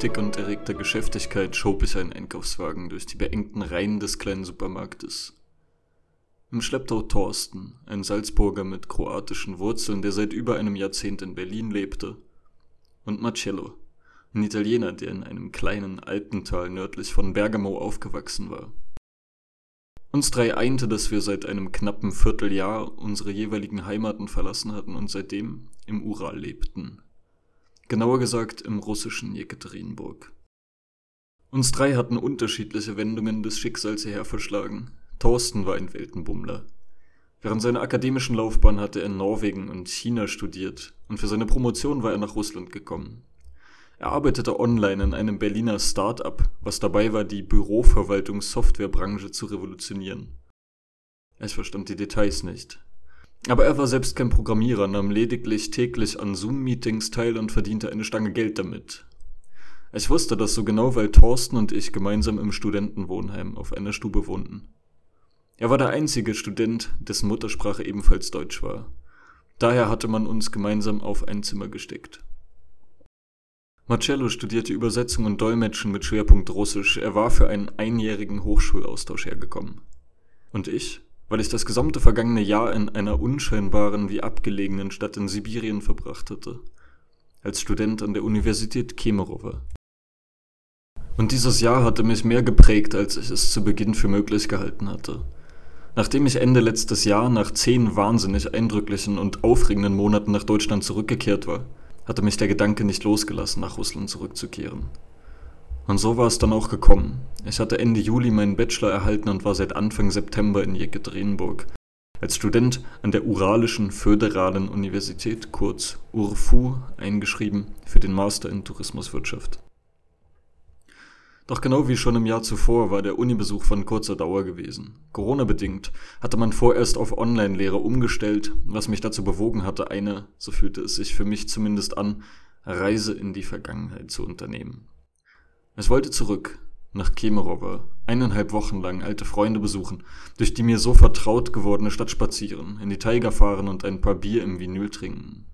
Hektik und erregter Geschäftigkeit schob ich einen Einkaufswagen durch die beengten Reihen des kleinen Supermarktes. Im Schlepptau Thorsten, ein Salzburger mit kroatischen Wurzeln, der seit über einem Jahrzehnt in Berlin lebte, und Marcello, ein Italiener, der in einem kleinen Alpental nördlich von Bergamo aufgewachsen war. Uns drei einte, dass wir seit einem knappen Vierteljahr unsere jeweiligen Heimaten verlassen hatten und seitdem im Ural lebten. Genauer gesagt im russischen Jekaterinburg. Uns drei hatten unterschiedliche Wendungen des Schicksals hierher verschlagen. Thorsten war ein Weltenbummler. Während seiner akademischen Laufbahn hatte er in Norwegen und China studiert und für seine Promotion war er nach Russland gekommen. Er arbeitete online in einem Berliner Start-up, was dabei war, die Büroverwaltungssoftwarebranche zu revolutionieren. Ich verstand die Details nicht. Aber er war selbst kein Programmierer, nahm lediglich täglich an Zoom-Meetings teil und verdiente eine Stange Geld damit. Ich wusste das so genau, weil Thorsten und ich gemeinsam im Studentenwohnheim auf einer Stube wohnten. Er war der einzige Student, dessen Muttersprache ebenfalls Deutsch war. Daher hatte man uns gemeinsam auf ein Zimmer gesteckt. Marcello studierte Übersetzung und Dolmetschen mit Schwerpunkt Russisch. Er war für einen einjährigen Hochschulaustausch hergekommen. Und ich, weil ich das gesamte vergangene Jahr in einer unscheinbaren wie abgelegenen Stadt in Sibirien verbracht hatte. Als Student an der Universität Kemerovo. Und dieses Jahr hatte mich mehr geprägt, als ich es zu Beginn für möglich gehalten hatte. Nachdem ich Ende letztes Jahr nach zehn wahnsinnig eindrücklichen und aufregenden Monaten nach Deutschland zurückgekehrt war, hatte mich der Gedanke nicht losgelassen, nach Russland zurückzukehren. Und so war es dann auch gekommen. Ich hatte Ende Juli meinen Bachelor erhalten und war seit Anfang September in Jekaterinburg. Als Student an der Uralischen Föderalen Universität, kurz URFU, eingeschrieben für den Master in Tourismuswirtschaft. Doch genau wie schon im Jahr zuvor war der Unibesuch von kurzer Dauer gewesen. Corona-bedingt hatte man vorerst auf Online-Lehre umgestellt, was mich dazu bewogen hatte, eine, so fühlte es sich für mich zumindest an, Reise in die Vergangenheit zu unternehmen. Ich wollte zurück, nach Kemerovo, eineinhalb Wochen lang alte Freunde besuchen, durch die mir so vertraut gewordene Stadt spazieren, in die Taiga fahren und ein paar Bier im Vinyl trinken.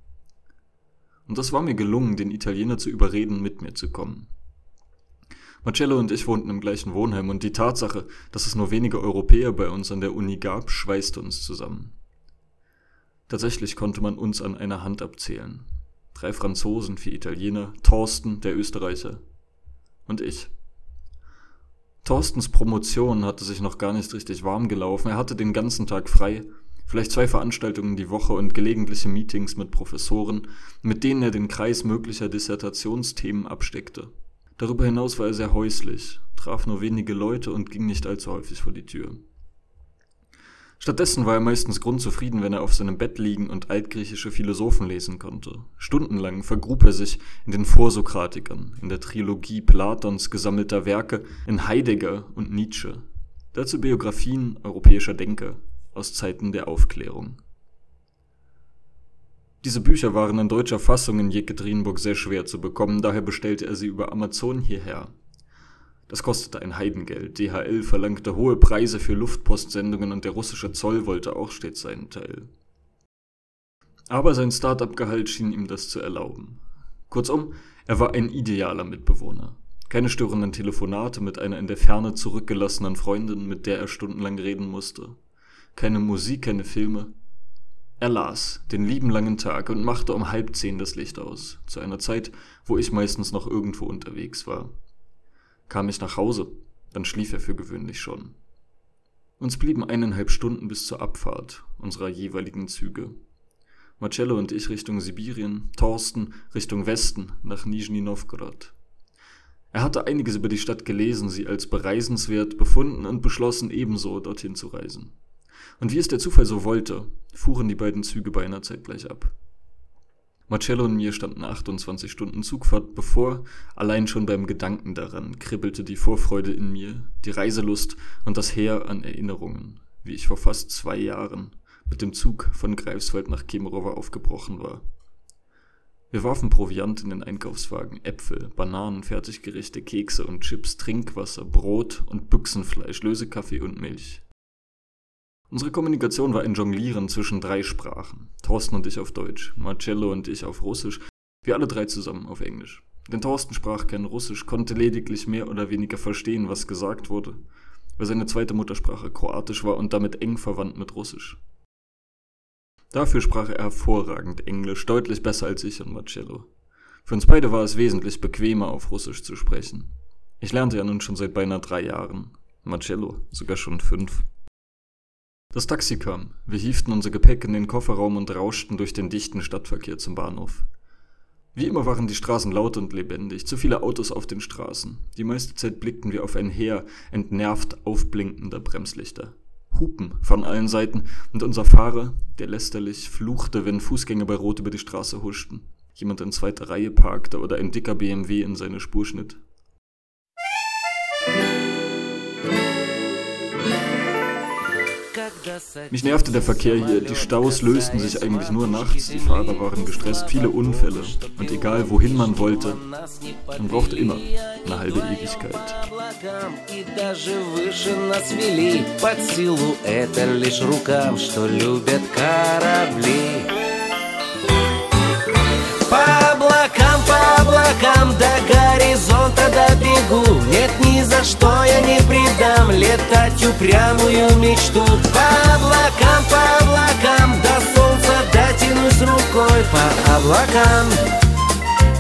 Und es war mir gelungen, den Italiener zu überreden, mit mir zu kommen. Marcello und ich wohnten im gleichen Wohnheim und die Tatsache, dass es nur wenige Europäer bei uns an der Uni gab, schweißte uns zusammen. Tatsächlich konnte man uns an einer Hand abzählen. Drei Franzosen, vier Italiener, Thorsten, der Österreicher und ich. Thorstens Promotion hatte sich noch gar nicht richtig warm gelaufen. Er hatte den ganzen Tag frei, vielleicht zwei Veranstaltungen die Woche und gelegentliche Meetings mit Professoren, mit denen er den Kreis möglicher Dissertationsthemen absteckte. Darüber hinaus war er sehr häuslich, traf nur wenige Leute und ging nicht allzu häufig vor die Tür. Stattdessen war er meistens grundzufrieden, wenn er auf seinem Bett liegen und altgriechische Philosophen lesen konnte. Stundenlang vergrub er sich in den Vorsokratikern, in der Trilogie Platons gesammelter Werke, in Heidegger und Nietzsche. Dazu Biografien europäischer Denker aus Zeiten der Aufklärung. Diese Bücher waren in deutscher Fassung in Jekaterinburg sehr schwer zu bekommen, daher bestellte er sie über Amazon hierher. Das kostete ein Heidengeld, DHL verlangte hohe Preise für Luftpostsendungen und der russische Zoll wollte auch stets seinen Teil. Aber sein Start-up-Gehalt schien ihm das zu erlauben. Kurzum, er war ein idealer Mitbewohner. Keine störenden Telefonate mit einer in der Ferne zurückgelassenen Freundin, mit der er stundenlang reden musste. Keine Musik, keine Filme, er las den lieben langen Tag und machte um halb zehn das Licht aus, zu einer Zeit, wo ich meistens noch irgendwo unterwegs war. Kam ich nach Hause, dann schlief er für gewöhnlich schon. Uns blieben eineinhalb Stunden bis zur Abfahrt unserer jeweiligen Züge. Marcello und ich Richtung Sibirien, Thorsten Richtung Westen nach Nizhny Novgorod. Er hatte einiges über die Stadt gelesen, sie als bereisenswert befunden und beschlossen, ebenso dorthin zu reisen. Und wie es der Zufall so wollte, fuhren die beiden Züge beinahe zeitgleich ab. Marcello und mir standen 28 Stunden Zugfahrt bevor, allein schon beim Gedanken daran kribbelte die Vorfreude in mir, die Reiselust und das Heer an Erinnerungen, wie ich vor fast zwei Jahren mit dem Zug von Greifswald nach Kemerovo aufgebrochen war. Wir warfen Proviant in den Einkaufswagen, Äpfel, Bananen, Fertiggerichte, Kekse und Chips, Trinkwasser, Brot und Büchsenfleisch, Lösekaffee und Milch. Unsere Kommunikation war ein Jonglieren zwischen drei Sprachen. Thorsten und ich auf Deutsch, Marcello und ich auf Russisch, wir alle drei zusammen auf Englisch. Denn Thorsten sprach kein Russisch, konnte lediglich mehr oder weniger verstehen, was gesagt wurde, weil seine zweite Muttersprache Kroatisch war und damit eng verwandt mit Russisch. Dafür sprach er hervorragend Englisch, deutlich besser als ich und Marcello. Für uns beide war es wesentlich bequemer, auf Russisch zu sprechen. Ich lernte ja nun schon seit beinahe drei Jahren. Marcello sogar schon fünf. Das Taxi kam. Wir hieften unser Gepäck in den Kofferraum und rauschten durch den dichten Stadtverkehr zum Bahnhof. Wie immer waren die Straßen laut und lebendig, zu viele Autos auf den Straßen. Die meiste Zeit blickten wir auf ein Heer entnervt aufblinkender Bremslichter. Hupen von allen Seiten und unser Fahrer, der lästerlich fluchte, wenn Fußgänger bei Rot über die Straße huschten, jemand in zweiter Reihe parkte oder ein dicker BMW in seine Spur schnitt. Mich nervte der Verkehr hier. Die Staus lösten sich eigentlich nur nachts. Die Fahrer waren gestresst, viele Unfälle. Und egal wohin man wollte, man brauchte immer eine halbe Ewigkeit. По облакам, по облакам до горизонта добегу. Нет, ни за что я не предам летать упрямую мечту. По облакам, по облакам до солнца дотянусь рукой. По облакам,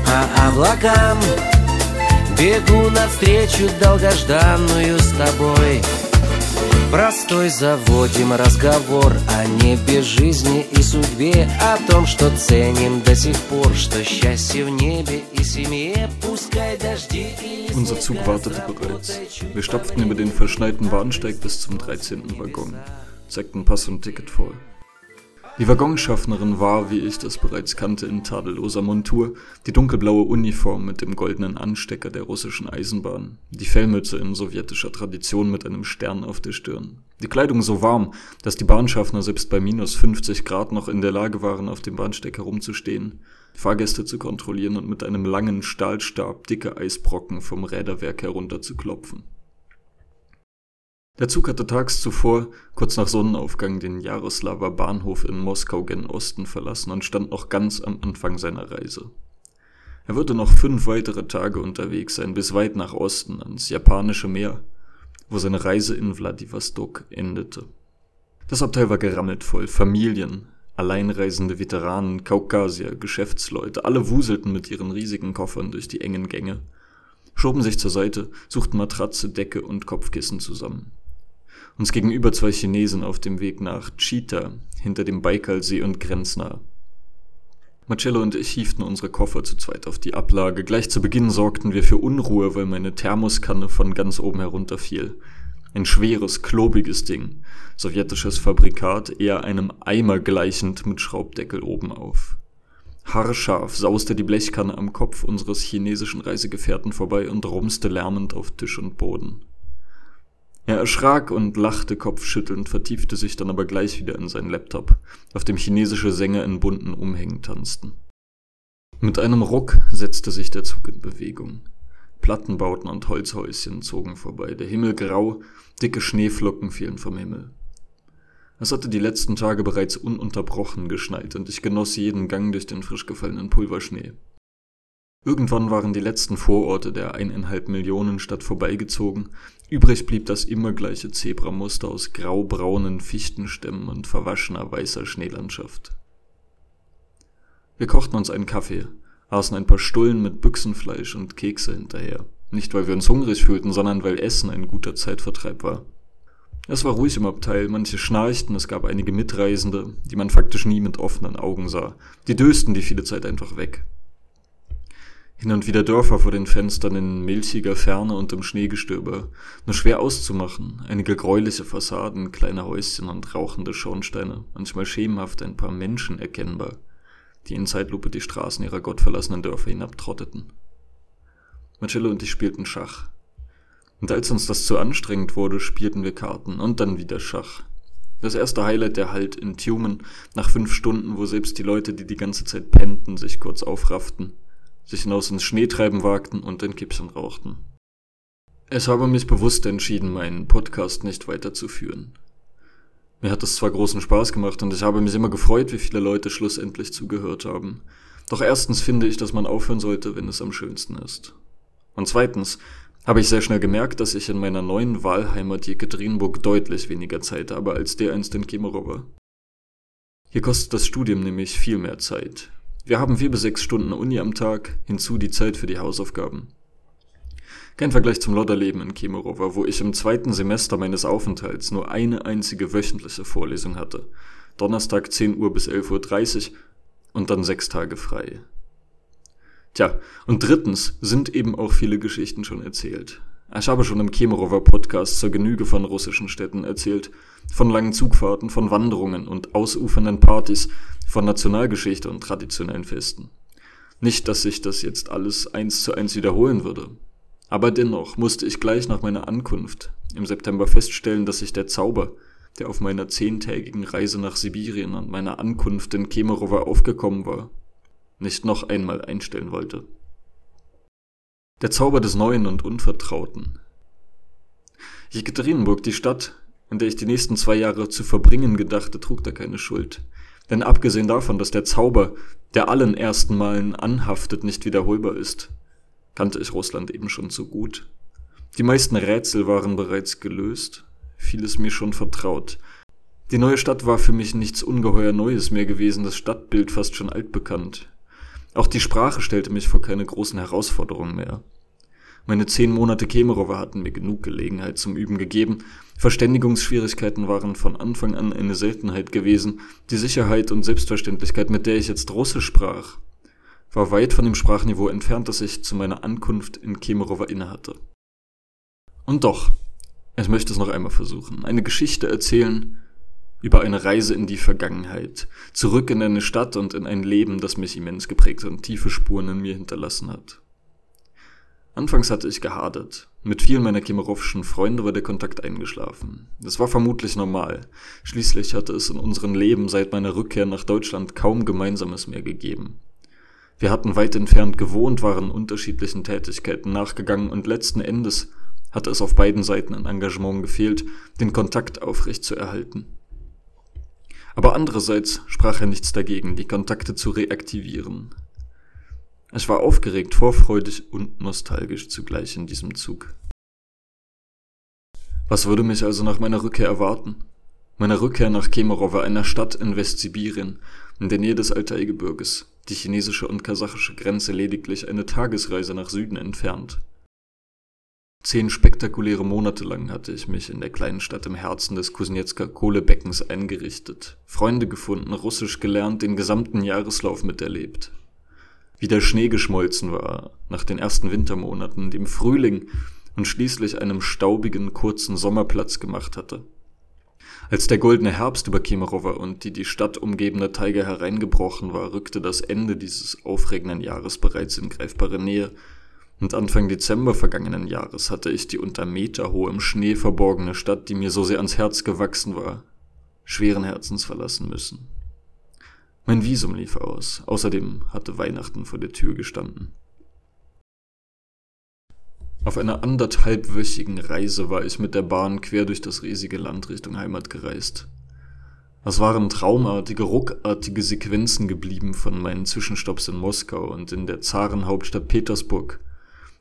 по облакам Бегу навстречу долгожданную с тобой Простой заводим разговор о небе, жизни и судьбе О том, что ценим до сих пор, что счастье в небе и семье Пускай дожди или Unser Zug wartete bereits. Wir stapften über den verschneiten Bahnsteig bis zum 13. Waggon, zeigten Pass und Ticket vor. Die Waggonschaffnerin war, wie ich das bereits kannte, in tadelloser Montur, die dunkelblaue Uniform mit dem goldenen Anstecker der russischen Eisenbahn, die Fellmütze in sowjetischer Tradition mit einem Stern auf der Stirn. Die Kleidung so warm, dass die Bahnschaffner selbst bei minus 50 Grad noch in der Lage waren, auf dem Bahnsteig herumzustehen, Fahrgäste zu kontrollieren und mit einem langen Stahlstab dicke Eisbrocken vom Räderwerk herunterzuklopfen. Der Zug hatte tags zuvor, kurz nach Sonnenaufgang, den Jaroslawer Bahnhof in Moskau gen Osten verlassen und stand noch ganz am Anfang seiner Reise. Er würde noch fünf weitere Tage unterwegs sein, bis weit nach Osten, ans japanische Meer, wo seine Reise in Vladivostok endete. Das Abteil war gerammelt voll, Familien, alleinreisende Veteranen, Kaukasier, Geschäftsleute, alle wuselten mit ihren riesigen Koffern durch die engen Gänge, schoben sich zur Seite, suchten Matratze, Decke und Kopfkissen zusammen. Uns gegenüber zwei Chinesen auf dem Weg nach Cheetah, hinter dem Baikalsee und grenznah. Marcello und ich hieften unsere Koffer zu zweit auf die Ablage. Gleich zu Beginn sorgten wir für Unruhe, weil meine Thermoskanne von ganz oben herunterfiel. Ein schweres, klobiges Ding. Sowjetisches Fabrikat, eher einem Eimer gleichend mit Schraubdeckel oben auf. Haarscharf sauste die Blechkanne am Kopf unseres chinesischen Reisegefährten vorbei und rumste lärmend auf Tisch und Boden. Er erschrak und lachte kopfschüttelnd, vertiefte sich dann aber gleich wieder in seinen Laptop, auf dem chinesische Sänger in bunten Umhängen tanzten. Mit einem Ruck setzte sich der Zug in Bewegung. Plattenbauten und Holzhäuschen zogen vorbei, der Himmel grau, dicke Schneeflocken fielen vom Himmel. Es hatte die letzten Tage bereits ununterbrochen geschneit und ich genoss jeden Gang durch den frisch gefallenen Pulverschnee. Irgendwann waren die letzten Vororte der eineinhalb Millionen Stadt vorbeigezogen, übrig blieb das immer gleiche Zebramuster aus graubraunen Fichtenstämmen und verwaschener weißer Schneelandschaft. Wir kochten uns einen Kaffee, aßen ein paar Stullen mit Büchsenfleisch und Kekse hinterher. Nicht weil wir uns hungrig fühlten, sondern weil Essen ein guter Zeitvertreib war. Es war ruhig im Abteil, manche schnarchten, es gab einige Mitreisende, die man faktisch nie mit offenen Augen sah. Die dösten die viele Zeit einfach weg. Hin und wieder Dörfer vor den Fenstern in milchiger Ferne und im Schneegestöber, nur schwer auszumachen, einige gräuliche Fassaden, kleine Häuschen und rauchende Schornsteine, manchmal schemenhaft ein paar Menschen erkennbar, die in Zeitlupe die Straßen ihrer gottverlassenen Dörfer hinabtrotteten. Marcello und ich spielten Schach. Und als uns das zu anstrengend wurde, spielten wir Karten und dann wieder Schach. Das erste Highlight der Halt in Tumen, nach fünf Stunden, wo selbst die Leute, die die ganze Zeit pennten, sich kurz aufrafften sich hinaus ins Schneetreiben wagten und ein Kippchen rauchten. Es habe mich bewusst entschieden, meinen Podcast nicht weiterzuführen. Mir hat es zwar großen Spaß gemacht und ich habe mich immer gefreut, wie viele Leute schlussendlich zugehört haben. Doch erstens finde ich, dass man aufhören sollte, wenn es am schönsten ist. Und zweitens habe ich sehr schnell gemerkt, dass ich in meiner neuen Wahlheimat Jekaterinburg deutlich weniger Zeit habe als der einst in Kemerovo. Hier kostet das Studium nämlich viel mehr Zeit. Wir haben vier bis sechs Stunden Uni am Tag, hinzu die Zeit für die Hausaufgaben. Kein Vergleich zum Lodderleben in Kemerovo, wo ich im zweiten Semester meines Aufenthalts nur eine einzige wöchentliche Vorlesung hatte. Donnerstag 10 Uhr bis 11.30 Uhr und dann sechs Tage frei. Tja, und drittens sind eben auch viele Geschichten schon erzählt. Ich habe schon im Kemerover Podcast zur Genüge von russischen Städten erzählt, von langen Zugfahrten, von Wanderungen und ausufernden Partys, von Nationalgeschichte und traditionellen Festen. Nicht, dass sich das jetzt alles eins zu eins wiederholen würde. Aber dennoch musste ich gleich nach meiner Ankunft im September feststellen, dass sich der Zauber, der auf meiner zehntägigen Reise nach Sibirien und meiner Ankunft in Kemerovo aufgekommen war, nicht noch einmal einstellen wollte. Der Zauber des Neuen und Unvertrauten. Jekaterinburg, die Stadt, in der ich die nächsten zwei Jahre zu verbringen gedachte, trug da keine Schuld. Denn abgesehen davon, dass der Zauber, der allen ersten Malen anhaftet, nicht wiederholbar ist, kannte ich Russland eben schon so gut. Die meisten Rätsel waren bereits gelöst, vieles mir schon vertraut. Die neue Stadt war für mich nichts ungeheuer Neues mehr gewesen, das Stadtbild fast schon altbekannt. Auch die Sprache stellte mich vor keine großen Herausforderungen mehr. Meine zehn Monate Kemerowa hatten mir genug Gelegenheit zum Üben gegeben. Verständigungsschwierigkeiten waren von Anfang an eine Seltenheit gewesen. Die Sicherheit und Selbstverständlichkeit, mit der ich jetzt Russisch sprach, war weit von dem Sprachniveau entfernt, das ich zu meiner Ankunft in Kemerowa innehatte. Und doch, ich möchte es noch einmal versuchen, eine Geschichte erzählen, über eine Reise in die Vergangenheit, zurück in eine Stadt und in ein Leben, das mich immens geprägt und tiefe Spuren in mir hinterlassen hat. Anfangs hatte ich gehadert. Mit vielen meiner Kemerovschen Freunde war der Kontakt eingeschlafen. Das war vermutlich normal. Schließlich hatte es in unserem Leben seit meiner Rückkehr nach Deutschland kaum Gemeinsames mehr gegeben. Wir hatten weit entfernt gewohnt, waren unterschiedlichen Tätigkeiten nachgegangen und letzten Endes hatte es auf beiden Seiten an Engagement gefehlt, den Kontakt aufrecht zu erhalten. Aber andererseits sprach er nichts dagegen, die Kontakte zu reaktivieren. Ich war aufgeregt, vorfreudig und nostalgisch zugleich in diesem Zug. Was würde mich also nach meiner Rückkehr erwarten? Meiner Rückkehr nach Kemerovo, einer Stadt in Westsibirien, in der Nähe des Altaigebirges, die chinesische und kasachische Grenze lediglich eine Tagesreise nach Süden entfernt. Zehn spektakuläre Monate lang hatte ich mich in der kleinen Stadt im Herzen des Kuznetsker Kohlebeckens eingerichtet, Freunde gefunden, Russisch gelernt, den gesamten Jahreslauf miterlebt. Wie der Schnee geschmolzen war, nach den ersten Wintermonaten, dem Frühling und schließlich einem staubigen, kurzen Sommerplatz gemacht hatte. Als der goldene Herbst über Kemerovo und die die Stadt umgebende Taiga hereingebrochen war, rückte das Ende dieses aufregenden Jahres bereits in greifbare Nähe, und Anfang Dezember vergangenen Jahres hatte ich die unter Meter hohem Schnee verborgene Stadt, die mir so sehr ans Herz gewachsen war, schweren Herzens verlassen müssen. Mein Visum lief aus, außerdem hatte Weihnachten vor der Tür gestanden. Auf einer anderthalbwöchigen Reise war ich mit der Bahn quer durch das riesige Land Richtung Heimat gereist. Es waren traumartige, ruckartige Sequenzen geblieben von meinen Zwischenstopps in Moskau und in der Zarenhauptstadt Petersburg,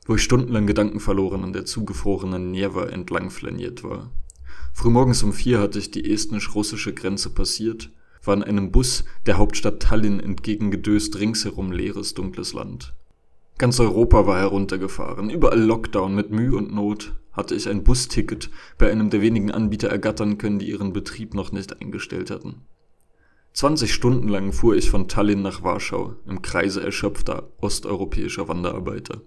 wo ich stundenlang Gedanken verloren an der zugefrorenen Neva entlang flaniert war. Frühmorgens um vier hatte ich die estnisch-russische Grenze passiert, war in einem Bus der Hauptstadt Tallinn entgegengedöst ringsherum leeres, dunkles Land. Ganz Europa war heruntergefahren, überall Lockdown mit Mühe und Not hatte ich ein Busticket bei einem der wenigen Anbieter ergattern können, die ihren Betrieb noch nicht eingestellt hatten. 20 Stunden lang fuhr ich von Tallinn nach Warschau im Kreise erschöpfter osteuropäischer Wanderarbeiter.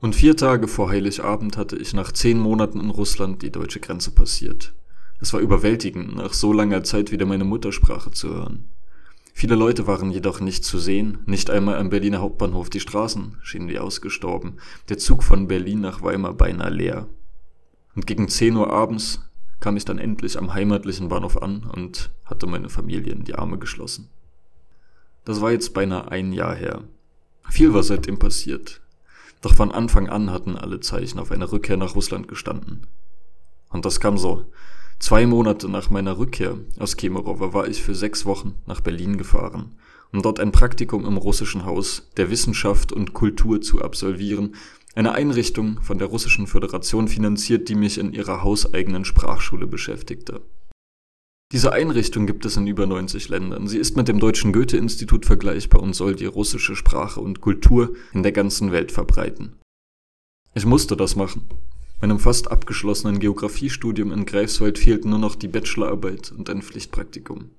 Und vier Tage vor Heiligabend hatte ich nach zehn Monaten in Russland die deutsche Grenze passiert. Es war überwältigend, nach so langer Zeit wieder meine Muttersprache zu hören. Viele Leute waren jedoch nicht zu sehen, nicht einmal am Berliner Hauptbahnhof. Die Straßen schienen wie ausgestorben, der Zug von Berlin nach Weimar beinahe leer. Und gegen zehn Uhr abends kam ich dann endlich am heimatlichen Bahnhof an und hatte meine Familie in die Arme geschlossen. Das war jetzt beinahe ein Jahr her. Viel war seitdem passiert. Doch von Anfang an hatten alle Zeichen auf eine Rückkehr nach Russland gestanden. Und das kam so. Zwei Monate nach meiner Rückkehr aus Kemerovo war ich für sechs Wochen nach Berlin gefahren, um dort ein Praktikum im russischen Haus der Wissenschaft und Kultur zu absolvieren, eine Einrichtung von der Russischen Föderation finanziert, die mich in ihrer hauseigenen Sprachschule beschäftigte. Diese Einrichtung gibt es in über 90 Ländern. Sie ist mit dem Deutschen Goethe-Institut vergleichbar und soll die russische Sprache und Kultur in der ganzen Welt verbreiten. Ich musste das machen. Meinem fast abgeschlossenen Geografiestudium in Greifswald fehlten nur noch die Bachelorarbeit und ein Pflichtpraktikum.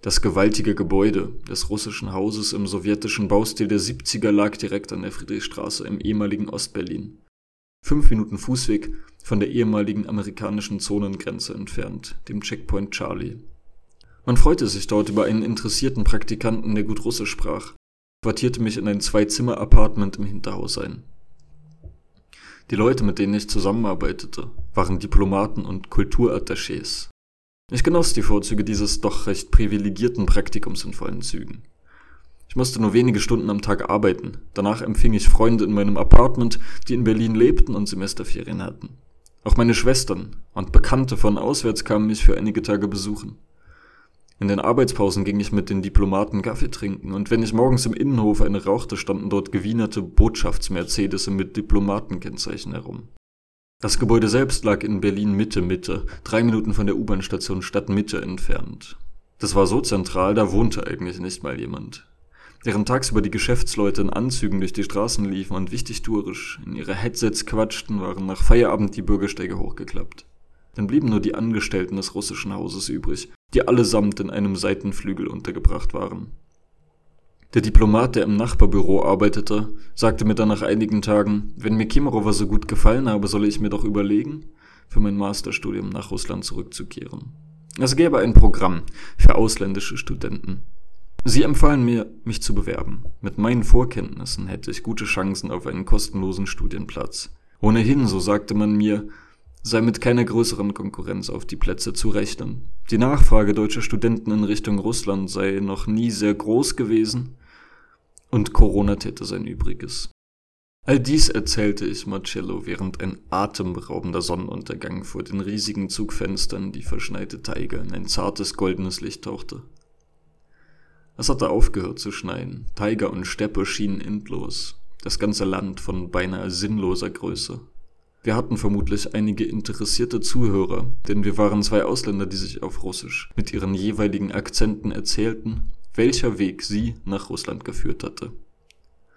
Das gewaltige Gebäude des russischen Hauses im sowjetischen Baustil der 70er lag direkt an der Friedrichstraße im ehemaligen Ostberlin. Fünf Minuten Fußweg von der ehemaligen amerikanischen Zonengrenze entfernt, dem Checkpoint Charlie. Man freute sich dort über einen interessierten Praktikanten, der gut Russisch sprach, quartierte mich in ein Zwei-Zimmer-Apartment im Hinterhaus ein. Die Leute, mit denen ich zusammenarbeitete, waren Diplomaten und Kulturattachés. Ich genoss die Vorzüge dieses doch recht privilegierten Praktikums in vollen Zügen. Ich musste nur wenige Stunden am Tag arbeiten. Danach empfing ich Freunde in meinem Apartment, die in Berlin lebten und Semesterferien hatten. Auch meine Schwestern und Bekannte von auswärts kamen mich für einige Tage besuchen. In den Arbeitspausen ging ich mit den Diplomaten Kaffee trinken, und wenn ich morgens im Innenhof eine rauchte, standen dort gewienerte Botschaftsmercedes mit Diplomatenkennzeichen herum. Das Gebäude selbst lag in Berlin Mitte Mitte, drei Minuten von der U-Bahn-Station Stadtmitte entfernt. Das war so zentral, da wohnte eigentlich nicht mal jemand. Während tagsüber die Geschäftsleute in Anzügen durch die Straßen liefen und wichtig tourisch in ihre Headsets quatschten, waren nach Feierabend die Bürgersteige hochgeklappt. Dann blieben nur die Angestellten des russischen Hauses übrig, die allesamt in einem Seitenflügel untergebracht waren. Der Diplomat, der im Nachbarbüro arbeitete, sagte mir dann nach einigen Tagen, wenn mir Kemerowa so gut gefallen habe, solle ich mir doch überlegen, für mein Masterstudium nach Russland zurückzukehren. Es gäbe ein Programm für ausländische Studenten. Sie empfahlen mir, mich zu bewerben. Mit meinen Vorkenntnissen hätte ich gute Chancen auf einen kostenlosen Studienplatz. Ohnehin, so sagte man mir, sei mit keiner größeren Konkurrenz auf die Plätze zu rechnen. Die Nachfrage deutscher Studenten in Richtung Russland sei noch nie sehr groß gewesen und Corona täte sein Übriges. All dies erzählte ich Marcello, während ein atemberaubender Sonnenuntergang vor den riesigen Zugfenstern die verschneite Teige in ein zartes goldenes Licht tauchte. Es hatte aufgehört zu schneien, Tiger und Steppe schienen endlos, das ganze Land von beinahe sinnloser Größe. Wir hatten vermutlich einige interessierte Zuhörer, denn wir waren zwei Ausländer, die sich auf Russisch mit ihren jeweiligen Akzenten erzählten welcher Weg sie nach Russland geführt hatte.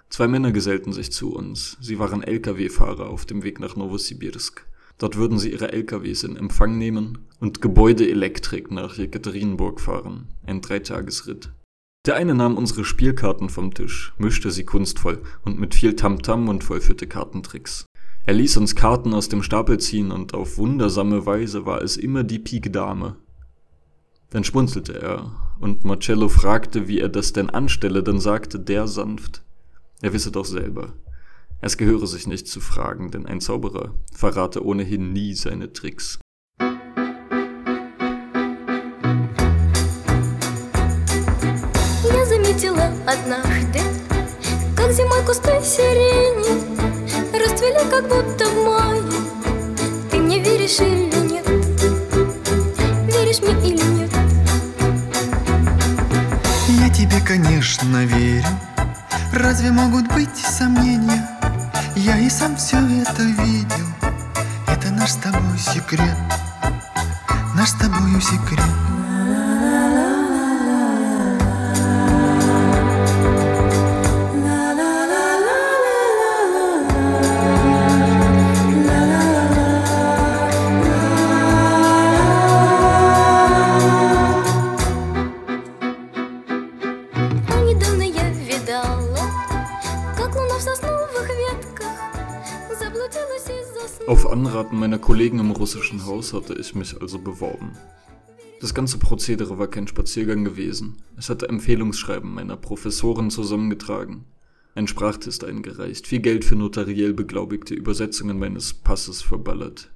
Zwei Männer gesellten sich zu uns. Sie waren Lkw-Fahrer auf dem Weg nach Novosibirsk. Dort würden sie ihre LKWs in Empfang nehmen und Gebäudeelektrik nach Jekaterinburg fahren. Ein Dreitagesritt. Der eine nahm unsere Spielkarten vom Tisch, mischte sie kunstvoll und mit viel Tamtam -Tam und vollführte Kartentricks. Er ließ uns Karten aus dem Stapel ziehen und auf wundersame Weise war es immer die Pik Dame. Dann schmunzelte er und Marcello fragte, wie er das denn anstelle, dann sagte der sanft, er wisse doch selber. Es gehöre sich nicht zu fragen, denn ein Zauberer verrate ohnehin nie seine Tricks. Однажды, как зимой кусты сирени Расцвели как будто в мае Ты мне веришь или нет? Веришь мне или нет? тебе, конечно, верю Разве могут быть сомнения? Я и сам все это видел Это наш с тобой секрет Наш с тобою секрет Anraten meiner Kollegen im russischen Haus hatte ich mich also beworben. Das ganze Prozedere war kein Spaziergang gewesen. Es hatte Empfehlungsschreiben meiner Professoren zusammengetragen, ein Sprachtest eingereicht, viel Geld für notariell beglaubigte Übersetzungen meines Passes verballert.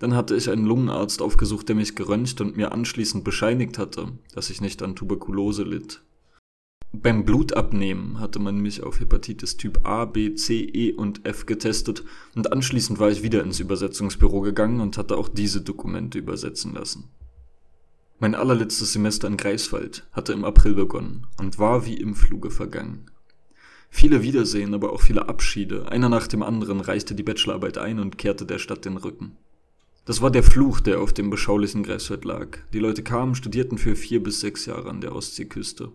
Dann hatte ich einen Lungenarzt aufgesucht, der mich geröntgt und mir anschließend bescheinigt hatte, dass ich nicht an Tuberkulose litt. Beim Blutabnehmen hatte man mich auf Hepatitis Typ A, B, C, E und F getestet und anschließend war ich wieder ins Übersetzungsbüro gegangen und hatte auch diese Dokumente übersetzen lassen. Mein allerletztes Semester in Greifswald hatte im April begonnen und war wie im Fluge vergangen. Viele Wiedersehen, aber auch viele Abschiede, einer nach dem anderen reichte die Bachelorarbeit ein und kehrte der Stadt den Rücken. Das war der Fluch, der auf dem beschaulichen Greifswald lag. Die Leute kamen, studierten für vier bis sechs Jahre an der Ostseeküste.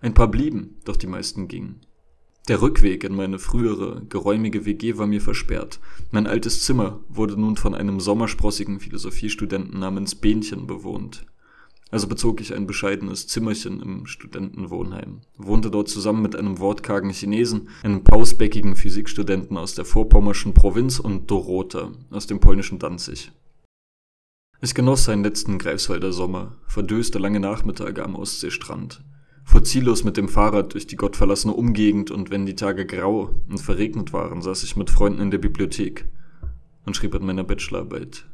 Ein paar blieben, doch die meisten gingen. Der Rückweg in meine frühere, geräumige WG war mir versperrt. Mein altes Zimmer wurde nun von einem sommersprossigen Philosophiestudenten namens Bähnchen bewohnt. Also bezog ich ein bescheidenes Zimmerchen im Studentenwohnheim, wohnte dort zusammen mit einem wortkargen Chinesen, einem pausbäckigen Physikstudenten aus der vorpommerschen Provinz und Dorota aus dem polnischen Danzig. Ich genoss seinen letzten Greifswalder Sommer, verdöste lange Nachmittage am Ostseestrand, fuhr ziellos mit dem Fahrrad durch die gottverlassene Umgegend und wenn die Tage grau und verregnet waren, saß ich mit Freunden in der Bibliothek und schrieb an meiner Bachelorarbeit.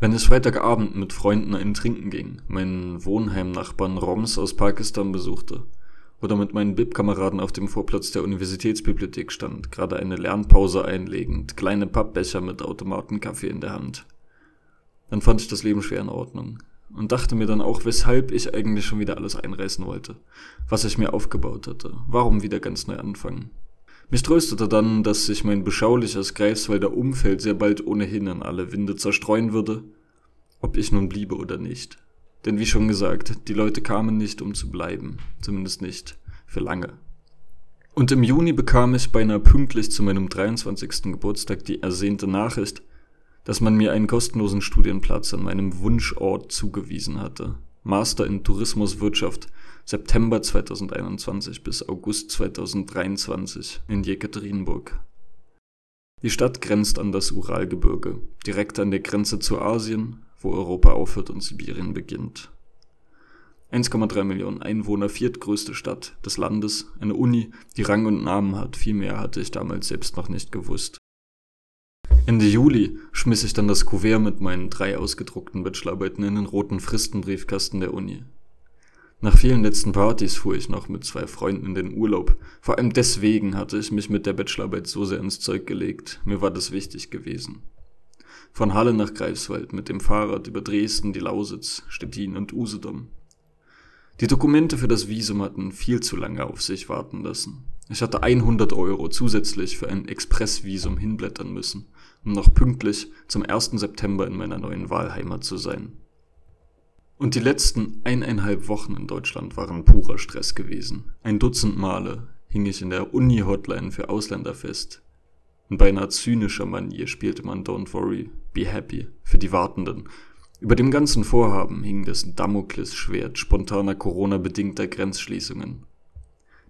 Wenn es Freitagabend mit Freunden ein Trinken ging, meinen Wohnheimnachbarn Roms aus Pakistan besuchte oder mit meinen Bib-Kameraden auf dem Vorplatz der Universitätsbibliothek stand, gerade eine Lernpause einlegend, kleine Pappbecher mit Automatenkaffee in der Hand, dann fand ich das Leben schwer in Ordnung und dachte mir dann auch, weshalb ich eigentlich schon wieder alles einreißen wollte, was ich mir aufgebaut hatte, warum wieder ganz neu anfangen. Mich tröstete dann, dass sich mein beschauliches Greifswalder Umfeld sehr bald ohnehin in alle Winde zerstreuen würde, ob ich nun bliebe oder nicht. Denn wie schon gesagt, die Leute kamen nicht, um zu bleiben, zumindest nicht für lange. Und im Juni bekam ich beinahe pünktlich zu meinem 23. Geburtstag die ersehnte Nachricht, dass man mir einen kostenlosen Studienplatz an meinem Wunschort zugewiesen hatte. Master in Tourismuswirtschaft September 2021 bis August 2023 in Jekaterinburg. Die Stadt grenzt an das Uralgebirge, direkt an der Grenze zu Asien, wo Europa aufhört und Sibirien beginnt. 1,3 Millionen Einwohner, viertgrößte Stadt des Landes, eine Uni, die Rang und Namen hat, viel mehr hatte ich damals selbst noch nicht gewusst. Ende Juli schmiss ich dann das Kuvert mit meinen drei ausgedruckten Bachelorarbeiten in den roten Fristenbriefkasten der Uni. Nach vielen letzten Partys fuhr ich noch mit zwei Freunden in den Urlaub. Vor allem deswegen hatte ich mich mit der Bachelorarbeit so sehr ins Zeug gelegt. Mir war das wichtig gewesen. Von Halle nach Greifswald mit dem Fahrrad über Dresden, die Lausitz, Stettin und Usedom. Die Dokumente für das Visum hatten viel zu lange auf sich warten lassen. Ich hatte 100 Euro zusätzlich für ein Expressvisum hinblättern müssen, um noch pünktlich zum 1. September in meiner neuen Wahlheimat zu sein. Und die letzten eineinhalb Wochen in Deutschland waren purer Stress gewesen. Ein Dutzend Male hing ich in der Uni-Hotline für Ausländer fest. In beinahe zynischer Manier spielte man Don't Worry, Be Happy für die Wartenden. Über dem ganzen Vorhaben hing das Damoklesschwert spontaner Corona-bedingter Grenzschließungen.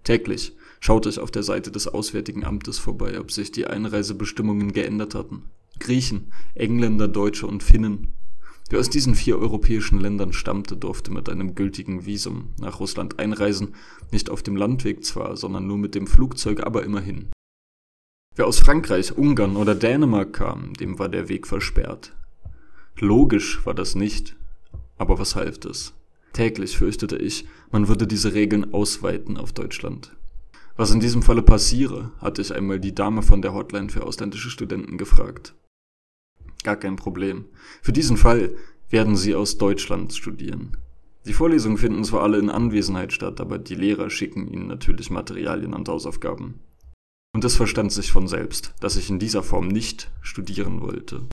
Täglich schaute ich auf der Seite des Auswärtigen Amtes vorbei, ob sich die Einreisebestimmungen geändert hatten. Griechen, Engländer, Deutsche und Finnen Wer aus diesen vier europäischen Ländern stammte, durfte mit einem gültigen Visum nach Russland einreisen, nicht auf dem Landweg zwar, sondern nur mit dem Flugzeug, aber immerhin. Wer aus Frankreich, Ungarn oder Dänemark kam, dem war der Weg versperrt. Logisch war das nicht, aber was half das? Täglich fürchtete ich, man würde diese Regeln ausweiten auf Deutschland. Was in diesem Falle passiere, hatte ich einmal die Dame von der Hotline für ausländische Studenten gefragt. Gar kein Problem. Für diesen Fall werden Sie aus Deutschland studieren. Die Vorlesungen finden zwar alle in Anwesenheit statt, aber die Lehrer schicken Ihnen natürlich Materialien und Hausaufgaben. Und es verstand sich von selbst, dass ich in dieser Form nicht studieren wollte.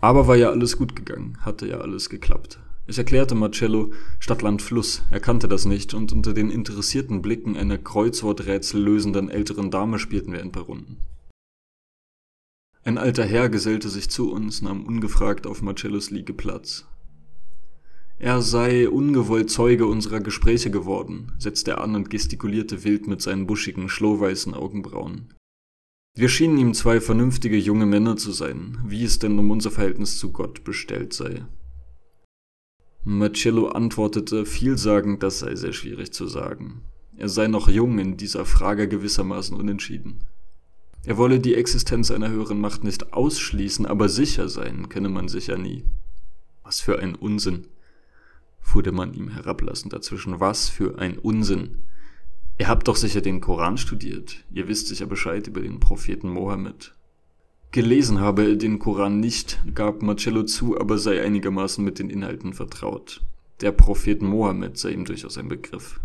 Aber war ja alles gut gegangen, hatte ja alles geklappt. Ich erklärte Marcello Stadtland Fluss, er kannte das nicht und unter den interessierten Blicken einer Kreuzworträtsel lösenden älteren Dame spielten wir ein paar Runden. Ein alter Herr gesellte sich zu uns, nahm ungefragt auf Marcellos Liege Platz. Er sei ungewollt Zeuge unserer Gespräche geworden, setzte er an und gestikulierte wild mit seinen buschigen, schlohweißen Augenbrauen. Wir schienen ihm zwei vernünftige junge Männer zu sein, wie es denn um unser Verhältnis zu Gott bestellt sei. Marcello antwortete vielsagend, das sei sehr schwierig zu sagen. Er sei noch jung in dieser Frage gewissermaßen unentschieden. Er wolle die Existenz einer höheren Macht nicht ausschließen, aber sicher sein könne man sicher nie. Was für ein Unsinn, fuhr der Mann ihm herablassend dazwischen. Was für ein Unsinn. Ihr habt doch sicher den Koran studiert. Ihr wisst sicher Bescheid über den Propheten Mohammed. Gelesen habe er den Koran nicht, gab Marcello zu, aber sei einigermaßen mit den Inhalten vertraut. Der Prophet Mohammed sei ihm durchaus ein Begriff.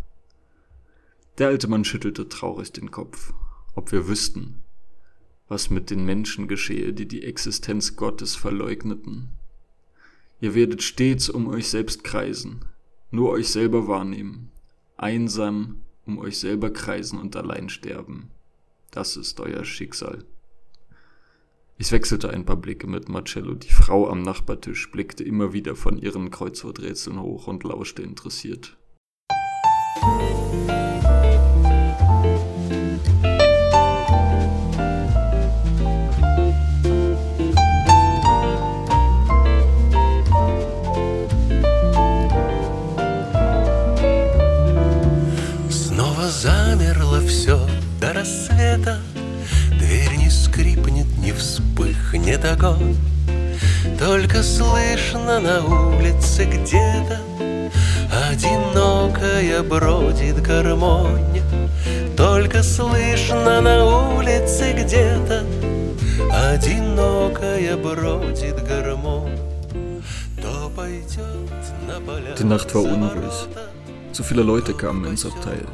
Der alte Mann schüttelte traurig den Kopf. Ob wir wüssten, was mit den Menschen geschehe, die die Existenz Gottes verleugneten. Ihr werdet stets um euch selbst kreisen, nur euch selber wahrnehmen, einsam um euch selber kreisen und allein sterben. Das ist euer Schicksal. Ich wechselte ein paar Blicke mit Marcello. Die Frau am Nachbartisch blickte immer wieder von ihren Kreuzworträtseln hoch und lauschte interessiert. Вспыхнет огонь Только слышно на улице где-то Одинокая бродит гармонь Только слышно на улице где-то Одинокая бродит гармонь То пойдет на поля Die Nacht war unruhig. Zu viele Leute kamen ins Abteil.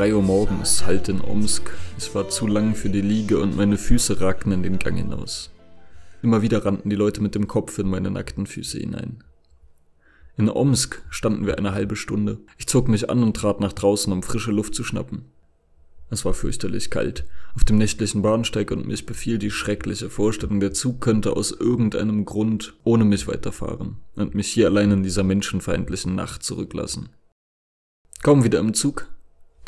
Drei Uhr morgens, halt in Omsk. Es war zu lang für die Liege und meine Füße ragten in den Gang hinaus. Immer wieder rannten die Leute mit dem Kopf in meine nackten Füße hinein. In Omsk standen wir eine halbe Stunde. Ich zog mich an und trat nach draußen, um frische Luft zu schnappen. Es war fürchterlich kalt auf dem nächtlichen Bahnsteig und mich befiel die schreckliche Vorstellung, der Zug könnte aus irgendeinem Grund ohne mich weiterfahren und mich hier allein in dieser menschenfeindlichen Nacht zurücklassen. Kaum wieder im Zug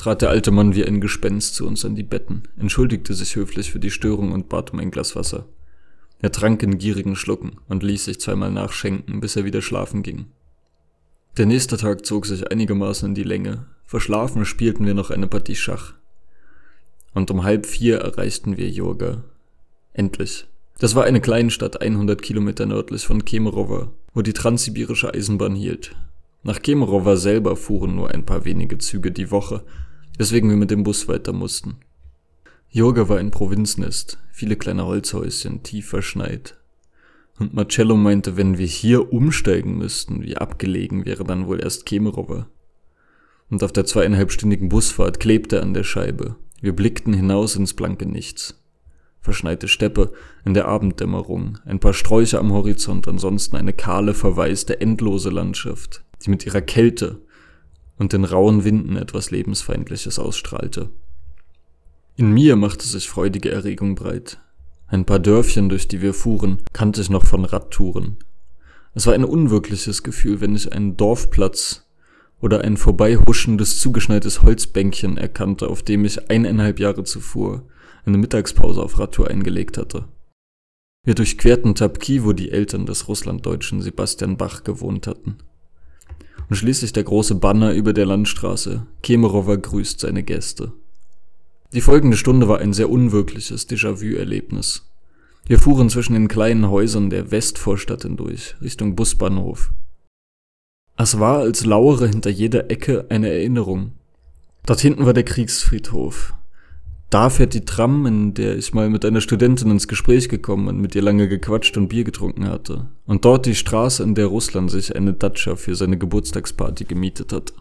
trat der alte Mann wie ein Gespenst zu uns an die Betten, entschuldigte sich höflich für die Störung und bat um ein Glas Wasser. Er trank in gierigen Schlucken und ließ sich zweimal nachschenken, bis er wieder schlafen ging. Der nächste Tag zog sich einigermaßen in die Länge. Verschlafen spielten wir noch eine Partie Schach. Und um halb vier erreichten wir Jurga. Endlich. Das war eine Kleinstadt 100 Kilometer nördlich von Kemerovo, wo die transsibirische Eisenbahn hielt. Nach Kemerovo selber fuhren nur ein paar wenige Züge die Woche, weswegen wir mit dem Bus weiter mussten. Jurga war ein Provinznest, viele kleine Holzhäuschen, tief verschneit. Und Marcello meinte, wenn wir hier umsteigen müssten, wie abgelegen wäre dann wohl erst Kemerovo. Und auf der zweieinhalbstündigen Busfahrt klebte er an der Scheibe. Wir blickten hinaus ins blanke Nichts. Verschneite Steppe in der Abenddämmerung, ein paar Sträucher am Horizont, ansonsten eine kahle, verwaiste, endlose Landschaft, die mit ihrer Kälte und den rauen Winden etwas Lebensfeindliches ausstrahlte. In mir machte sich freudige Erregung breit. Ein paar Dörfchen, durch die wir fuhren, kannte ich noch von Radtouren. Es war ein unwirkliches Gefühl, wenn ich einen Dorfplatz oder ein vorbeihuschendes, zugeschneites Holzbänkchen erkannte, auf dem ich eineinhalb Jahre zuvor eine Mittagspause auf Radtour eingelegt hatte. Wir durchquerten Tapki, wo die Eltern des Russlanddeutschen Sebastian Bach gewohnt hatten. Und schließlich der große Banner über der Landstraße. Kemerover grüßt seine Gäste. Die folgende Stunde war ein sehr unwirkliches Déjà-vu-Erlebnis. Wir fuhren zwischen den kleinen Häusern der Westvorstadt hindurch, Richtung Busbahnhof. Es war, als lauere hinter jeder Ecke eine Erinnerung. Dort hinten war der Kriegsfriedhof. Da fährt die Tram, in der ich mal mit einer Studentin ins Gespräch gekommen und mit ihr lange gequatscht und Bier getrunken hatte. Und dort die Straße, in der Russland sich eine Datscha für seine Geburtstagsparty gemietet hatte.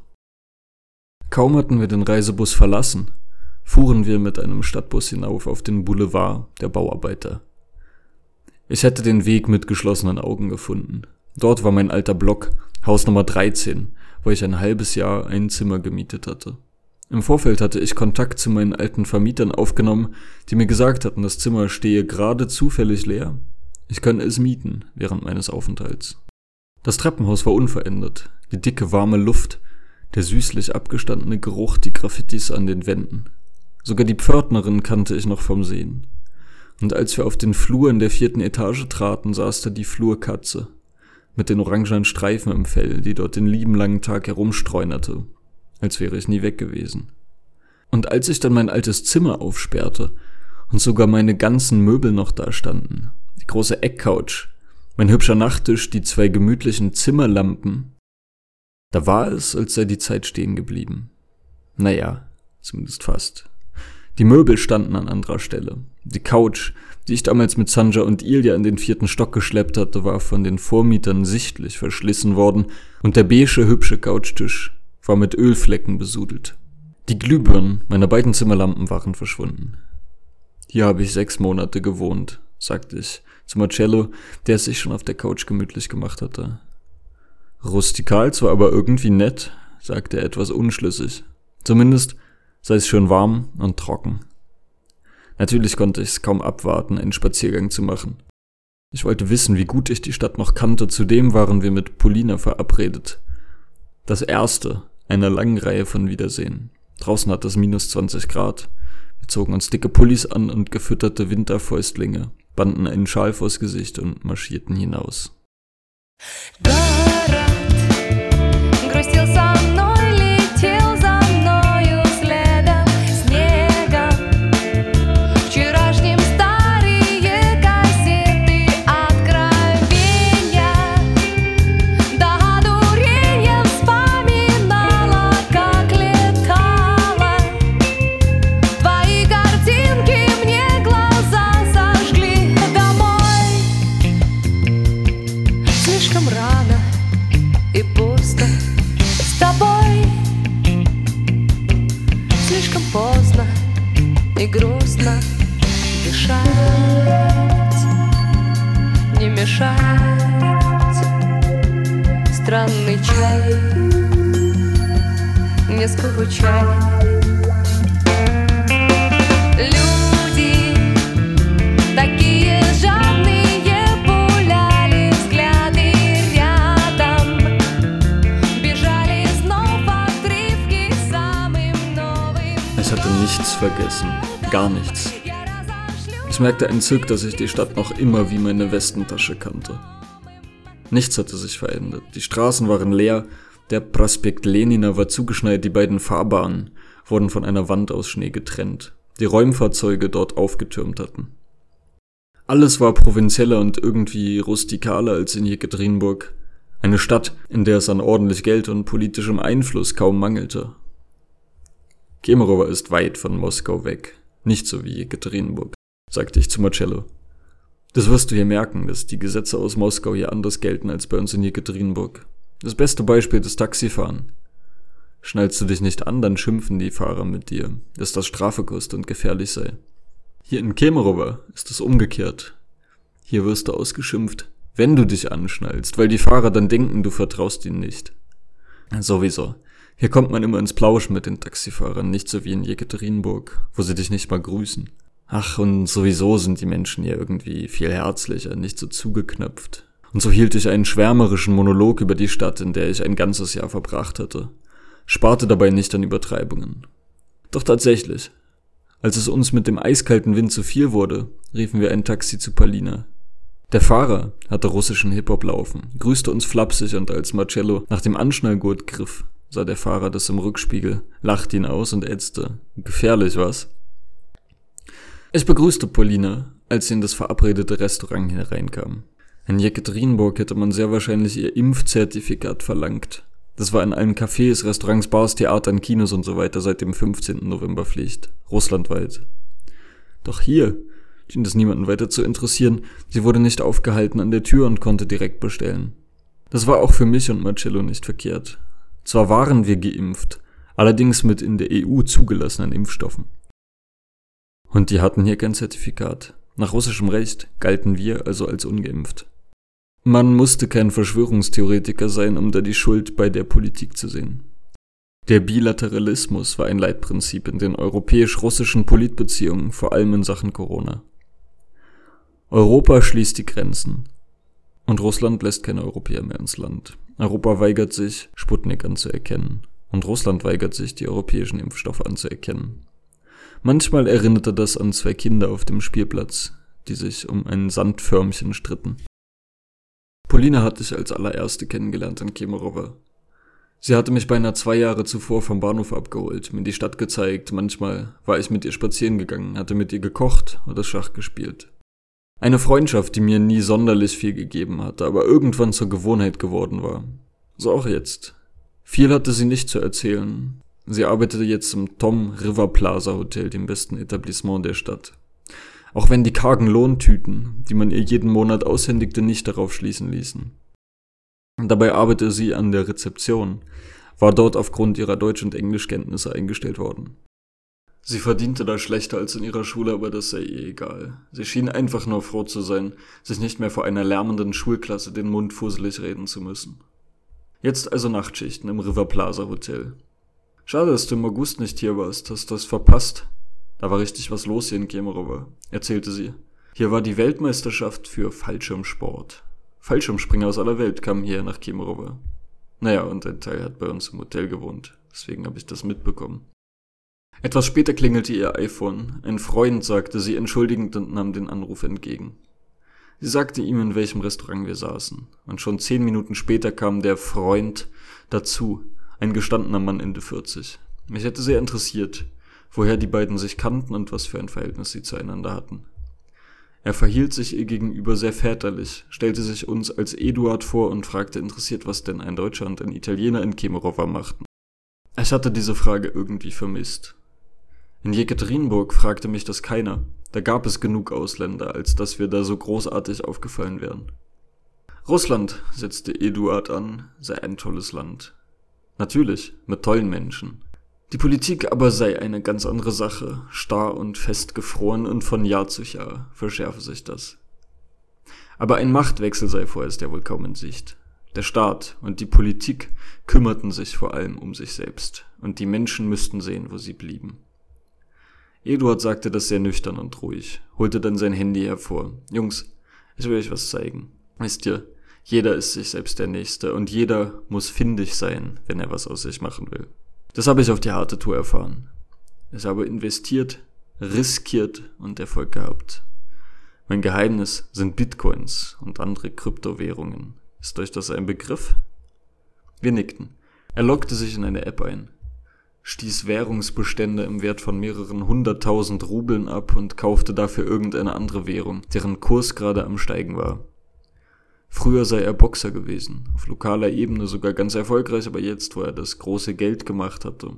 Kaum hatten wir den Reisebus verlassen, fuhren wir mit einem Stadtbus hinauf auf den Boulevard der Bauarbeiter. Ich hätte den Weg mit geschlossenen Augen gefunden. Dort war mein alter Block, Haus Nummer 13, wo ich ein halbes Jahr ein Zimmer gemietet hatte. Im Vorfeld hatte ich Kontakt zu meinen alten Vermietern aufgenommen, die mir gesagt hatten, das Zimmer stehe gerade zufällig leer. Ich könne es mieten während meines Aufenthalts. Das Treppenhaus war unverändert, die dicke warme Luft, der süßlich abgestandene Geruch, die Graffitis an den Wänden. Sogar die Pförtnerin kannte ich noch vom Sehen. Und als wir auf den Flur in der vierten Etage traten, saß da die Flurkatze mit den orangenen Streifen im Fell, die dort den lieben langen Tag herumstreunerte, als wäre ich nie weg gewesen. Und als ich dann mein altes Zimmer aufsperrte und sogar meine ganzen Möbel noch da standen, die große Eckcouch, mein hübscher Nachttisch, die zwei gemütlichen Zimmerlampen, da war es, als sei die Zeit stehen geblieben. Naja, zumindest fast. Die Möbel standen an anderer Stelle. Die Couch, die ich damals mit Sanja und Ilja in den vierten Stock geschleppt hatte, war von den Vormietern sichtlich verschlissen worden und der beige hübsche Couchtisch war mit Ölflecken besudelt. Die Glühbirnen meiner beiden Zimmerlampen waren verschwunden. Hier habe ich sechs Monate gewohnt, sagte ich zu Marcello, der es sich schon auf der Couch gemütlich gemacht hatte. Rustikal zwar aber irgendwie nett, sagte er etwas unschlüssig. Zumindest sei es schön warm und trocken. Natürlich konnte ich es kaum abwarten, einen Spaziergang zu machen. Ich wollte wissen, wie gut ich die Stadt noch kannte, zudem waren wir mit Polina verabredet. Das erste einer langen Reihe von Wiedersehen. Draußen hat es minus 20 Grad. Wir zogen uns dicke Pullis an und gefütterte Winterfäustlinge, banden einen Schal vors Gesicht und marschierten hinaus. Город грустил Не скучай Люди Такие жадные пуляли взгляды рядом Бежали снова отрывки самым новым Ich hatte nichts vergessen, gar nichts. Ich merkte entzückt, dass ich die Stadt noch immer wie meine Westentasche kannte. Nichts hatte sich verändert. Die Straßen waren leer, der Prospekt Lenina war zugeschneit, die beiden Fahrbahnen wurden von einer Wand aus Schnee getrennt, die Räumfahrzeuge dort aufgetürmt hatten. Alles war provinzieller und irgendwie rustikaler als in Jekaterinburg, eine Stadt, in der es an ordentlich Geld und politischem Einfluss kaum mangelte. Kemerovo ist weit von Moskau weg, nicht so wie Jekaterinburg, sagte ich zu Marcello. Das wirst du hier merken, dass die Gesetze aus Moskau hier anders gelten als bei uns in Jekaterinburg. Das beste Beispiel ist Taxifahren. Schnallst du dich nicht an, dann schimpfen die Fahrer mit dir, dass das Strafe kostet und gefährlich sei. Hier in Kemerovo ist es umgekehrt. Hier wirst du ausgeschimpft, wenn du dich anschnallst, weil die Fahrer dann denken, du vertraust ihnen nicht. Sowieso. Hier kommt man immer ins Plauschen mit den Taxifahrern, nicht so wie in Jekaterinburg, wo sie dich nicht mal grüßen. Ach, und sowieso sind die Menschen hier irgendwie viel herzlicher, nicht so zugeknöpft. Und so hielt ich einen schwärmerischen Monolog über die Stadt, in der ich ein ganzes Jahr verbracht hatte, sparte dabei nicht an Übertreibungen. Doch tatsächlich, als es uns mit dem eiskalten Wind zu viel wurde, riefen wir ein Taxi zu Palina. Der Fahrer hatte russischen Hip-Hop laufen, grüßte uns flapsig und als Marcello nach dem Anschnallgurt griff, sah der Fahrer das im Rückspiegel, lachte ihn aus und ätzte. Gefährlich, was? Ich begrüßte Paulina, als sie in das verabredete Restaurant hereinkam. In Jekaterinburg hätte man sehr wahrscheinlich ihr Impfzertifikat verlangt. Das war in allen Cafés, Restaurants, Bars, Theatern, Kinos und so weiter seit dem 15. November Pflicht. Russlandweit. Doch hier schien es niemanden weiter zu interessieren. Sie wurde nicht aufgehalten an der Tür und konnte direkt bestellen. Das war auch für mich und Marcello nicht verkehrt. Zwar waren wir geimpft, allerdings mit in der EU zugelassenen Impfstoffen. Und die hatten hier kein Zertifikat. Nach russischem Recht galten wir also als ungeimpft. Man musste kein Verschwörungstheoretiker sein, um da die Schuld bei der Politik zu sehen. Der Bilateralismus war ein Leitprinzip in den europäisch-russischen Politbeziehungen, vor allem in Sachen Corona. Europa schließt die Grenzen. Und Russland lässt keine Europäer mehr ins Land. Europa weigert sich, Sputnik anzuerkennen. Und Russland weigert sich, die europäischen Impfstoffe anzuerkennen. Manchmal erinnerte das an zwei Kinder auf dem Spielplatz, die sich um ein Sandförmchen stritten. Polina hatte ich als allererste kennengelernt in Kemerovo. Sie hatte mich beinahe zwei Jahre zuvor vom Bahnhof abgeholt, mir die Stadt gezeigt, manchmal war ich mit ihr spazieren gegangen, hatte mit ihr gekocht oder Schach gespielt. Eine Freundschaft, die mir nie sonderlich viel gegeben hatte, aber irgendwann zur Gewohnheit geworden war. So auch jetzt. Viel hatte sie nicht zu erzählen. Sie arbeitete jetzt im Tom River Plaza Hotel, dem besten Etablissement der Stadt. Auch wenn die kargen Lohntüten, die man ihr jeden Monat aushändigte, nicht darauf schließen ließen. Dabei arbeitete sie an der Rezeption, war dort aufgrund ihrer Deutsch- und Englischkenntnisse eingestellt worden. Sie verdiente da schlechter als in ihrer Schule, aber das sei ihr egal. Sie schien einfach nur froh zu sein, sich nicht mehr vor einer lärmenden Schulklasse den Mund fusselig reden zu müssen. Jetzt also Nachtschichten im River Plaza Hotel. Schade, dass du im August nicht hier warst, hast das verpasst. Da war richtig was los hier in Kemerovo, erzählte sie. Hier war die Weltmeisterschaft für Fallschirmsport. Fallschirmspringer aus aller Welt kamen hier nach Kemerovo. Naja, und ein Teil hat bei uns im Hotel gewohnt, deswegen habe ich das mitbekommen. Etwas später klingelte ihr iPhone. Ein Freund sagte sie entschuldigend und nahm den Anruf entgegen. Sie sagte ihm, in welchem Restaurant wir saßen. Und schon zehn Minuten später kam der Freund dazu, ein gestandener Mann Ende 40. Mich hätte sehr interessiert, woher die beiden sich kannten und was für ein Verhältnis sie zueinander hatten. Er verhielt sich ihr gegenüber sehr väterlich, stellte sich uns als Eduard vor und fragte interessiert, was denn ein Deutscher und ein Italiener in Kemerowa machten. Ich hatte diese Frage irgendwie vermisst. In Jekaterinburg fragte mich das keiner. Da gab es genug Ausländer, als dass wir da so großartig aufgefallen wären. Russland, setzte Eduard an, sei ein tolles Land. Natürlich, mit tollen Menschen. Die Politik aber sei eine ganz andere Sache, starr und festgefroren und von Jahr zu Jahr verschärfe sich das. Aber ein Machtwechsel sei vorerst ja wohl kaum in Sicht. Der Staat und die Politik kümmerten sich vor allem um sich selbst, und die Menschen müssten sehen, wo sie blieben. Eduard sagte das sehr nüchtern und ruhig, holte dann sein Handy hervor. Jungs, ich will euch was zeigen. Wisst ihr, jeder ist sich selbst der Nächste und jeder muss findig sein, wenn er was aus sich machen will. Das habe ich auf die harte Tour erfahren. Ich habe investiert, riskiert und Erfolg gehabt. Mein Geheimnis sind Bitcoins und andere Kryptowährungen. Ist euch das ein Begriff? Wir nickten. Er lockte sich in eine App ein stieß Währungsbestände im Wert von mehreren hunderttausend Rubeln ab und kaufte dafür irgendeine andere Währung, deren Kurs gerade am Steigen war. Früher sei er Boxer gewesen, auf lokaler Ebene sogar ganz erfolgreich, aber jetzt, wo er das große Geld gemacht hatte,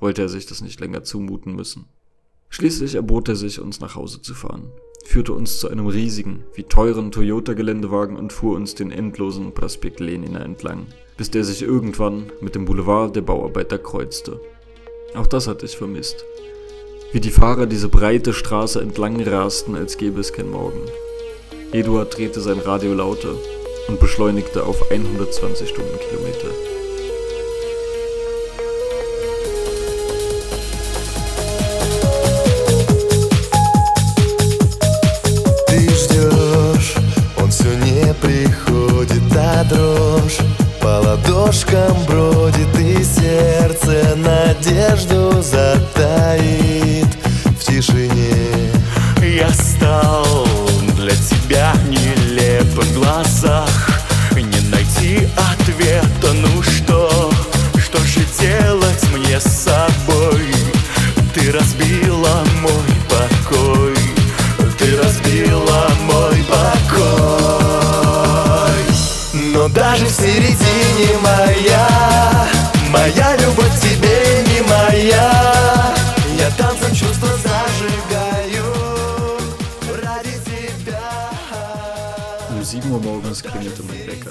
wollte er sich das nicht länger zumuten müssen. Schließlich erbot er sich, uns nach Hause zu fahren, führte uns zu einem riesigen, wie teuren Toyota-Geländewagen und fuhr uns den endlosen Prospekt Lenina entlang, bis der sich irgendwann mit dem Boulevard der Bauarbeiter kreuzte. Auch das hatte ich vermisst. Wie die Fahrer diese breite Straße entlang rasten, als gäbe es kein Morgen. Eduard drehte sein Radio lauter und beschleunigte auf 120 Stundenkilometer. Ты ждешь, он все не приходит, а дрожь по ладошкам бродит и сердце надежду затаит в тишине. Я стал для тебя нелеп в глазах, не найти ответа, ну что, что же делать мне с собой? Ты разбила 7 Uhr morgens klingelte mein Wecker.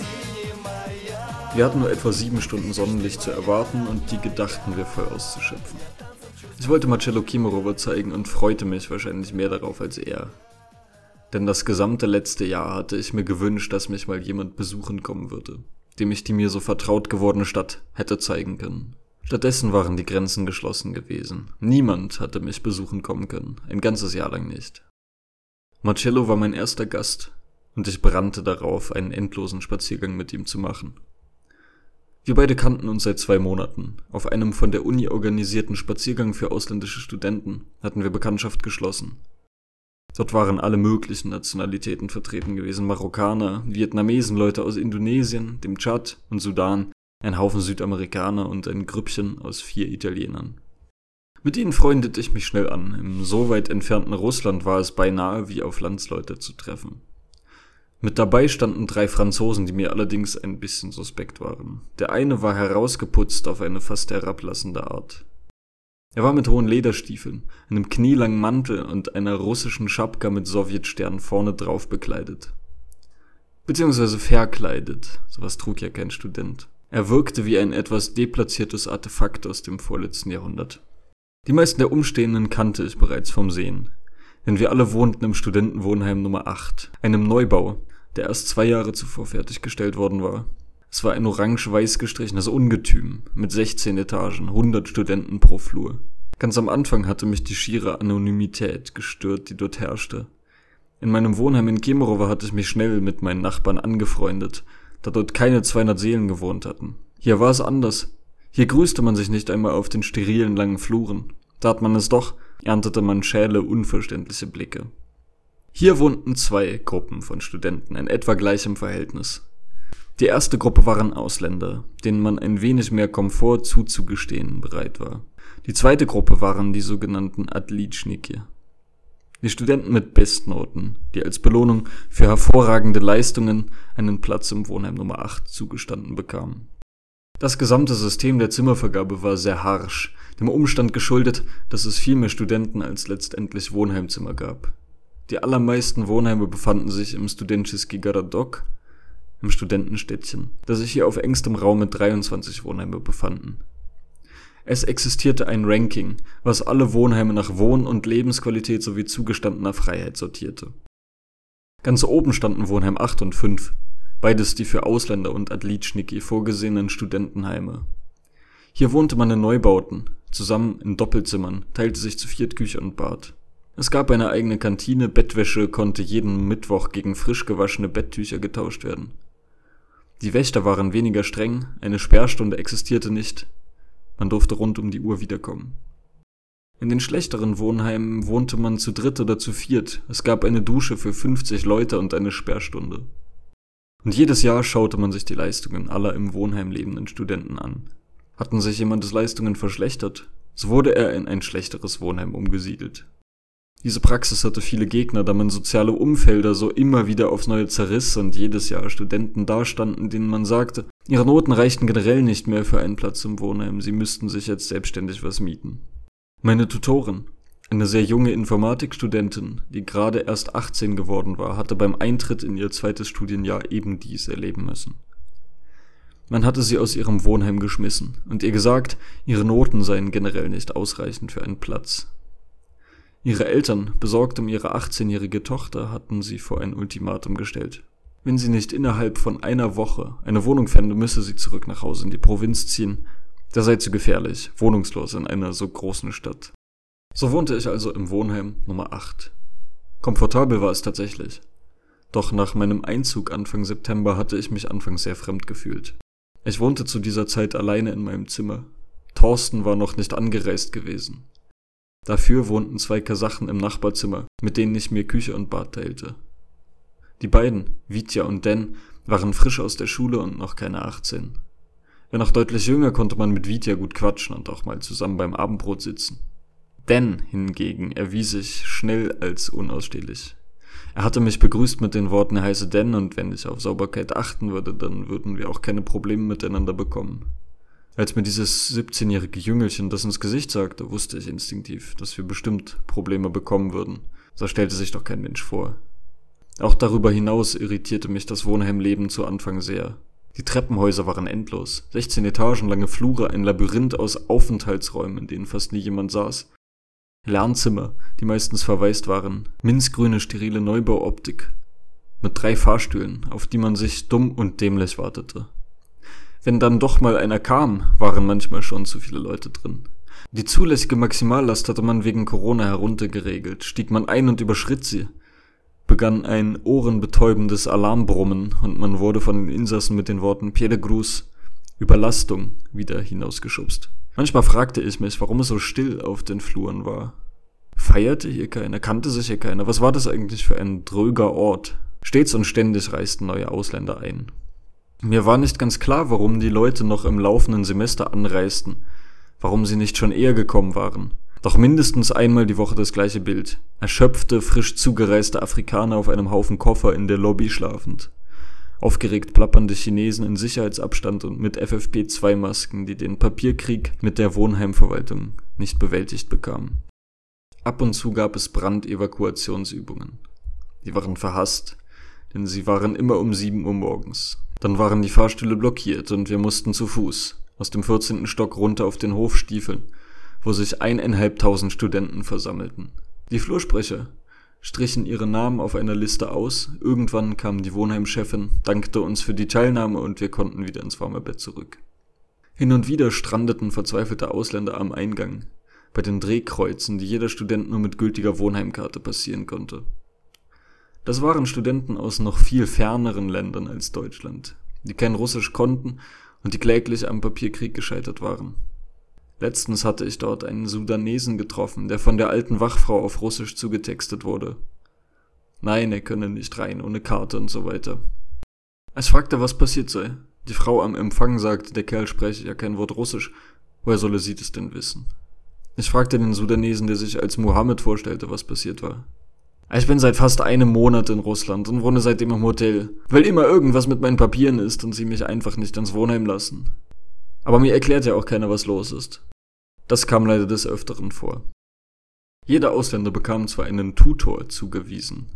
Wir hatten nur etwa sieben Stunden Sonnenlicht zu erwarten und die gedachten wir voll auszuschöpfen. Ich wollte Marcello Kimorova zeigen und freute mich wahrscheinlich mehr darauf als er. Denn das gesamte letzte Jahr hatte ich mir gewünscht, dass mich mal jemand besuchen kommen würde, dem ich die mir so vertraut gewordene Stadt hätte zeigen können. Stattdessen waren die Grenzen geschlossen gewesen. Niemand hatte mich besuchen kommen können, ein ganzes Jahr lang nicht. Marcello war mein erster Gast, und ich brannte darauf, einen endlosen Spaziergang mit ihm zu machen. Wir beide kannten uns seit zwei Monaten. Auf einem von der Uni organisierten Spaziergang für ausländische Studenten hatten wir Bekanntschaft geschlossen. Dort waren alle möglichen Nationalitäten vertreten gewesen. Marokkaner, Vietnamesen, Leute aus Indonesien, dem Tschad und Sudan, ein Haufen Südamerikaner und ein Grüppchen aus vier Italienern. Mit ihnen freundete ich mich schnell an. Im so weit entfernten Russland war es beinahe wie auf Landsleute zu treffen. Mit dabei standen drei Franzosen, die mir allerdings ein bisschen suspekt waren. Der eine war herausgeputzt auf eine fast herablassende Art. Er war mit hohen Lederstiefeln, einem knielangen Mantel und einer russischen Schapka mit Sowjetstern vorne drauf bekleidet. Beziehungsweise verkleidet, sowas trug ja kein Student. Er wirkte wie ein etwas deplatziertes Artefakt aus dem vorletzten Jahrhundert. Die meisten der Umstehenden kannte ich bereits vom Sehen, denn wir alle wohnten im Studentenwohnheim Nummer 8, einem Neubau, der erst zwei Jahre zuvor fertiggestellt worden war. Es war ein orange-weiß gestrichenes Ungetüm mit 16 Etagen, 100 Studenten pro Flur. Ganz am Anfang hatte mich die schiere Anonymität gestört, die dort herrschte. In meinem Wohnheim in Kemerovo hatte ich mich schnell mit meinen Nachbarn angefreundet, da dort keine 200 Seelen gewohnt hatten. Hier war es anders. Hier grüßte man sich nicht einmal auf den sterilen langen Fluren. Tat man es doch, erntete man schäle, unverständliche Blicke. Hier wohnten zwei Gruppen von Studenten in etwa gleichem Verhältnis. Die erste Gruppe waren Ausländer, denen man ein wenig mehr Komfort zuzugestehen bereit war. Die zweite Gruppe waren die sogenannten Adlitschniki. Die Studenten mit Bestnoten, die als Belohnung für hervorragende Leistungen einen Platz im Wohnheim Nummer 8 zugestanden bekamen. Das gesamte System der Zimmervergabe war sehr harsch, dem Umstand geschuldet, dass es viel mehr Studenten als letztendlich Wohnheimzimmer gab. Die allermeisten Wohnheime befanden sich im Studentski Garadok, im Studentenstädtchen, das sich hier auf engstem Raum mit 23 Wohnheime befanden. Es existierte ein Ranking, was alle Wohnheime nach Wohn- und Lebensqualität sowie zugestandener Freiheit sortierte. Ganz oben standen Wohnheim 8 und 5, beides die für Ausländer und Adlitschniki vorgesehenen Studentenheime. Hier wohnte man in Neubauten, zusammen in Doppelzimmern, teilte sich zu viert Küche und Bad. Es gab eine eigene Kantine, Bettwäsche konnte jeden Mittwoch gegen frisch gewaschene Betttücher getauscht werden. Die Wächter waren weniger streng, eine Sperrstunde existierte nicht, man durfte rund um die Uhr wiederkommen. In den schlechteren Wohnheimen wohnte man zu dritt oder zu viert, es gab eine Dusche für 50 Leute und eine Sperrstunde. Und jedes Jahr schaute man sich die Leistungen aller im Wohnheim lebenden Studenten an. Hatten sich jemandes Leistungen verschlechtert, so wurde er in ein schlechteres Wohnheim umgesiedelt. Diese Praxis hatte viele Gegner, da man soziale Umfelder so immer wieder aufs Neue zerriss und jedes Jahr Studenten dastanden, denen man sagte, ihre Noten reichten generell nicht mehr für einen Platz im Wohnheim, sie müssten sich jetzt selbstständig was mieten. Meine Tutorin, eine sehr junge Informatikstudentin, die gerade erst 18 geworden war, hatte beim Eintritt in ihr zweites Studienjahr eben dies erleben müssen. Man hatte sie aus ihrem Wohnheim geschmissen und ihr gesagt, ihre Noten seien generell nicht ausreichend für einen Platz. Ihre Eltern, besorgt um ihre 18-jährige Tochter, hatten sie vor ein Ultimatum gestellt. Wenn sie nicht innerhalb von einer Woche eine Wohnung fände, müsse sie zurück nach Hause in die Provinz ziehen. Da sei zu gefährlich, wohnungslos in einer so großen Stadt. So wohnte ich also im Wohnheim Nummer 8. Komfortabel war es tatsächlich. Doch nach meinem Einzug Anfang September hatte ich mich anfangs sehr fremd gefühlt. Ich wohnte zu dieser Zeit alleine in meinem Zimmer. Thorsten war noch nicht angereist gewesen. Dafür wohnten zwei Kasachen im Nachbarzimmer, mit denen ich mir Küche und Bad teilte. Die beiden, Vitya und Den, waren frisch aus der Schule und noch keine 18. Wenn auch deutlich jünger, konnte man mit Vitya gut quatschen und auch mal zusammen beim Abendbrot sitzen. Den hingegen erwies sich schnell als unausstehlich. Er hatte mich begrüßt mit den Worten, er heiße Den und wenn ich auf Sauberkeit achten würde, dann würden wir auch keine Probleme miteinander bekommen. Als mir dieses 17-jährige Jüngelchen das ins Gesicht sagte, wusste ich instinktiv, dass wir bestimmt Probleme bekommen würden. So stellte sich doch kein Mensch vor. Auch darüber hinaus irritierte mich das Wohnheimleben zu Anfang sehr. Die Treppenhäuser waren endlos, 16 Etagen lange Flure, ein Labyrinth aus Aufenthaltsräumen, in denen fast nie jemand saß. Lernzimmer, die meistens verwaist waren, minzgrüne sterile Neubauoptik, mit drei Fahrstühlen, auf die man sich dumm und dämlich wartete. Wenn dann doch mal einer kam, waren manchmal schon zu viele Leute drin. Die zulässige Maximallast hatte man wegen Corona heruntergeregelt, stieg man ein und überschritt sie, begann ein ohrenbetäubendes Alarmbrummen und man wurde von den Insassen mit den Worten Piedegruß Überlastung wieder hinausgeschubst. Manchmal fragte ich mich, warum es so still auf den Fluren war. Feierte hier keiner, kannte sich hier keiner, was war das eigentlich für ein dröger Ort? Stets und ständig reisten neue Ausländer ein. Mir war nicht ganz klar, warum die Leute noch im laufenden Semester anreisten, warum sie nicht schon eher gekommen waren. Doch mindestens einmal die Woche das gleiche Bild. Erschöpfte, frisch zugereiste Afrikaner auf einem Haufen Koffer in der Lobby schlafend. Aufgeregt plappernde Chinesen in Sicherheitsabstand und mit FFP2-Masken, die den Papierkrieg mit der Wohnheimverwaltung nicht bewältigt bekamen. Ab und zu gab es Brandevakuationsübungen. Die waren verhasst, denn sie waren immer um 7 Uhr morgens. Dann waren die Fahrstühle blockiert und wir mussten zu Fuß aus dem 14. Stock runter auf den Hof stiefeln, wo sich eineinhalbtausend Studenten versammelten. Die Flursprecher strichen ihre Namen auf einer Liste aus. Irgendwann kam die Wohnheimchefin, dankte uns für die Teilnahme und wir konnten wieder ins warme Bett zurück. Hin und wieder strandeten verzweifelte Ausländer am Eingang, bei den Drehkreuzen, die jeder Student nur mit gültiger Wohnheimkarte passieren konnte. Das waren Studenten aus noch viel ferneren Ländern als Deutschland, die kein Russisch konnten und die kläglich am Papierkrieg gescheitert waren. Letztens hatte ich dort einen Sudanesen getroffen, der von der alten Wachfrau auf Russisch zugetextet wurde. Nein, er könne nicht rein, ohne Karte und so weiter. Ich fragte, was passiert sei. Die Frau am Empfang sagte, der Kerl spreche ja kein Wort Russisch. Woher solle sie das denn wissen? Ich fragte den Sudanesen, der sich als Mohammed vorstellte, was passiert war. Ich bin seit fast einem Monat in Russland und wohne seitdem im Hotel, weil immer irgendwas mit meinen Papieren ist und sie mich einfach nicht ins Wohnheim lassen. Aber mir erklärt ja auch keiner, was los ist. Das kam leider des Öfteren vor. Jeder Ausländer bekam zwar einen Tutor zugewiesen,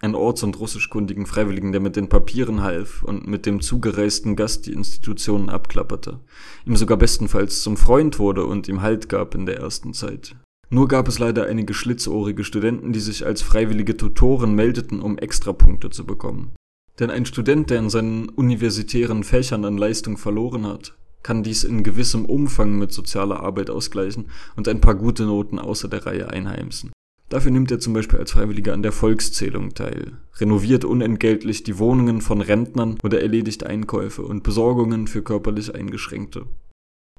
einen orts- und russischkundigen Freiwilligen, der mit den Papieren half und mit dem zugereisten Gast die Institutionen abklapperte, ihm sogar bestenfalls zum Freund wurde und ihm Halt gab in der ersten Zeit. Nur gab es leider einige schlitzohrige Studenten, die sich als freiwillige Tutoren meldeten, um Extrapunkte zu bekommen. Denn ein Student, der in seinen universitären Fächern an Leistung verloren hat, kann dies in gewissem Umfang mit sozialer Arbeit ausgleichen und ein paar gute Noten außer der Reihe einheimsen. Dafür nimmt er zum Beispiel als Freiwilliger an der Volkszählung teil, renoviert unentgeltlich die Wohnungen von Rentnern oder erledigt Einkäufe und Besorgungen für körperlich Eingeschränkte.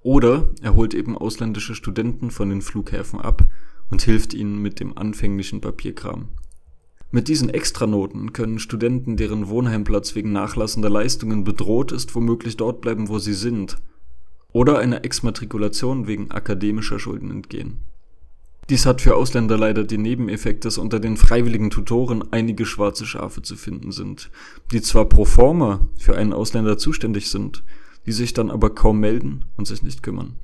Oder er holt eben ausländische Studenten von den Flughäfen ab und hilft ihnen mit dem anfänglichen Papierkram. Mit diesen Extranoten können Studenten, deren Wohnheimplatz wegen nachlassender Leistungen bedroht ist, womöglich dort bleiben, wo sie sind, oder einer Exmatrikulation wegen akademischer Schulden entgehen. Dies hat für Ausländer leider den Nebeneffekt, dass unter den freiwilligen Tutoren einige schwarze Schafe zu finden sind, die zwar pro forma für einen Ausländer zuständig sind, die sich dann aber kaum melden und sich nicht kümmern.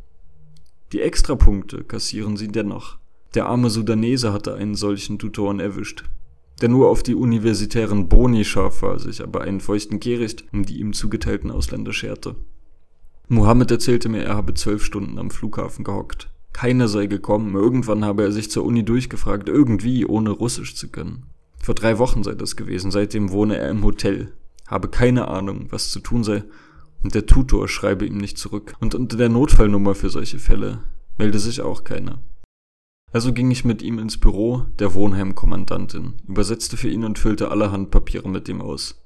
Die Extrapunkte kassieren sie dennoch. Der arme Sudanese hatte einen solchen Tutoren erwischt, der nur auf die universitären Boni scharf war, sich aber einen feuchten Kehricht um die ihm zugeteilten Ausländer scherte. Mohammed erzählte mir, er habe zwölf Stunden am Flughafen gehockt. Keiner sei gekommen, irgendwann habe er sich zur Uni durchgefragt, irgendwie, ohne Russisch zu können. Vor drei Wochen sei das gewesen, seitdem wohne er im Hotel, habe keine Ahnung, was zu tun sei, und der Tutor schreibe ihm nicht zurück. Und unter der Notfallnummer für solche Fälle melde sich auch keiner. Also ging ich mit ihm ins Büro der Wohnheimkommandantin, übersetzte für ihn und füllte allerhand Papiere mit ihm aus.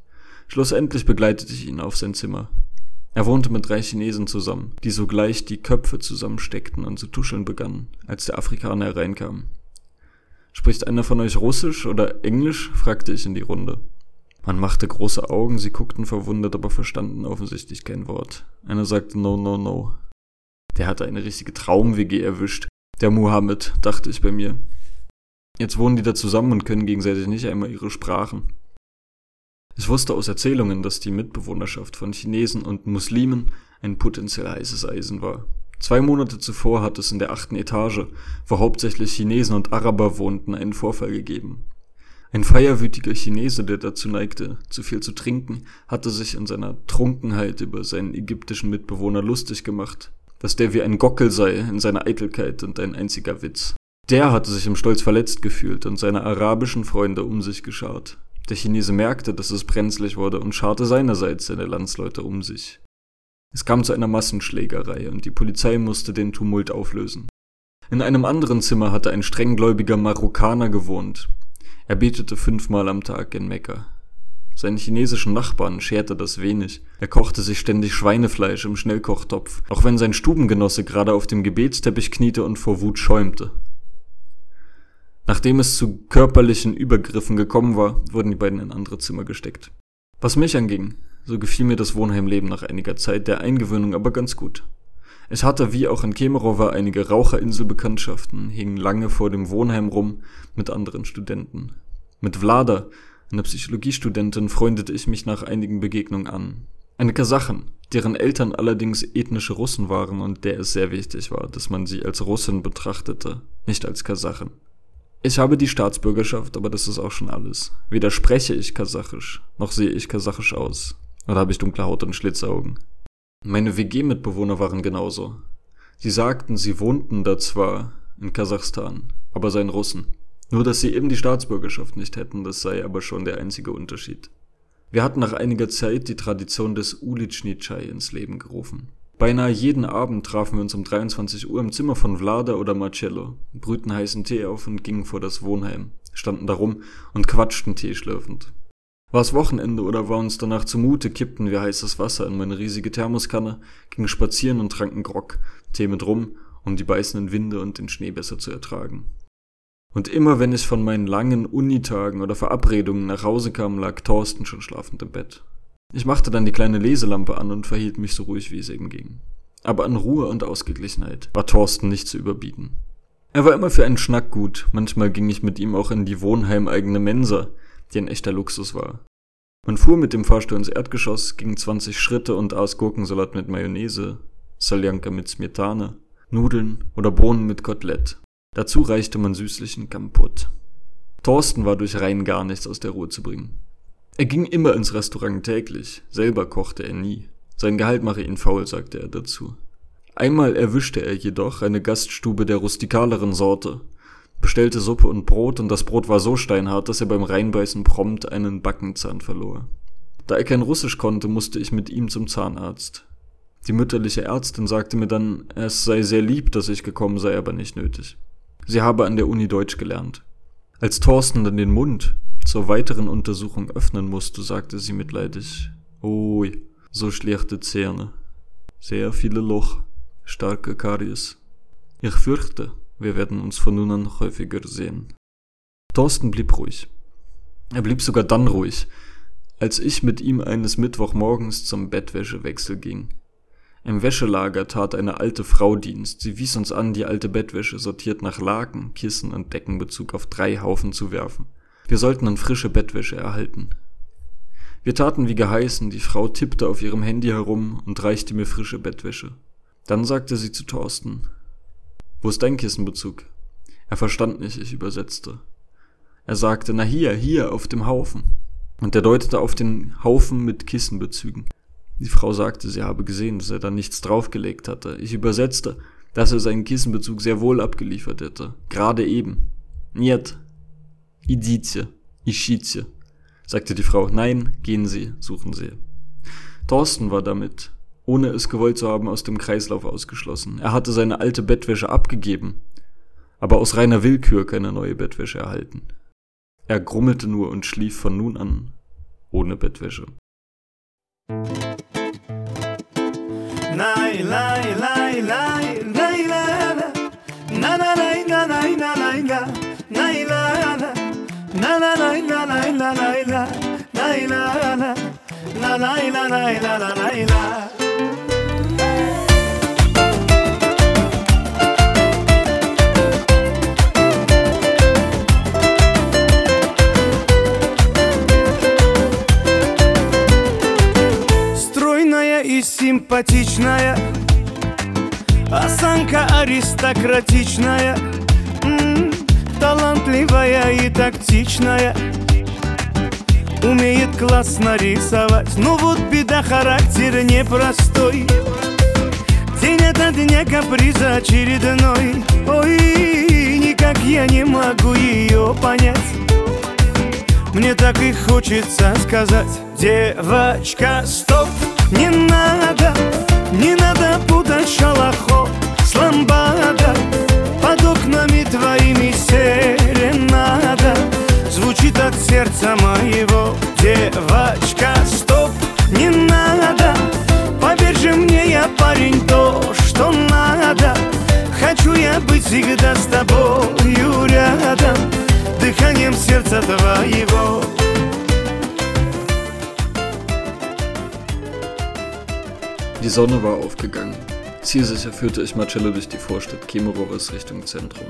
Schlussendlich begleitete ich ihn auf sein Zimmer. Er wohnte mit drei Chinesen zusammen, die sogleich die Köpfe zusammensteckten und zu tuscheln begannen, als der Afrikaner hereinkam. Spricht einer von euch Russisch oder Englisch? fragte ich in die Runde. Man machte große Augen, sie guckten verwundert, aber verstanden offensichtlich kein Wort. Einer sagte no, no, no. Der hatte eine richtige Traum-WG erwischt. Der Muhammad, dachte ich bei mir. Jetzt wohnen die da zusammen und können gegenseitig nicht einmal ihre Sprachen. Ich wusste aus Erzählungen, dass die Mitbewohnerschaft von Chinesen und Muslimen ein potenziell heißes Eisen war. Zwei Monate zuvor hat es in der achten Etage, wo hauptsächlich Chinesen und Araber wohnten, einen Vorfall gegeben. Ein feierwütiger Chinese, der dazu neigte, zu viel zu trinken, hatte sich in seiner Trunkenheit über seinen ägyptischen Mitbewohner lustig gemacht, dass der wie ein Gockel sei in seiner Eitelkeit und ein einziger Witz. Der hatte sich im Stolz verletzt gefühlt und seine arabischen Freunde um sich geschart. Der Chinese merkte, dass es brenzlig wurde und scharte seinerseits seine Landsleute um sich. Es kam zu einer Massenschlägerei und die Polizei musste den Tumult auflösen. In einem anderen Zimmer hatte ein strenggläubiger Marokkaner gewohnt, er betete fünfmal am Tag in Mekka. Seinen chinesischen Nachbarn scherte das wenig. Er kochte sich ständig Schweinefleisch im Schnellkochtopf, auch wenn sein Stubengenosse gerade auf dem Gebetsteppich kniete und vor Wut schäumte. Nachdem es zu körperlichen Übergriffen gekommen war, wurden die beiden in andere Zimmer gesteckt. Was mich anging, so gefiel mir das Wohnheimleben nach einiger Zeit der Eingewöhnung aber ganz gut. Es hatte wie auch in Kemerowa einige Raucherinselbekanntschaften, hing lange vor dem Wohnheim rum mit anderen Studenten. Mit Vlada Eine Psychologiestudentin freundete ich mich nach einigen Begegnungen an. Eine Kasachin, deren Eltern allerdings ethnische Russen waren und der es sehr wichtig war, dass man sie als Russin betrachtete, nicht als Kasachin. Ich habe die Staatsbürgerschaft, aber das ist auch schon alles. Weder spreche ich Kasachisch, noch sehe ich kasachisch aus. Oder habe ich dunkle Haut und Schlitzaugen. Meine WG-Mitbewohner waren genauso. Sie sagten, sie wohnten da zwar in Kasachstan, aber seien Russen. Nur, dass sie eben die Staatsbürgerschaft nicht hätten, das sei aber schon der einzige Unterschied. Wir hatten nach einiger Zeit die Tradition des Ulitschnitschai ins Leben gerufen. Beinahe jeden Abend trafen wir uns um 23 Uhr im Zimmer von Vlada oder Marcello, brühten heißen Tee auf und gingen vor das Wohnheim, standen darum und quatschten Tee War es Wochenende oder war uns danach zumute, kippten wir heißes Wasser in meine riesige Thermoskanne, gingen spazieren und tranken Grog, Tee mit Rum, um die beißenden Winde und den Schnee besser zu ertragen. Und immer wenn ich von meinen langen Unitagen oder Verabredungen nach Hause kam, lag Thorsten schon schlafend im Bett. Ich machte dann die kleine Leselampe an und verhielt mich so ruhig, wie es eben ging. Aber an Ruhe und Ausgeglichenheit war Thorsten nicht zu überbieten. Er war immer für einen Schnack gut, manchmal ging ich mit ihm auch in die wohnheimeigene Mensa, die ein echter Luxus war. Man fuhr mit dem Fahrstuhl ins Erdgeschoss, ging 20 Schritte und aß Gurkensalat mit Mayonnaise, Saljanka mit Smetane, Nudeln oder Bohnen mit Kotelett. Dazu reichte man süßlichen Kamput. Thorsten war durch rein gar nichts aus der Ruhe zu bringen. Er ging immer ins Restaurant täglich, selber kochte er nie. Sein Gehalt mache ihn faul, sagte er dazu. Einmal erwischte er jedoch eine Gaststube der rustikaleren Sorte, bestellte Suppe und Brot und das Brot war so steinhart, dass er beim Reinbeißen prompt einen Backenzahn verlor. Da er kein Russisch konnte, musste ich mit ihm zum Zahnarzt. Die mütterliche Ärztin sagte mir dann, es sei sehr lieb, dass ich gekommen sei, aber nicht nötig. Sie habe an der Uni Deutsch gelernt. Als Thorsten dann den Mund zur weiteren Untersuchung öffnen musste, sagte sie mitleidig, Ui, so schlechte Zähne. Sehr viele Loch, starke Karies. Ich fürchte, wir werden uns von nun an häufiger sehen. Thorsten blieb ruhig. Er blieb sogar dann ruhig, als ich mit ihm eines Mittwochmorgens zum Bettwäschewechsel ging. Im Wäschelager tat eine alte Frau Dienst. Sie wies uns an, die alte Bettwäsche sortiert nach Laken, Kissen und Deckenbezug auf drei Haufen zu werfen. Wir sollten dann frische Bettwäsche erhalten. Wir taten wie geheißen, die Frau tippte auf ihrem Handy herum und reichte mir frische Bettwäsche. Dann sagte sie zu Thorsten, wo ist dein Kissenbezug? Er verstand nicht, ich übersetzte. Er sagte, na hier, hier, auf dem Haufen. Und er deutete auf den Haufen mit Kissenbezügen. Die Frau sagte, sie habe gesehen, dass er da nichts draufgelegt hatte. Ich übersetzte, dass er seinen Kissenbezug sehr wohl abgeliefert hätte. Gerade eben. Niet. Iditje. Ischitje. sagte die Frau. Nein, gehen Sie, suchen Sie. Thorsten war damit ohne es gewollt zu haben, aus dem Kreislauf ausgeschlossen. Er hatte seine alte Bettwäsche abgegeben, aber aus reiner Willkür keine neue Bettwäsche erhalten. Er grummelte nur und schlief von nun an ohne Bettwäsche. Nein, nein, nein, nein, nein, na na na na na na na na na na na na na на най на най на на най Стройная и симпатичная Осанка аристократичная м -м, Талантливая и тактичная. Умеет классно рисовать. Но вот беда, характер непростой. День ото дня каприза очередной. Ой, никак я не могу ее понять. Мне так и хочется сказать Девочка, стоп! Не надо, не надо путать шалахо с ламбада сердца моего Девочка, стоп, не надо Поверь же мне, я парень, то, что надо Хочу я быть всегда с тобою рядом Дыханием сердца твоего Die Sonne war aufgegangen. Zielsicher führte ich Marcello durch die Vorstadt Kemerowas Richtung Zentrum.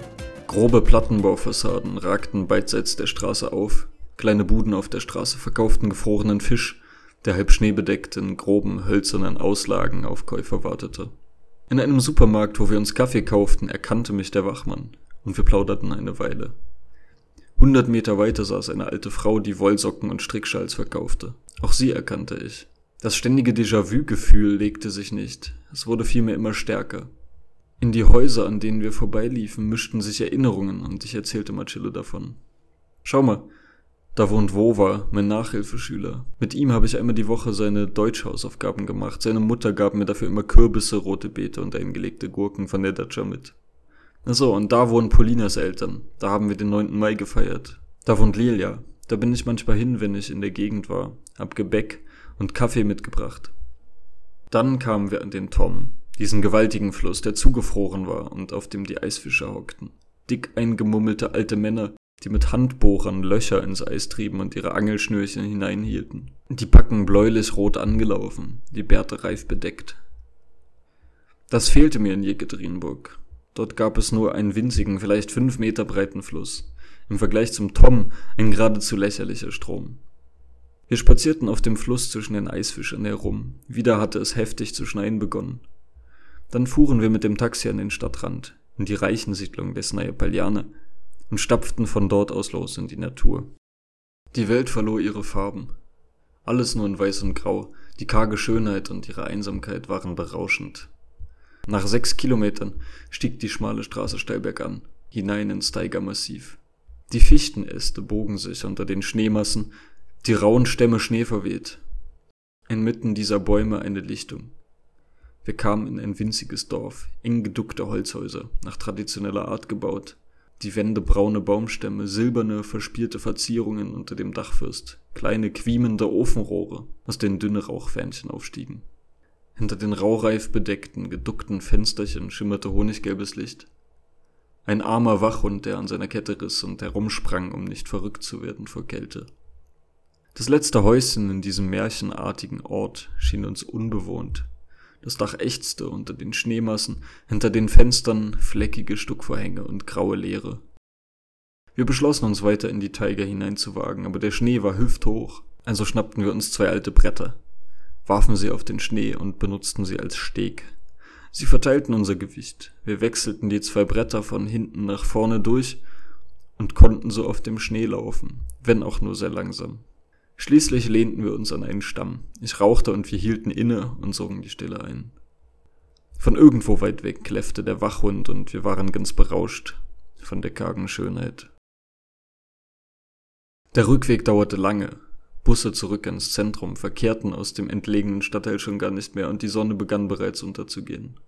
Grobe Plattenbaufassaden ragten beidseits der Straße auf, Kleine Buden auf der Straße verkauften gefrorenen Fisch, der halb schneebedeckt in groben, hölzernen Auslagen auf Käufer wartete. In einem Supermarkt, wo wir uns Kaffee kauften, erkannte mich der Wachmann, und wir plauderten eine Weile. Hundert Meter weiter saß eine alte Frau, die Wollsocken und Strickschals verkaufte. Auch sie erkannte ich. Das ständige Déjà-vu-Gefühl legte sich nicht, es wurde vielmehr immer stärker. In die Häuser, an denen wir vorbeiliefen, mischten sich Erinnerungen und ich erzählte Marcello davon. Schau mal, da wohnt Wova, mein Nachhilfeschüler. Mit ihm habe ich einmal die Woche seine Deutschhausaufgaben gemacht. Seine Mutter gab mir dafür immer Kürbisse, rote Beete und eingelegte Gurken von der Datscha mit. Achso, und da wohnen Polinas Eltern. Da haben wir den 9. Mai gefeiert. Da wohnt Lilia. Da bin ich manchmal hin, wenn ich in der Gegend war. Hab Gebäck und Kaffee mitgebracht. Dann kamen wir an den Tom, diesen gewaltigen Fluss, der zugefroren war und auf dem die Eisfischer hockten. Dick eingemummelte alte Männer, die mit Handbohrern Löcher ins Eis trieben und ihre Angelschnürchen hineinhielten. Die Backen bläulich rot angelaufen, die Bärte reif bedeckt. Das fehlte mir in Jekaterinburg. Dort gab es nur einen winzigen, vielleicht fünf Meter breiten Fluss. Im Vergleich zum Tom ein geradezu lächerlicher Strom. Wir spazierten auf dem Fluss zwischen den Eisfischern herum. Wieder hatte es heftig zu schneien begonnen. Dann fuhren wir mit dem Taxi an den Stadtrand, in die Reichensiedlung des Paljane und stapften von dort aus los in die Natur. Die Welt verlor ihre Farben. Alles nur in weiß und grau, die karge Schönheit und ihre Einsamkeit waren berauschend. Nach sechs Kilometern stieg die schmale Straße steil bergan, hinein ins Steigermassiv. Die Fichtenäste bogen sich unter den Schneemassen, die rauen Stämme schneeverweht. Inmitten dieser Bäume eine Lichtung. Wir kamen in ein winziges Dorf, eng geduckte Holzhäuser, nach traditioneller Art gebaut. Die Wände braune Baumstämme, silberne, verspielte Verzierungen unter dem Dachfirst, kleine quiemende Ofenrohre, aus denen dünne Rauchfähnchen aufstiegen. Hinter den raureif bedeckten, geduckten Fensterchen schimmerte honiggelbes Licht. Ein armer Wachhund, der an seiner Kette riss und herumsprang, um nicht verrückt zu werden vor Kälte. Das letzte Häuschen in diesem märchenartigen Ort schien uns unbewohnt. Das Dach ächzte unter den Schneemassen, hinter den Fenstern fleckige Stuckvorhänge und graue Leere. Wir beschlossen uns weiter in die Taiga hineinzuwagen, aber der Schnee war hüfthoch, also schnappten wir uns zwei alte Bretter, warfen sie auf den Schnee und benutzten sie als Steg. Sie verteilten unser Gewicht, wir wechselten die zwei Bretter von hinten nach vorne durch und konnten so auf dem Schnee laufen, wenn auch nur sehr langsam. Schließlich lehnten wir uns an einen Stamm. Ich rauchte und wir hielten inne und sogen die Stille ein. Von irgendwo weit weg kläffte der Wachhund und wir waren ganz berauscht von der kargen Schönheit. Der Rückweg dauerte lange. Busse zurück ins Zentrum verkehrten aus dem entlegenen Stadtteil schon gar nicht mehr und die Sonne begann bereits unterzugehen.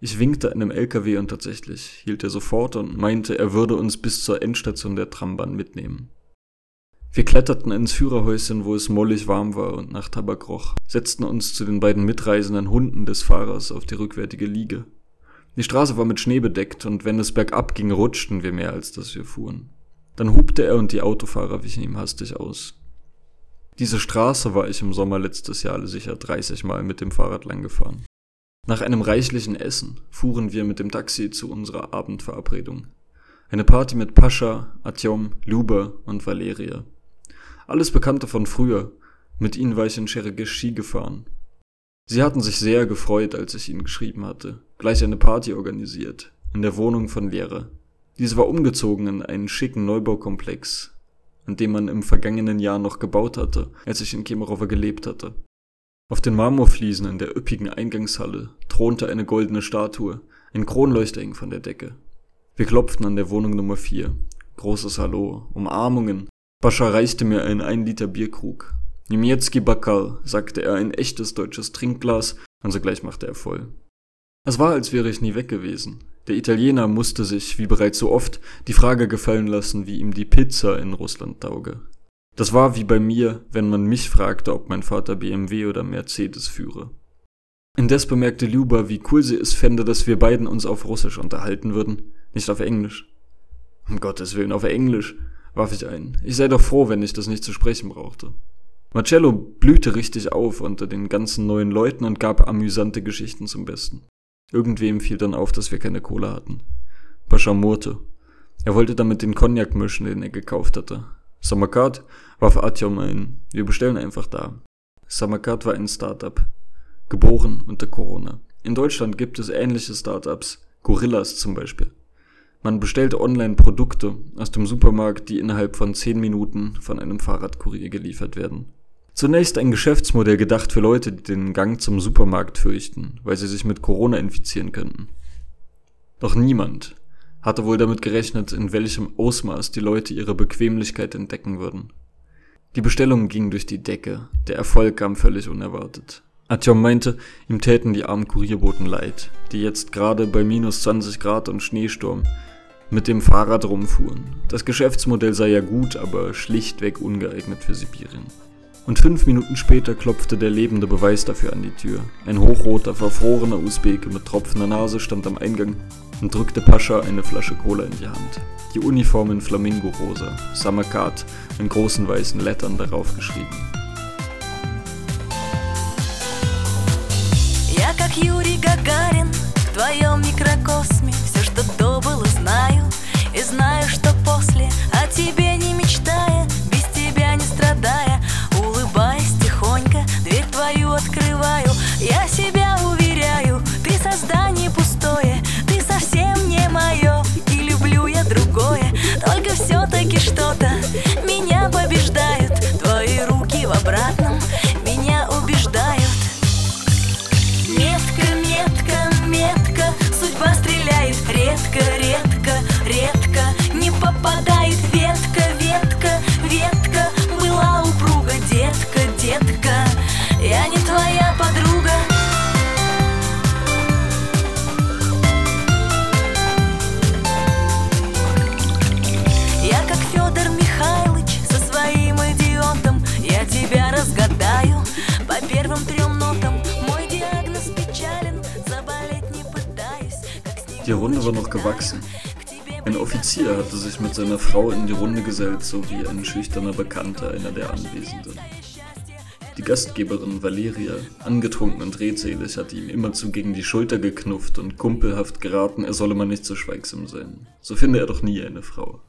Ich winkte einem LKW und tatsächlich hielt er sofort und meinte, er würde uns bis zur Endstation der Trambahn mitnehmen. Wir kletterten ins Führerhäuschen, wo es mollig warm war und nach Tabak roch, setzten uns zu den beiden mitreisenden Hunden des Fahrers auf die rückwärtige Liege. Die Straße war mit Schnee bedeckt und wenn es bergab ging, rutschten wir mehr, als dass wir fuhren. Dann hupte er und die Autofahrer wichen ihm hastig aus. Diese Straße war ich im Sommer letztes Jahr sicher 30 Mal mit dem Fahrrad lang gefahren. Nach einem reichlichen Essen fuhren wir mit dem Taxi zu unserer Abendverabredung. Eine Party mit Pascha, Atjom, Luba und Valeria. Alles Bekannte von früher. Mit ihnen war ich in Cheregesh Ski gefahren. Sie hatten sich sehr gefreut, als ich ihnen geschrieben hatte. Gleich eine Party organisiert. In der Wohnung von Lehrer. Diese war umgezogen in einen schicken Neubaukomplex, an dem man im vergangenen Jahr noch gebaut hatte, als ich in Kemerovo gelebt hatte. Auf den Marmorfliesen in der üppigen Eingangshalle thronte eine goldene Statue, ein Kronleuchter hing von der Decke. Wir klopften an der Wohnung Nummer 4. Großes Hallo, Umarmungen, Pascha reichte mir einen 1 Liter Bierkrug. Niemiecki Bakal, sagte er, ein echtes deutsches Trinkglas, und sogleich machte er voll. Es war, als wäre ich nie weg gewesen. Der Italiener musste sich, wie bereits so oft, die Frage gefallen lassen, wie ihm die Pizza in Russland tauge. Das war wie bei mir, wenn man mich fragte, ob mein Vater BMW oder Mercedes führe. Indes bemerkte Luba, wie cool sie es fände, dass wir beiden uns auf Russisch unterhalten würden, nicht auf Englisch. Um Gottes Willen, auf Englisch warf ich ein. Ich sei doch froh, wenn ich das nicht zu sprechen brauchte. Marcello blühte richtig auf unter den ganzen neuen Leuten und gab amüsante Geschichten zum Besten. Irgendwem fiel dann auf, dass wir keine Kohle hatten. Pascha murrte. Er wollte damit den Cognac mischen, den er gekauft hatte. Samarkand warf Atjom ein, wir bestellen einfach da. Samarkand war ein Startup, geboren unter Corona. In Deutschland gibt es ähnliche Startups, Gorillas zum Beispiel. Man bestellt online Produkte aus dem Supermarkt, die innerhalb von 10 Minuten von einem Fahrradkurier geliefert werden. Zunächst ein Geschäftsmodell gedacht für Leute, die den Gang zum Supermarkt fürchten, weil sie sich mit Corona infizieren könnten. Doch niemand hatte wohl damit gerechnet, in welchem Ausmaß die Leute ihre Bequemlichkeit entdecken würden. Die Bestellungen gingen durch die Decke, der Erfolg kam völlig unerwartet. Atjom meinte, ihm täten die armen Kurierboten leid, die jetzt gerade bei minus 20 Grad und Schneesturm mit dem Fahrrad rumfuhren. Das Geschäftsmodell sei ja gut, aber schlichtweg ungeeignet für Sibirien. Und fünf Minuten später klopfte der lebende Beweis dafür an die Tür. Ein hochroter, verfrorener Usbeke mit tropfender Nase stand am Eingang und drückte Pascha eine Flasche Cola in die Hand. Die Uniform in Flamingo-Rosa, Samarkand, in großen weißen Lettern darauf geschrieben. Я как Юрий Гагарин в твоем микрокосме знаю, что после О тебе не мечтая Без тебя не страдая. Улыбаясь тихонько Дверь твою открываю. Я себя уверяю Ты создание пустое Ты совсем не мое И люблю я другое. Только все-таки что-то Меня побеждают Твои руки в обратном. Меня убеждают стреляет редко, редко, редко Не попадает Die Runde war noch gewachsen. Ein Offizier hatte sich mit seiner Frau in die Runde gesellt, sowie ein schüchterner Bekannter einer der Anwesenden. Die Gastgeberin Valeria, angetrunken und redselig, hatte ihm immerzu gegen die Schulter geknufft und kumpelhaft geraten, er solle mal nicht so schweigsam sein. So finde er doch nie eine Frau.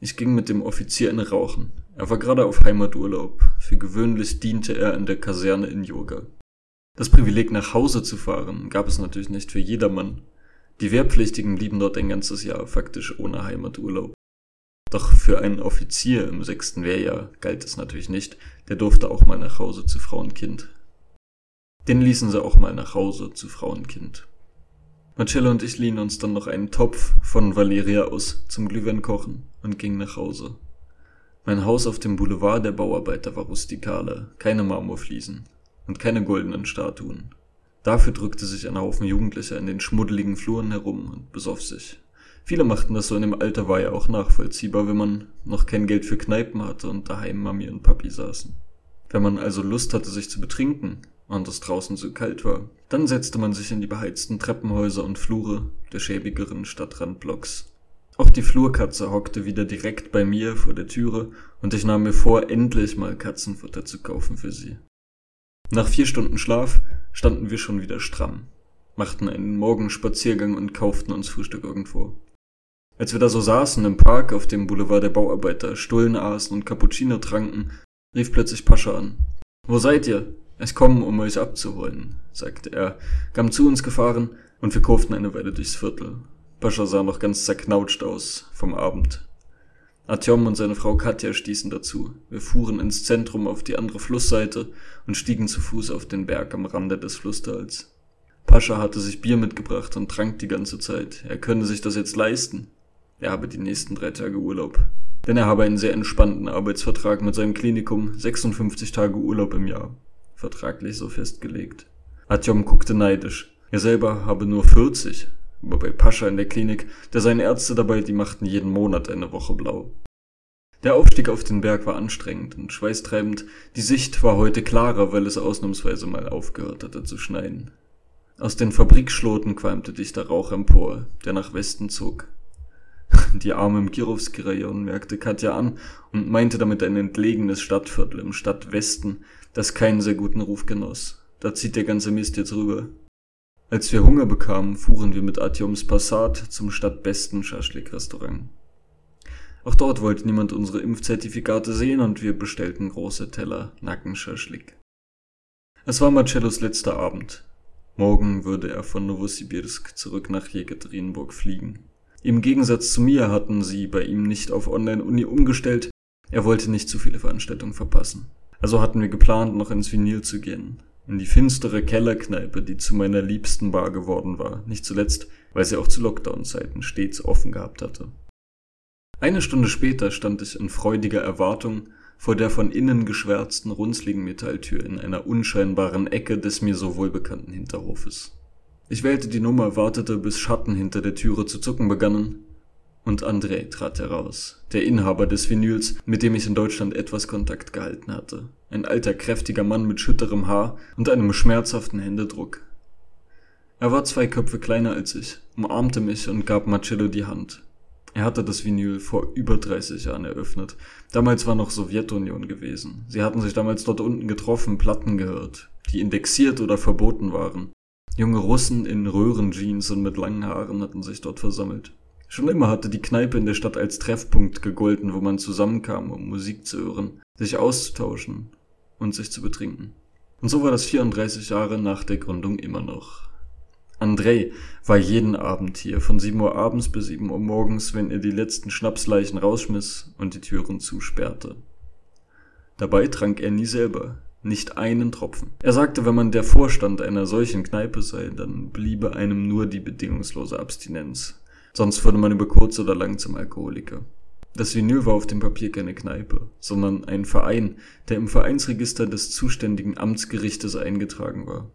Ich ging mit dem Offizier in Rauchen. Er war gerade auf Heimaturlaub. Für gewöhnlich diente er in der Kaserne in Yoga. Das Privileg nach Hause zu fahren gab es natürlich nicht für jedermann. Die Wehrpflichtigen blieben dort ein ganzes Jahr faktisch ohne Heimaturlaub. Doch für einen Offizier im sechsten Wehrjahr galt es natürlich nicht, der durfte auch mal nach Hause zu Frau und Kind. Den ließen sie auch mal nach Hause zu Frau und Kind. Marcello und ich liehen uns dann noch einen Topf von Valeria aus zum Glühwein kochen und gingen nach Hause. Mein Haus auf dem Boulevard der Bauarbeiter war rustikaler, keine Marmorfliesen und keine goldenen Statuen. Dafür drückte sich ein Haufen Jugendlicher in den schmuddeligen Fluren herum und besoff sich. Viele machten das so in dem Alter war ja auch nachvollziehbar, wenn man noch kein Geld für Kneipen hatte und daheim Mami und Papi saßen. Wenn man also Lust hatte, sich zu betrinken und es draußen so kalt war, dann setzte man sich in die beheizten Treppenhäuser und Flure der schäbigeren Stadtrandblocks. Auch die Flurkatze hockte wieder direkt bei mir vor der Türe und ich nahm mir vor, endlich mal Katzenfutter zu kaufen für sie. Nach vier Stunden Schlaf standen wir schon wieder stramm, machten einen Morgenspaziergang und kauften uns Frühstück irgendwo. Als wir da so saßen im Park auf dem Boulevard der Bauarbeiter, Stullen aßen und Cappuccino tranken, rief plötzlich Pascha an. Wo seid ihr? Ich komme, um euch abzuholen, sagte er, kam zu uns gefahren und wir kurften eine Weile durchs Viertel. Pascha sah noch ganz zerknautscht aus vom Abend. Artyom und seine Frau Katja stießen dazu. Wir fuhren ins Zentrum auf die andere Flussseite und stiegen zu Fuß auf den Berg am Rande des Flusstals. Pascha hatte sich Bier mitgebracht und trank die ganze Zeit. Er könne sich das jetzt leisten. Er habe die nächsten drei Tage Urlaub. Denn er habe einen sehr entspannten Arbeitsvertrag mit seinem Klinikum, 56 Tage Urlaub im Jahr. Vertraglich so festgelegt. Artyom guckte neidisch. Er selber habe nur 40, aber bei Pascha in der Klinik, da seien Ärzte dabei, die machten jeden Monat eine Woche blau. Der Aufstieg auf den Berg war anstrengend und schweißtreibend, die Sicht war heute klarer, weil es ausnahmsweise mal aufgehört hatte zu schneien. Aus den Fabrikschloten qualmte dichter Rauch empor, der nach Westen zog. Die Arme im Kirovski-Rayon merkte Katja an und meinte damit ein entlegenes Stadtviertel im Stadtwesten, das keinen sehr guten Ruf genoss. Da zieht der ganze Mist jetzt rüber. Als wir Hunger bekamen, fuhren wir mit Atjoms Passat zum stadtbesten Schaschlik-Restaurant. Auch dort wollte niemand unsere Impfzertifikate sehen und wir bestellten große Teller Nackenschaschlik. Es war Marcellos letzter Abend. Morgen würde er von Novosibirsk zurück nach Jekaterinburg fliegen. Im Gegensatz zu mir hatten sie bei ihm nicht auf Online-Uni umgestellt, er wollte nicht zu viele Veranstaltungen verpassen. Also hatten wir geplant, noch ins Vinyl zu gehen. In die finstere Kellerkneipe, die zu meiner liebsten Bar geworden war. Nicht zuletzt, weil sie auch zu Lockdown-Zeiten stets offen gehabt hatte. Eine Stunde später stand ich in freudiger Erwartung vor der von innen geschwärzten, runzligen Metalltür in einer unscheinbaren Ecke des mir so wohlbekannten Hinterhofes. Ich wählte die Nummer, wartete, bis Schatten hinter der Türe zu zucken begannen und André trat heraus, der Inhaber des Vinyls, mit dem ich in Deutschland etwas Kontakt gehalten hatte. Ein alter, kräftiger Mann mit schütterem Haar und einem schmerzhaften Händedruck. Er war zwei Köpfe kleiner als ich, umarmte mich und gab Marcello die Hand. Er hatte das Vinyl vor über 30 Jahren eröffnet. Damals war noch Sowjetunion gewesen. Sie hatten sich damals dort unten getroffen, Platten gehört, die indexiert oder verboten waren. Junge Russen in Röhrenjeans und mit langen Haaren hatten sich dort versammelt. Schon immer hatte die Kneipe in der Stadt als Treffpunkt gegolten, wo man zusammenkam, um Musik zu hören, sich auszutauschen und sich zu betrinken. Und so war das 34 Jahre nach der Gründung immer noch. André war jeden Abend hier, von 7 Uhr abends bis 7 Uhr morgens, wenn er die letzten Schnapsleichen rausschmiss und die Türen zusperrte. Dabei trank er nie selber, nicht einen Tropfen. Er sagte, wenn man der Vorstand einer solchen Kneipe sei, dann bliebe einem nur die bedingungslose Abstinenz, Sonst wurde man über kurz oder lang zum Alkoholiker. Das Vinyl war auf dem Papier keine Kneipe, sondern ein Verein, der im Vereinsregister des zuständigen Amtsgerichtes eingetragen war.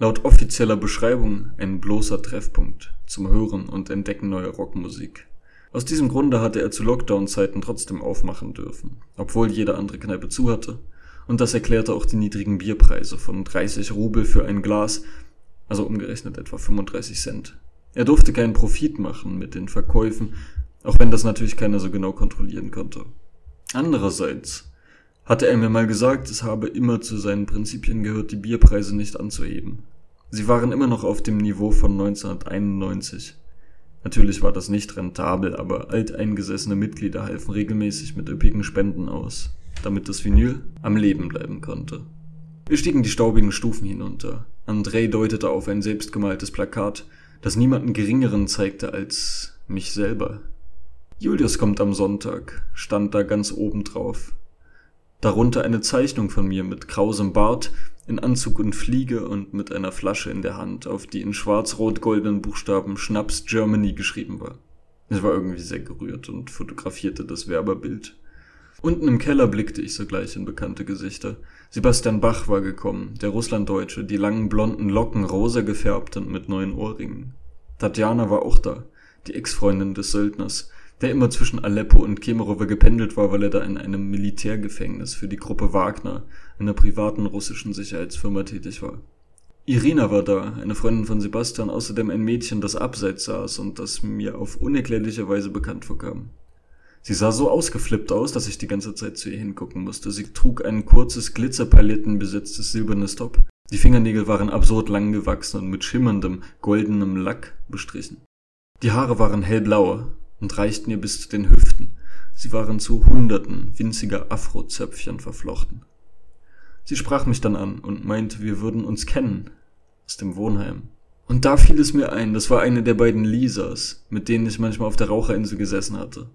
Laut offizieller Beschreibung ein bloßer Treffpunkt zum Hören und Entdecken neuer Rockmusik. Aus diesem Grunde hatte er zu Lockdown-Zeiten trotzdem aufmachen dürfen, obwohl jede andere Kneipe zu hatte. Und das erklärte auch die niedrigen Bierpreise von 30 Rubel für ein Glas, also umgerechnet etwa 35 Cent. Er durfte keinen Profit machen mit den Verkäufen, auch wenn das natürlich keiner so genau kontrollieren konnte. Andererseits hatte er mir mal gesagt, es habe immer zu seinen Prinzipien gehört, die Bierpreise nicht anzuheben. Sie waren immer noch auf dem Niveau von 1991. Natürlich war das nicht rentabel, aber alteingesessene Mitglieder halfen regelmäßig mit üppigen Spenden aus, damit das Vinyl am Leben bleiben konnte. Wir stiegen die staubigen Stufen hinunter. André deutete auf ein selbstgemaltes Plakat, das niemanden geringeren zeigte als mich selber. Julius kommt am Sonntag, stand da ganz oben drauf. Darunter eine Zeichnung von mir mit krausem Bart, in Anzug und Fliege und mit einer Flasche in der Hand, auf die in schwarz-rot-goldenen Buchstaben Schnaps Germany geschrieben war. Ich war irgendwie sehr gerührt und fotografierte das Werberbild. Unten im Keller blickte ich sogleich in bekannte Gesichter. Sebastian Bach war gekommen, der Russlanddeutsche, die langen blonden Locken rosa gefärbt und mit neuen Ohrringen. Tatjana war auch da, die Ex-Freundin des Söldners, der immer zwischen Aleppo und Kemerovo gependelt war, weil er da in einem Militärgefängnis für die Gruppe Wagner, einer privaten russischen Sicherheitsfirma tätig war. Irina war da, eine Freundin von Sebastian, außerdem ein Mädchen, das abseits saß und das mir auf unerklärliche Weise bekannt vorkam. Sie sah so ausgeflippt aus, dass ich die ganze Zeit zu ihr hingucken musste. Sie trug ein kurzes, glitzerpalettenbesetztes silbernes Top. Die Fingernägel waren absurd lang gewachsen und mit schimmerndem, goldenem Lack bestrichen. Die Haare waren hellblau und reichten ihr bis zu den Hüften. Sie waren zu hunderten winziger Afrozöpfchen verflochten. Sie sprach mich dann an und meinte, wir würden uns kennen. Aus dem Wohnheim. Und da fiel es mir ein, das war eine der beiden Lisas, mit denen ich manchmal auf der Raucherinsel gesessen hatte.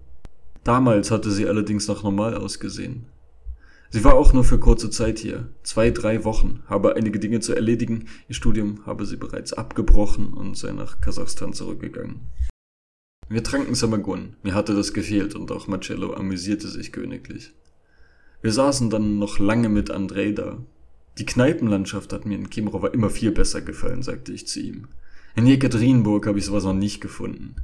Damals hatte sie allerdings noch normal ausgesehen. Sie war auch nur für kurze Zeit hier, zwei, drei Wochen, habe einige Dinge zu erledigen, ihr Studium habe sie bereits abgebrochen und sei nach Kasachstan zurückgegangen. Wir tranken Samagun, mir hatte das gefehlt und auch Marcello amüsierte sich königlich. Wir saßen dann noch lange mit Andrei da. Die Kneipenlandschaft hat mir in Kimrova immer viel besser gefallen, sagte ich zu ihm. In Jekaterinburg habe ich sowas noch nicht gefunden.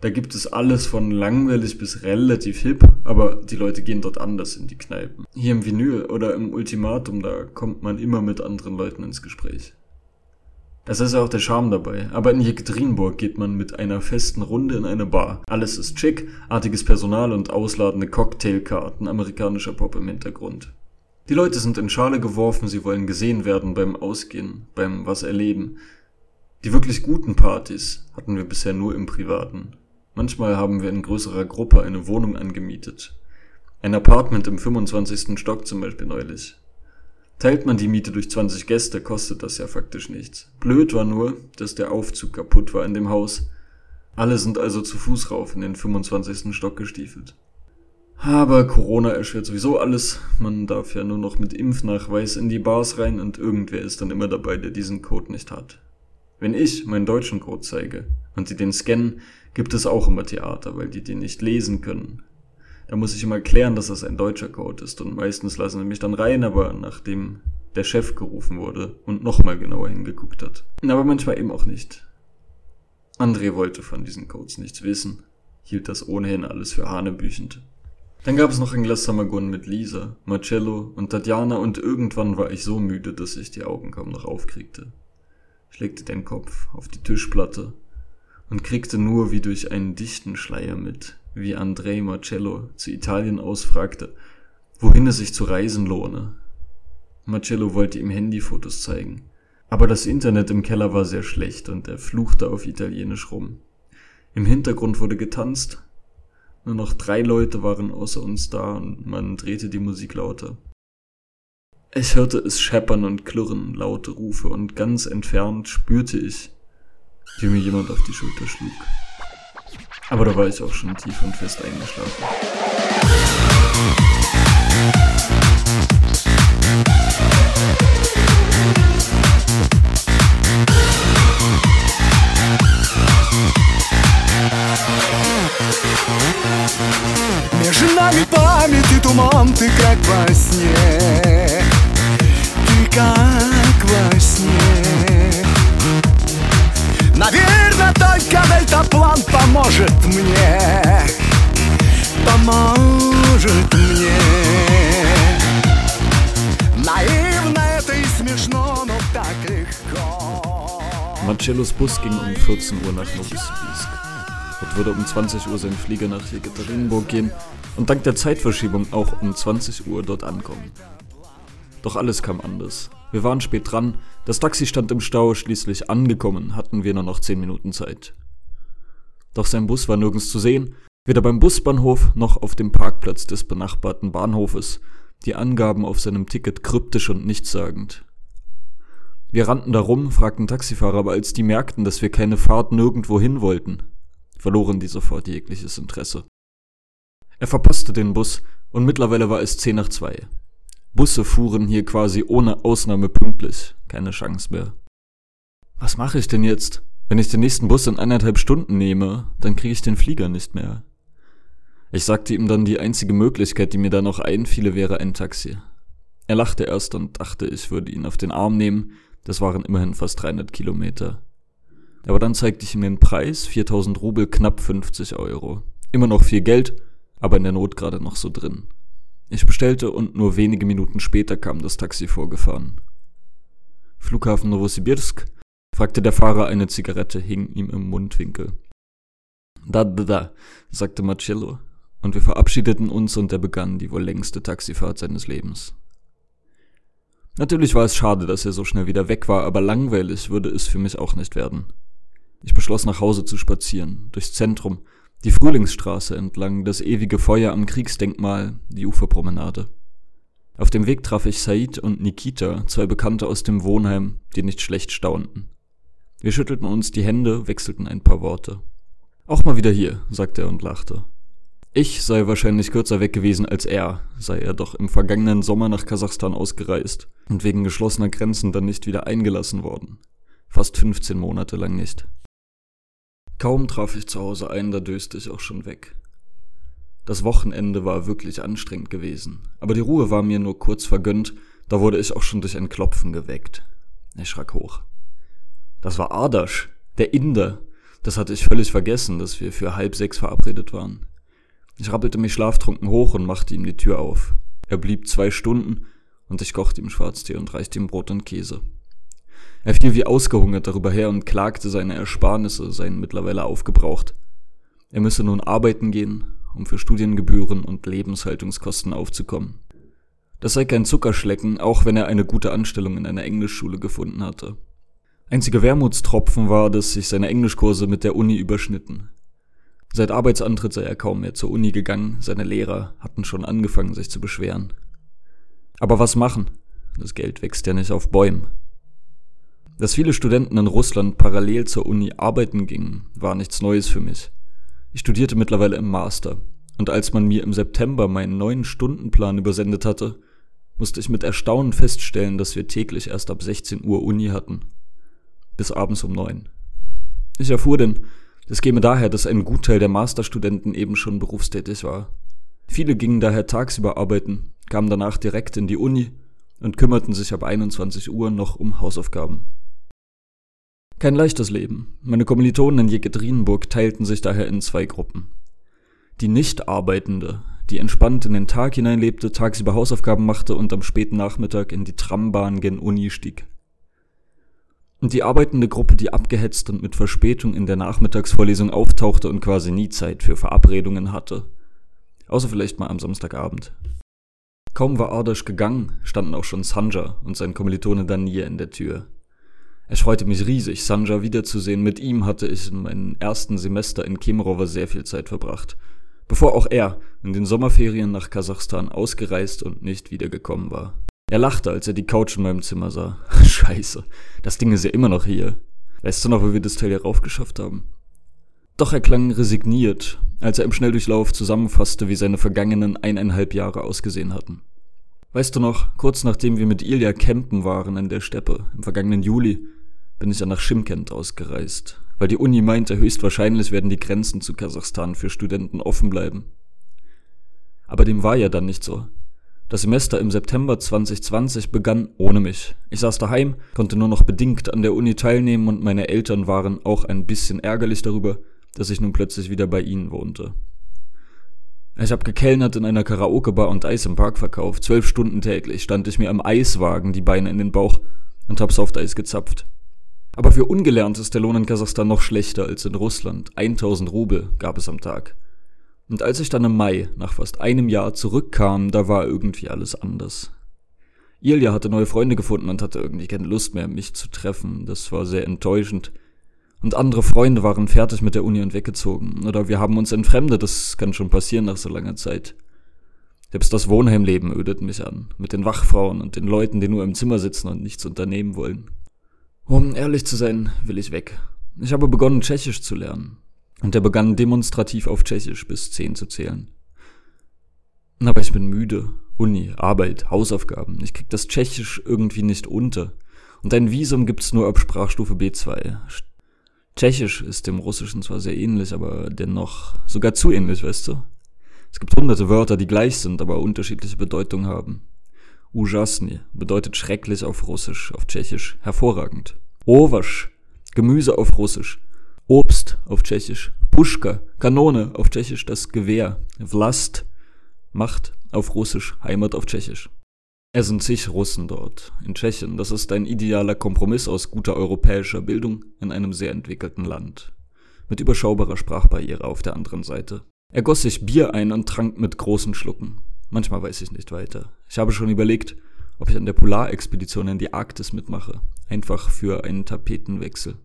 Da gibt es alles von langweilig bis relativ hip, aber die Leute gehen dort anders in die Kneipen. Hier im Vinyl oder im Ultimatum, da kommt man immer mit anderen Leuten ins Gespräch. Das ist ja auch der Charme dabei. Aber in Jekaterinburg geht man mit einer festen Runde in eine Bar. Alles ist schick, artiges Personal und ausladende Cocktailkarten amerikanischer Pop im Hintergrund. Die Leute sind in Schale geworfen, sie wollen gesehen werden beim Ausgehen, beim was erleben. Die wirklich guten Partys hatten wir bisher nur im Privaten. Manchmal haben wir in größerer Gruppe eine Wohnung angemietet. Ein Apartment im 25. Stock zum Beispiel neulich. Teilt man die Miete durch 20 Gäste, kostet das ja faktisch nichts. Blöd war nur, dass der Aufzug kaputt war in dem Haus. Alle sind also zu Fuß rauf in den 25. Stock gestiefelt. Aber Corona erschwert sowieso alles. Man darf ja nur noch mit Impfnachweis in die Bars rein und irgendwer ist dann immer dabei, der diesen Code nicht hat. Wenn ich meinen deutschen Code zeige und die den scannen, gibt es auch immer Theater, weil die den nicht lesen können. Da muss ich immer erklären, dass das ein deutscher Code ist und meistens lassen sie mich dann rein, aber nachdem der Chef gerufen wurde und nochmal genauer hingeguckt hat. Aber manchmal eben auch nicht. André wollte von diesen Codes nichts wissen, hielt das ohnehin alles für hanebüchend. Dann gab es noch ein Glas Samagon mit Lisa, Marcello und Tatjana und irgendwann war ich so müde, dass ich die Augen kaum noch aufkriegte. Ich legte den Kopf auf die Tischplatte und kriegte nur wie durch einen dichten Schleier mit, wie Andrei Marcello zu Italien ausfragte, wohin es sich zu reisen lohne. Marcello wollte ihm Handyfotos zeigen, aber das Internet im Keller war sehr schlecht und er fluchte auf Italienisch rum. Im Hintergrund wurde getanzt, nur noch drei Leute waren außer uns da und man drehte die Musik lauter. Ich hörte es scheppern und klirren, laute Rufe und ganz entfernt spürte ich, wie mir jemand auf die Schulter schlug. Aber da war ich auch schon tief und fest eingeschlafen. Между нами память и туман, ты как во сне Ты как во сне Наверное, только дельтаплан поможет мне Поможет мне Наивно это и смешно, но так легко Marcellos Bus ging um 14 Uhr nach Novosibirsk. Dort würde um 20 Uhr sein Flieger nach Jekaterinburg gehen und dank der Zeitverschiebung auch um 20 Uhr dort ankommen. Doch alles kam anders. Wir waren spät dran, das Taxi stand im Stau, schließlich angekommen hatten wir nur noch 10 Minuten Zeit. Doch sein Bus war nirgends zu sehen, weder beim Busbahnhof noch auf dem Parkplatz des benachbarten Bahnhofes, die Angaben auf seinem Ticket kryptisch und nichtssagend. Wir rannten da rum, fragten Taxifahrer, aber als die merkten, dass wir keine Fahrt nirgendwo hin wollten, verloren die sofort jegliches Interesse. Er verpasste den Bus und mittlerweile war es 10 nach 2. Busse fuhren hier quasi ohne Ausnahme pünktlich, keine Chance mehr. Was mache ich denn jetzt? Wenn ich den nächsten Bus in eineinhalb Stunden nehme, dann kriege ich den Flieger nicht mehr. Ich sagte ihm dann, die einzige Möglichkeit, die mir da noch einfiele, wäre ein Taxi. Er lachte erst und dachte, ich würde ihn auf den Arm nehmen, das waren immerhin fast 300 Kilometer. Aber dann zeigte ich ihm den Preis, 4000 Rubel, knapp 50 Euro. Immer noch viel Geld, aber in der Not gerade noch so drin. Ich bestellte und nur wenige Minuten später kam das Taxi vorgefahren. Flughafen Novosibirsk? fragte der Fahrer, eine Zigarette hing ihm im Mundwinkel. Da, da, da, sagte Marcello, und wir verabschiedeten uns und er begann die wohl längste Taxifahrt seines Lebens. Natürlich war es schade, dass er so schnell wieder weg war, aber langweilig würde es für mich auch nicht werden. Ich beschloss nach Hause zu spazieren, durchs Zentrum, die Frühlingsstraße entlang, das ewige Feuer am Kriegsdenkmal, die Uferpromenade. Auf dem Weg traf ich Said und Nikita, zwei Bekannte aus dem Wohnheim, die nicht schlecht staunten. Wir schüttelten uns die Hände, wechselten ein paar Worte. Auch mal wieder hier, sagte er und lachte. Ich sei wahrscheinlich kürzer weg gewesen als er, sei er doch im vergangenen Sommer nach Kasachstan ausgereist und wegen geschlossener Grenzen dann nicht wieder eingelassen worden. Fast 15 Monate lang nicht. Kaum traf ich zu Hause ein, da döste ich auch schon weg. Das Wochenende war wirklich anstrengend gewesen, aber die Ruhe war mir nur kurz vergönnt, da wurde ich auch schon durch ein Klopfen geweckt. Ich schrak hoch. Das war Ardasch, der Inder. Das hatte ich völlig vergessen, dass wir für halb sechs verabredet waren. Ich rappelte mich schlaftrunken hoch und machte ihm die Tür auf. Er blieb zwei Stunden und ich kochte ihm Schwarztee und reichte ihm Brot und Käse. Er fiel wie ausgehungert darüber her und klagte, seine Ersparnisse seien mittlerweile aufgebraucht. Er müsse nun arbeiten gehen, um für Studiengebühren und Lebenshaltungskosten aufzukommen. Das sei kein Zuckerschlecken, auch wenn er eine gute Anstellung in einer Englischschule gefunden hatte. Einziger Wermutstropfen war, dass sich seine Englischkurse mit der Uni überschnitten. Seit Arbeitsantritt sei er kaum mehr zur Uni gegangen, seine Lehrer hatten schon angefangen, sich zu beschweren. Aber was machen? Das Geld wächst ja nicht auf Bäumen. Dass viele Studenten in Russland parallel zur Uni arbeiten gingen, war nichts Neues für mich. Ich studierte mittlerweile im Master, und als man mir im September meinen neuen Stundenplan übersendet hatte, musste ich mit Erstaunen feststellen, dass wir täglich erst ab 16 Uhr Uni hatten. Bis abends um neun. Ich erfuhr denn, das käme daher, dass ein Gutteil der Masterstudenten eben schon berufstätig war. Viele gingen daher tagsüber arbeiten, kamen danach direkt in die Uni und kümmerten sich ab 21 Uhr noch um Hausaufgaben. Kein leichtes Leben. Meine Kommilitonen in Jekaterinburg teilten sich daher in zwei Gruppen. Die Nicht-Arbeitende, die entspannt in den Tag hineinlebte, tagsüber Hausaufgaben machte und am späten Nachmittag in die Trambahn gen Uni stieg. Und die arbeitende Gruppe, die abgehetzt und mit Verspätung in der Nachmittagsvorlesung auftauchte und quasi nie Zeit für Verabredungen hatte. Außer vielleicht mal am Samstagabend. Kaum war Ardash gegangen, standen auch schon Sanja und sein Kommilitone Daniel in der Tür. Es freute mich riesig, Sanja wiederzusehen. Mit ihm hatte ich in meinem ersten Semester in Kemerovo sehr viel Zeit verbracht, bevor auch er in den Sommerferien nach Kasachstan ausgereist und nicht wiedergekommen war. Er lachte, als er die Couch in meinem Zimmer sah. Scheiße, das Ding ist ja immer noch hier. Weißt du noch, wo wir das Teil hier raufgeschafft haben? Doch er klang resigniert, als er im Schnelldurchlauf zusammenfasste, wie seine vergangenen eineinhalb Jahre ausgesehen hatten. Weißt du noch, kurz nachdem wir mit Ilja campen waren in der Steppe, im vergangenen Juli, bin ich ja nach Schimkent ausgereist, weil die Uni meinte, höchstwahrscheinlich werden die Grenzen zu Kasachstan für Studenten offen bleiben. Aber dem war ja dann nicht so. Das Semester im September 2020 begann ohne mich. Ich saß daheim, konnte nur noch bedingt an der Uni teilnehmen und meine Eltern waren auch ein bisschen ärgerlich darüber, dass ich nun plötzlich wieder bei ihnen wohnte. Ich habe gekellnert in einer Karaoke-Bar und Eis im Park verkauft. Zwölf Stunden täglich stand ich mir am Eiswagen die Beine in den Bauch und hab Softeis gezapft. Aber für Ungelernte ist der Lohn in Kasachstan noch schlechter als in Russland. 1000 Rubel gab es am Tag. Und als ich dann im Mai, nach fast einem Jahr, zurückkam, da war irgendwie alles anders. Ilja hatte neue Freunde gefunden und hatte irgendwie keine Lust mehr, mich zu treffen. Das war sehr enttäuschend. Und andere Freunde waren fertig mit der Uni und weggezogen. Oder wir haben uns entfremdet, das kann schon passieren nach so langer Zeit. Selbst das Wohnheimleben ödet mich an. Mit den Wachfrauen und den Leuten, die nur im Zimmer sitzen und nichts unternehmen wollen. Um ehrlich zu sein, will ich weg. Ich habe begonnen, Tschechisch zu lernen und er begann demonstrativ auf Tschechisch bis zehn zu zählen. Aber ich bin müde. Uni, Arbeit, Hausaufgaben. Ich krieg das Tschechisch irgendwie nicht unter. Und ein Visum gibt's nur ab Sprachstufe B2. Tschechisch ist dem Russischen zwar sehr ähnlich, aber dennoch sogar zu ähnlich, weißt du? Es gibt hunderte Wörter, die gleich sind, aber unterschiedliche Bedeutung haben. Ujasny bedeutet schrecklich auf Russisch, auf Tschechisch, hervorragend. Owasch, Gemüse auf Russisch, Obst auf Tschechisch, Puschka, Kanone auf Tschechisch, das Gewehr, Vlast, Macht auf Russisch, Heimat auf Tschechisch. Es sind zig Russen dort, in Tschechien. Das ist ein idealer Kompromiss aus guter europäischer Bildung in einem sehr entwickelten Land. Mit überschaubarer Sprachbarriere auf der anderen Seite. Er goss sich Bier ein und trank mit großen Schlucken. Manchmal weiß ich nicht weiter. Ich habe schon überlegt, ob ich an der Polarexpedition in die Arktis mitmache. Einfach für einen Tapetenwechsel.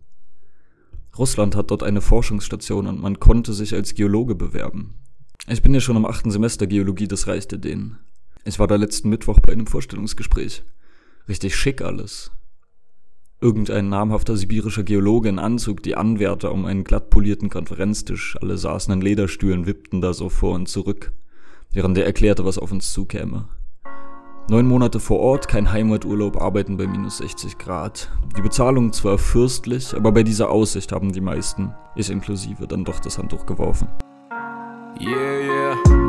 Russland hat dort eine Forschungsstation und man konnte sich als Geologe bewerben. Ich bin ja schon im achten Semester Geologie, das reichte denen. Ich war da letzten Mittwoch bei einem Vorstellungsgespräch. Richtig schick alles. Irgendein namhafter sibirischer Geologe in Anzug, die Anwärter um einen glatt polierten Konferenztisch, alle saßen in Lederstühlen, wippten da so vor und zurück, während er erklärte, was auf uns zukäme. Neun Monate vor Ort, kein Heimaturlaub, arbeiten bei minus 60 Grad. Die Bezahlung zwar fürstlich, aber bei dieser Aussicht haben die meisten, ich inklusive, dann doch das Handtuch geworfen. Yeah, yeah.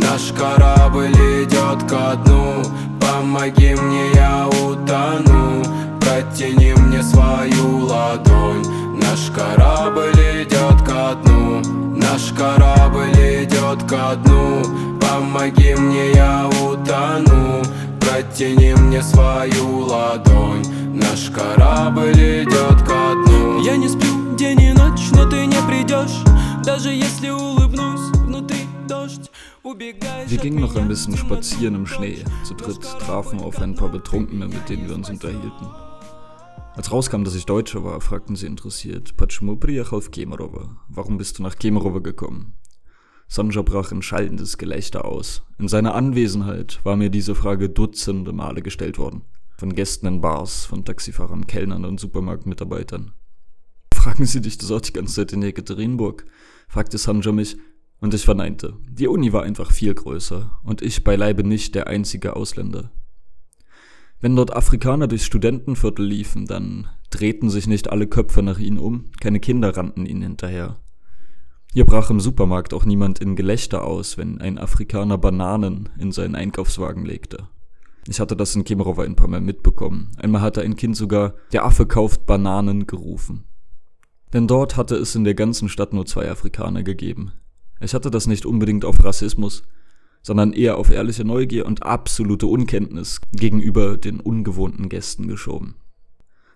Наш корабль идет ко дну Помоги мне, я утону Протяни мне свою ладонь Наш корабль идет ко дну Наш корабль идет ко дну Помоги мне, я утону Протяни мне свою ладонь Наш корабль идет ко дну Я не сплю день и ночь, но ты не придешь Даже если улыбнусь, внутри дождь Wir gingen noch ein bisschen spazieren im. Schnee. Zu dritt trafen auf ein paar Betrunkene, mit denen wir uns unterhielten. Als rauskam, dass ich Deutscher war, fragten sie interessiert, Почему приехал в Kemerovo? Warum bist du nach Kemerovo gekommen? Sanja brach in schallendes Gelächter aus. In seiner Anwesenheit war mir diese Frage dutzende Male gestellt worden. Von Gästen in Bars, von Taxifahrern, Kellnern und Supermarktmitarbeitern. Fragen Sie dich das auch die ganze Zeit in Ekaterinburg? fragte Sanja mich, und ich verneinte. Die Uni war einfach viel größer, und ich beileibe nicht der einzige Ausländer. Wenn dort Afrikaner durchs Studentenviertel liefen, dann drehten sich nicht alle Köpfe nach ihnen um, keine Kinder rannten ihnen hinterher. Hier brach im Supermarkt auch niemand in Gelächter aus, wenn ein Afrikaner Bananen in seinen Einkaufswagen legte. Ich hatte das in Kemerovo ein paar Mal mitbekommen. Einmal hatte ein Kind sogar Der Affe kauft Bananen gerufen. Denn dort hatte es in der ganzen Stadt nur zwei Afrikaner gegeben. Ich hatte das nicht unbedingt auf Rassismus, sondern eher auf ehrliche Neugier und absolute Unkenntnis gegenüber den ungewohnten Gästen geschoben.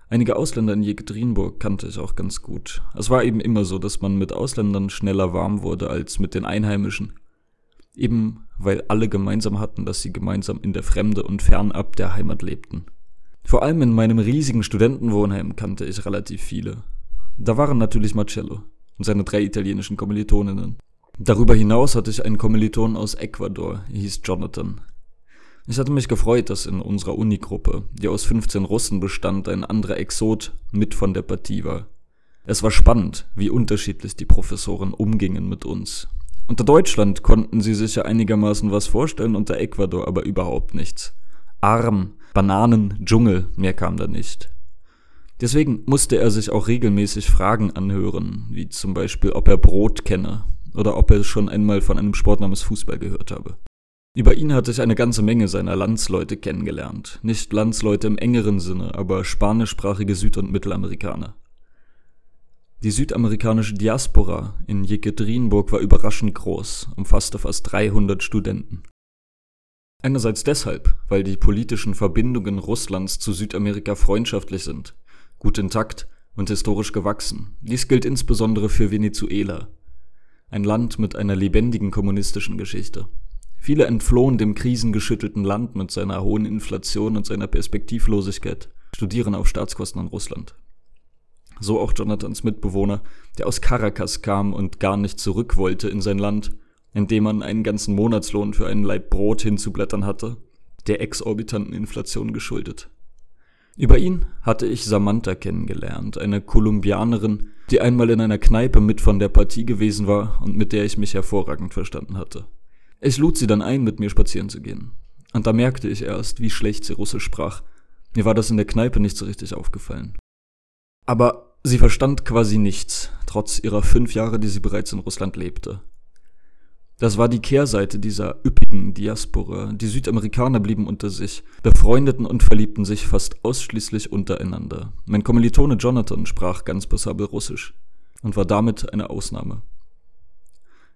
Einige Ausländer in Jekaterinburg kannte ich auch ganz gut. Es war eben immer so, dass man mit Ausländern schneller warm wurde als mit den Einheimischen. Eben weil alle gemeinsam hatten, dass sie gemeinsam in der Fremde und fernab der Heimat lebten. Vor allem in meinem riesigen Studentenwohnheim kannte ich relativ viele. Da waren natürlich Marcello und seine drei italienischen Kommilitoninnen. Darüber hinaus hatte ich einen Kommiliton aus Ecuador, er hieß Jonathan. Ich hatte mich gefreut, dass in unserer Unigruppe, die aus 15 Russen bestand, ein anderer Exot mit von der Partie war. Es war spannend, wie unterschiedlich die Professoren umgingen mit uns. Unter Deutschland konnten sie sich ja einigermaßen was vorstellen, unter Ecuador aber überhaupt nichts. Arm, Bananen, Dschungel, mehr kam da nicht. Deswegen musste er sich auch regelmäßig Fragen anhören, wie zum Beispiel, ob er Brot kenne oder ob er schon einmal von einem Sport namens Fußball gehört habe. Über ihn hatte ich eine ganze Menge seiner Landsleute kennengelernt. Nicht Landsleute im engeren Sinne, aber spanischsprachige Süd- und Mittelamerikaner. Die südamerikanische Diaspora in Jekaterinburg war überraschend groß, umfasste fast 300 Studenten. Einerseits deshalb, weil die politischen Verbindungen Russlands zu Südamerika freundschaftlich sind, gut intakt und historisch gewachsen. Dies gilt insbesondere für Venezuela, ein Land mit einer lebendigen kommunistischen Geschichte. Viele entflohen dem krisengeschüttelten Land mit seiner hohen Inflation und seiner Perspektivlosigkeit, studieren auf Staatskosten in Russland. So auch Jonathans Mitbewohner, der aus Caracas kam und gar nicht zurück wollte in sein Land, in dem man einen ganzen Monatslohn für einen Laib Brot hinzublättern hatte, der exorbitanten Inflation geschuldet. Über ihn hatte ich Samantha kennengelernt, eine Kolumbianerin, die einmal in einer Kneipe mit von der Partie gewesen war und mit der ich mich hervorragend verstanden hatte. Ich lud sie dann ein, mit mir spazieren zu gehen. Und da merkte ich erst, wie schlecht sie Russisch sprach. Mir war das in der Kneipe nicht so richtig aufgefallen. Aber sie verstand quasi nichts, trotz ihrer fünf Jahre, die sie bereits in Russland lebte. Das war die Kehrseite dieser üppigen Diaspora. Die Südamerikaner blieben unter sich, befreundeten und verliebten sich fast ausschließlich untereinander. Mein Kommilitone Jonathan sprach ganz passabel Russisch und war damit eine Ausnahme.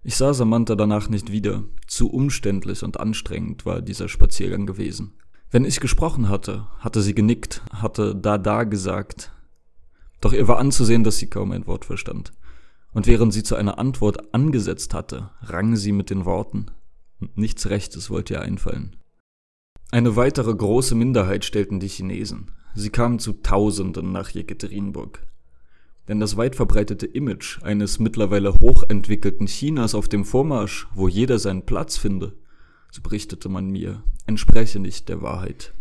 Ich sah Samantha danach nicht wieder. Zu umständlich und anstrengend war dieser Spaziergang gewesen. Wenn ich gesprochen hatte, hatte sie genickt, hatte da da gesagt. Doch ihr war anzusehen, dass sie kaum ein Wort verstand und während sie zu einer Antwort angesetzt hatte, rang sie mit den Worten, und nichts Rechtes wollte ihr einfallen. Eine weitere große Minderheit stellten die Chinesen. Sie kamen zu Tausenden nach Jekaterinburg. Denn das weit verbreitete Image eines mittlerweile hochentwickelten Chinas auf dem Vormarsch, wo jeder seinen Platz finde, so berichtete man mir, entspreche nicht der Wahrheit.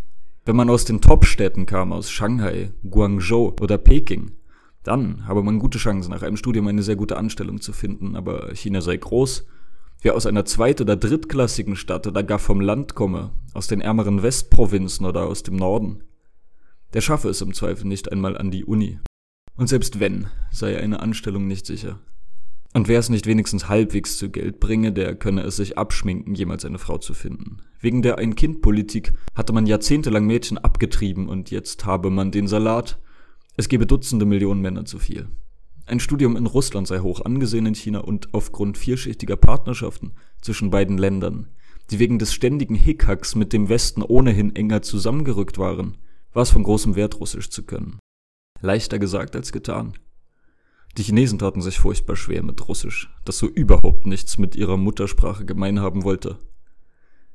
Wenn man aus den Top-Städten kam, aus Shanghai, Guangzhou oder Peking, dann habe man gute Chancen, nach einem Studium eine sehr gute Anstellung zu finden, aber China sei groß. Wer aus einer zweit- oder drittklassigen Stadt oder gar vom Land komme, aus den ärmeren Westprovinzen oder aus dem Norden, der schaffe es im Zweifel nicht einmal an die Uni. Und selbst wenn, sei eine Anstellung nicht sicher. Und wer es nicht wenigstens halbwegs zu Geld bringe, der könne es sich abschminken, jemals eine Frau zu finden. Wegen der Ein-Kind-Politik hatte man jahrzehntelang Mädchen abgetrieben und jetzt habe man den Salat, es gebe Dutzende Millionen Männer zu viel. Ein Studium in Russland sei hoch angesehen in China und aufgrund vielschichtiger Partnerschaften zwischen beiden Ländern, die wegen des ständigen Hickhacks mit dem Westen ohnehin enger zusammengerückt waren, war es von großem Wert, Russisch zu können. Leichter gesagt als getan. Die Chinesen taten sich furchtbar schwer mit Russisch, das so überhaupt nichts mit ihrer Muttersprache gemein haben wollte.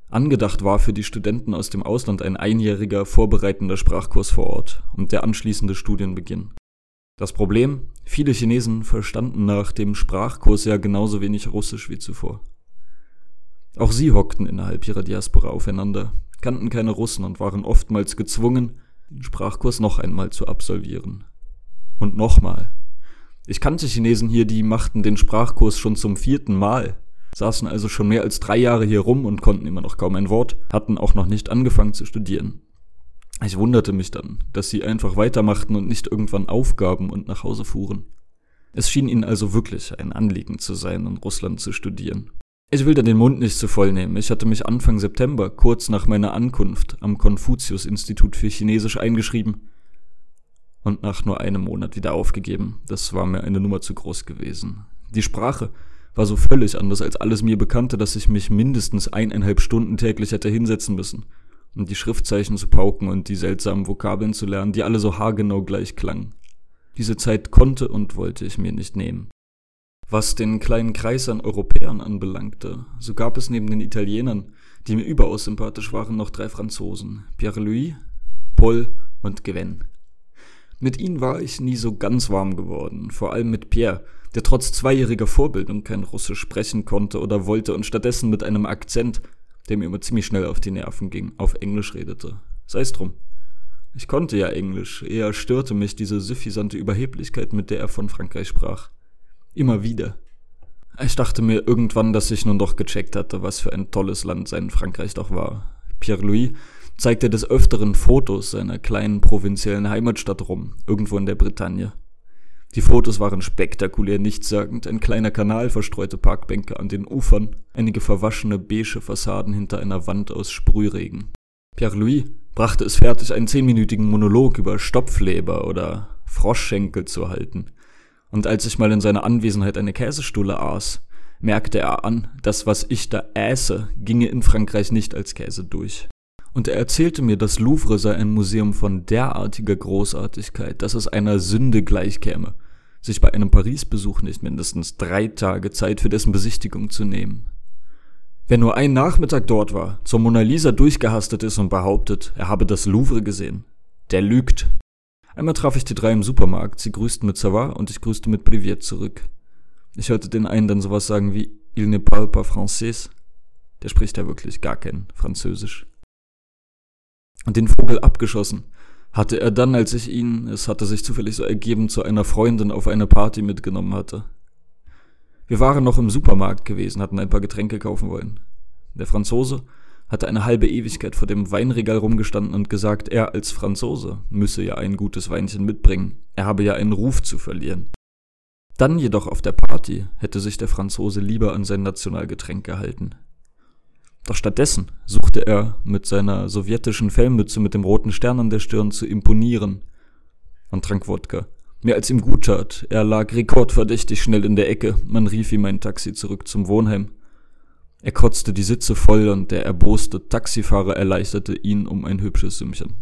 Angedacht war für die Studenten aus dem Ausland ein einjähriger vorbereitender Sprachkurs vor Ort und der anschließende Studienbeginn. Das Problem, viele Chinesen verstanden nach dem Sprachkurs ja genauso wenig Russisch wie zuvor. Auch sie hockten innerhalb ihrer Diaspora aufeinander, kannten keine Russen und waren oftmals gezwungen, den Sprachkurs noch einmal zu absolvieren. Und nochmal. Ich kannte Chinesen hier, die machten den Sprachkurs schon zum vierten Mal saßen also schon mehr als drei Jahre hier rum und konnten immer noch kaum ein Wort, hatten auch noch nicht angefangen zu studieren. Ich wunderte mich dann, dass sie einfach weitermachten und nicht irgendwann aufgaben und nach Hause fuhren. Es schien ihnen also wirklich ein Anliegen zu sein, in Russland zu studieren. Ich will da den Mund nicht zu voll nehmen. Ich hatte mich Anfang September, kurz nach meiner Ankunft, am Konfuzius-Institut für Chinesisch eingeschrieben und nach nur einem Monat wieder aufgegeben. Das war mir eine Nummer zu groß gewesen. Die Sprache war so völlig anders als alles mir Bekannte, dass ich mich mindestens eineinhalb Stunden täglich hätte hinsetzen müssen, um die Schriftzeichen zu pauken und die seltsamen Vokabeln zu lernen, die alle so haargenau gleich klangen. Diese Zeit konnte und wollte ich mir nicht nehmen. Was den kleinen Kreis an Europäern anbelangte, so gab es neben den Italienern, die mir überaus sympathisch waren, noch drei Franzosen, Pierre-Louis, Paul und Gwen. Mit ihnen war ich nie so ganz warm geworden, vor allem mit Pierre, der trotz zweijähriger Vorbildung kein Russisch sprechen konnte oder wollte und stattdessen mit einem Akzent, der mir immer ziemlich schnell auf die Nerven ging, auf Englisch redete. Sei's drum. Ich konnte ja Englisch, eher störte mich diese suffisante Überheblichkeit, mit der er von Frankreich sprach. Immer wieder. Ich dachte mir irgendwann, dass ich nun doch gecheckt hatte, was für ein tolles Land sein Frankreich doch war. Pierre-Louis zeigte des Öfteren Fotos seiner kleinen provinziellen Heimatstadt rum, irgendwo in der Bretagne. Die Fotos waren spektakulär nichtssagend, ein kleiner Kanal, verstreute Parkbänke an den Ufern, einige verwaschene beige Fassaden hinter einer Wand aus Sprühregen. Pierre-Louis brachte es fertig, einen zehnminütigen Monolog über Stopfleber oder Froschschenkel zu halten. Und als ich mal in seiner Anwesenheit eine Käsestulle aß, merkte er an, dass was ich da äße, ginge in Frankreich nicht als Käse durch. Und er erzählte mir, das Louvre sei ein Museum von derartiger Großartigkeit, dass es einer Sünde gleichkäme, sich bei einem Paris-Besuch nicht mindestens drei Tage Zeit für dessen Besichtigung zu nehmen. Wer nur einen Nachmittag dort war, zur Mona Lisa durchgehastet ist und behauptet, er habe das Louvre gesehen, der lügt. Einmal traf ich die drei im Supermarkt, sie grüßten mit Savoir und ich grüßte mit Privet zurück. Ich hörte den einen dann sowas sagen wie Il ne parle pas français. Der spricht ja wirklich gar kein Französisch. Und den Vogel abgeschossen hatte er dann, als ich ihn, es hatte sich zufällig so ergeben, zu einer Freundin auf eine Party mitgenommen hatte. Wir waren noch im Supermarkt gewesen, hatten ein paar Getränke kaufen wollen. Der Franzose hatte eine halbe Ewigkeit vor dem Weinregal rumgestanden und gesagt, er als Franzose müsse ja ein gutes Weinchen mitbringen, er habe ja einen Ruf zu verlieren. Dann jedoch auf der Party hätte sich der Franzose lieber an sein Nationalgetränk gehalten. Doch stattdessen suchte er mit seiner sowjetischen Fellmütze mit dem roten Stern an der Stirn zu imponieren und trank Wodka. Mehr als ihm gut tat, er lag rekordverdächtig schnell in der Ecke, man rief ihm ein Taxi zurück zum Wohnheim. Er kotzte die Sitze voll und der erboste Taxifahrer erleichterte ihn um ein hübsches Sümmchen.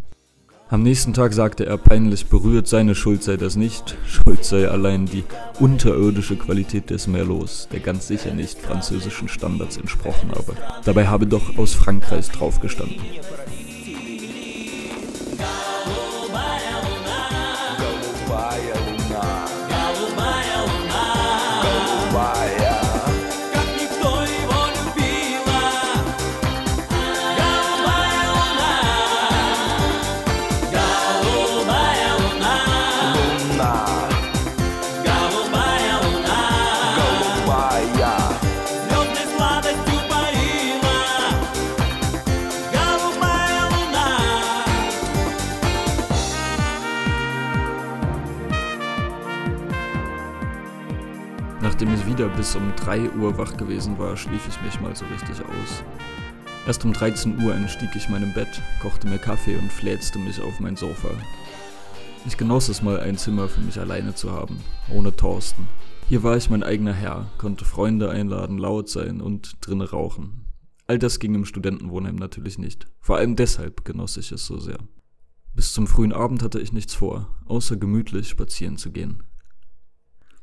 Am nächsten Tag sagte er peinlich berührt, seine Schuld sei das nicht, Schuld sei allein die unterirdische Qualität des Merlots, der ganz sicher nicht französischen Standards entsprochen habe. Dabei habe doch aus Frankreich draufgestanden. Wieder bis um 3 Uhr wach gewesen war, schlief ich mich mal so richtig aus. Erst um 13 Uhr entstieg ich meinem Bett, kochte mir Kaffee und fläzte mich auf mein Sofa. Ich genoss es mal, ein Zimmer für mich alleine zu haben, ohne Thorsten. Hier war ich mein eigener Herr, konnte Freunde einladen, laut sein und drinnen rauchen. All das ging im Studentenwohnheim natürlich nicht. Vor allem deshalb genoss ich es so sehr. Bis zum frühen Abend hatte ich nichts vor, außer gemütlich spazieren zu gehen.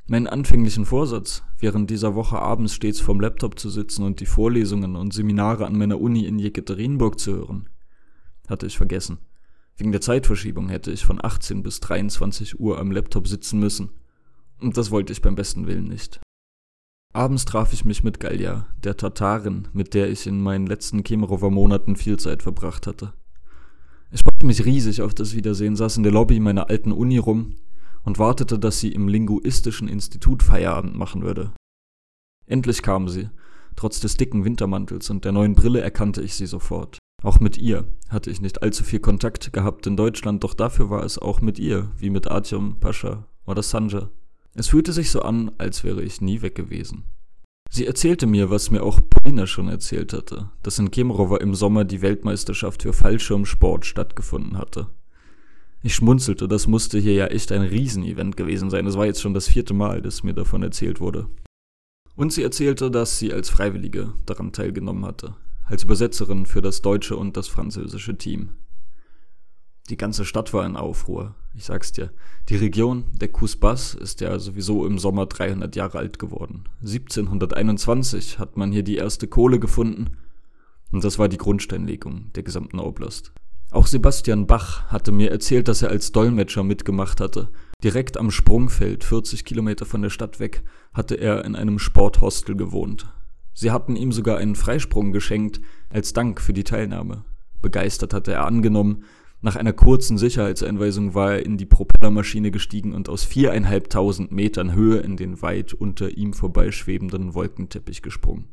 Meinen anfänglichen Vorsatz, während dieser Woche abends stets vorm Laptop zu sitzen und die Vorlesungen und Seminare an meiner Uni in Jekaterinburg zu hören, hatte ich vergessen. Wegen der Zeitverschiebung hätte ich von 18 bis 23 Uhr am Laptop sitzen müssen. Und das wollte ich beim besten Willen nicht. Abends traf ich mich mit Galja, der Tatarin, mit der ich in meinen letzten Kemerower-Monaten viel Zeit verbracht hatte. Ich freute mich riesig auf das Wiedersehen, saß in der Lobby meiner alten Uni rum und wartete, dass sie im Linguistischen Institut Feierabend machen würde. Endlich kam sie. Trotz des dicken Wintermantels und der neuen Brille erkannte ich sie sofort. Auch mit ihr hatte ich nicht allzu viel Kontakt gehabt in Deutschland, doch dafür war es auch mit ihr, wie mit Artyom, Pascha oder Sanja. Es fühlte sich so an, als wäre ich nie weg gewesen. Sie erzählte mir, was mir auch Polina schon erzählt hatte, dass in Kemerovo im Sommer die Weltmeisterschaft für Fallschirmsport stattgefunden hatte. Ich schmunzelte, das musste hier ja echt ein Riesenevent gewesen sein. Es war jetzt schon das vierte Mal, dass mir davon erzählt wurde. Und sie erzählte, dass sie als Freiwillige daran teilgenommen hatte, als Übersetzerin für das deutsche und das französische Team. Die ganze Stadt war in Aufruhr. Ich sag's dir. Die Region, der Kusbas, ist ja sowieso im Sommer 300 Jahre alt geworden. 1721 hat man hier die erste Kohle gefunden und das war die Grundsteinlegung der gesamten Oblast. Auch Sebastian Bach hatte mir erzählt, dass er als Dolmetscher mitgemacht hatte. Direkt am Sprungfeld, 40 Kilometer von der Stadt weg, hatte er in einem Sporthostel gewohnt. Sie hatten ihm sogar einen Freisprung geschenkt, als Dank für die Teilnahme. Begeistert hatte er angenommen, nach einer kurzen Sicherheitseinweisung war er in die Propellermaschine gestiegen und aus viereinhalbtausend Metern Höhe in den weit unter ihm vorbeischwebenden Wolkenteppich gesprungen.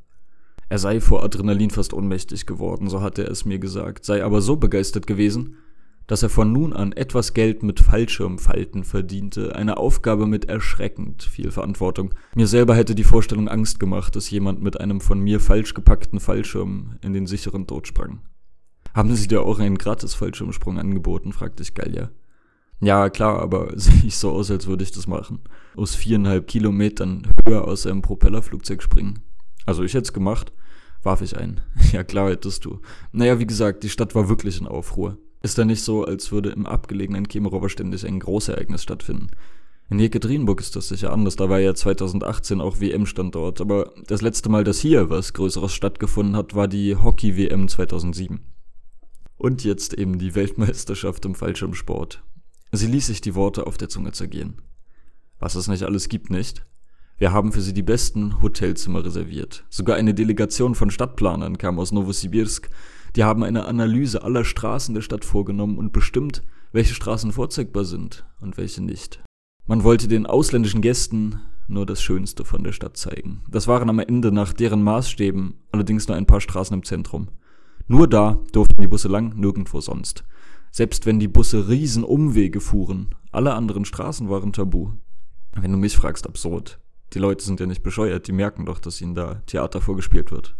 Er sei vor Adrenalin fast ohnmächtig geworden, so hatte er es mir gesagt, sei aber so begeistert gewesen, dass er von nun an etwas Geld mit Fallschirmfalten verdiente, eine Aufgabe mit erschreckend viel Verantwortung. Mir selber hätte die Vorstellung Angst gemacht, dass jemand mit einem von mir falsch gepackten Fallschirm in den sicheren Tod sprang. Haben Sie dir auch einen gratis Fallschirmsprung angeboten? fragte ich Gallia. Ja, klar, aber sehe ich so aus, als würde ich das machen. Aus viereinhalb Kilometern höher aus einem Propellerflugzeug springen. Also ich hätte es gemacht, warf ich ein. Ja, klar hättest du. Naja, wie gesagt, die Stadt war wirklich in Aufruhr. Ist da nicht so, als würde im abgelegenen Kemerower ständig ein Großereignis stattfinden. In Jekaterinburg ist das sicher anders, da war ja 2018 auch WM-Standort, aber das letzte Mal, dass hier was Größeres stattgefunden hat, war die Hockey-WM 2007. Und jetzt eben die Weltmeisterschaft im Fallschirmsport. Sie ließ sich die Worte auf der Zunge zergehen. Was es nicht alles gibt, nicht? Wir haben für sie die besten Hotelzimmer reserviert. Sogar eine Delegation von Stadtplanern kam aus Novosibirsk. Die haben eine Analyse aller Straßen der Stadt vorgenommen und bestimmt, welche Straßen vorzeigbar sind und welche nicht. Man wollte den ausländischen Gästen nur das Schönste von der Stadt zeigen. Das waren am Ende nach deren Maßstäben allerdings nur ein paar Straßen im Zentrum. Nur da durften die Busse lang, nirgendwo sonst. Selbst wenn die Busse Riesenumwege fuhren, alle anderen Straßen waren tabu. Wenn du mich fragst, absurd. Die Leute sind ja nicht bescheuert, die merken doch, dass ihnen da Theater vorgespielt wird.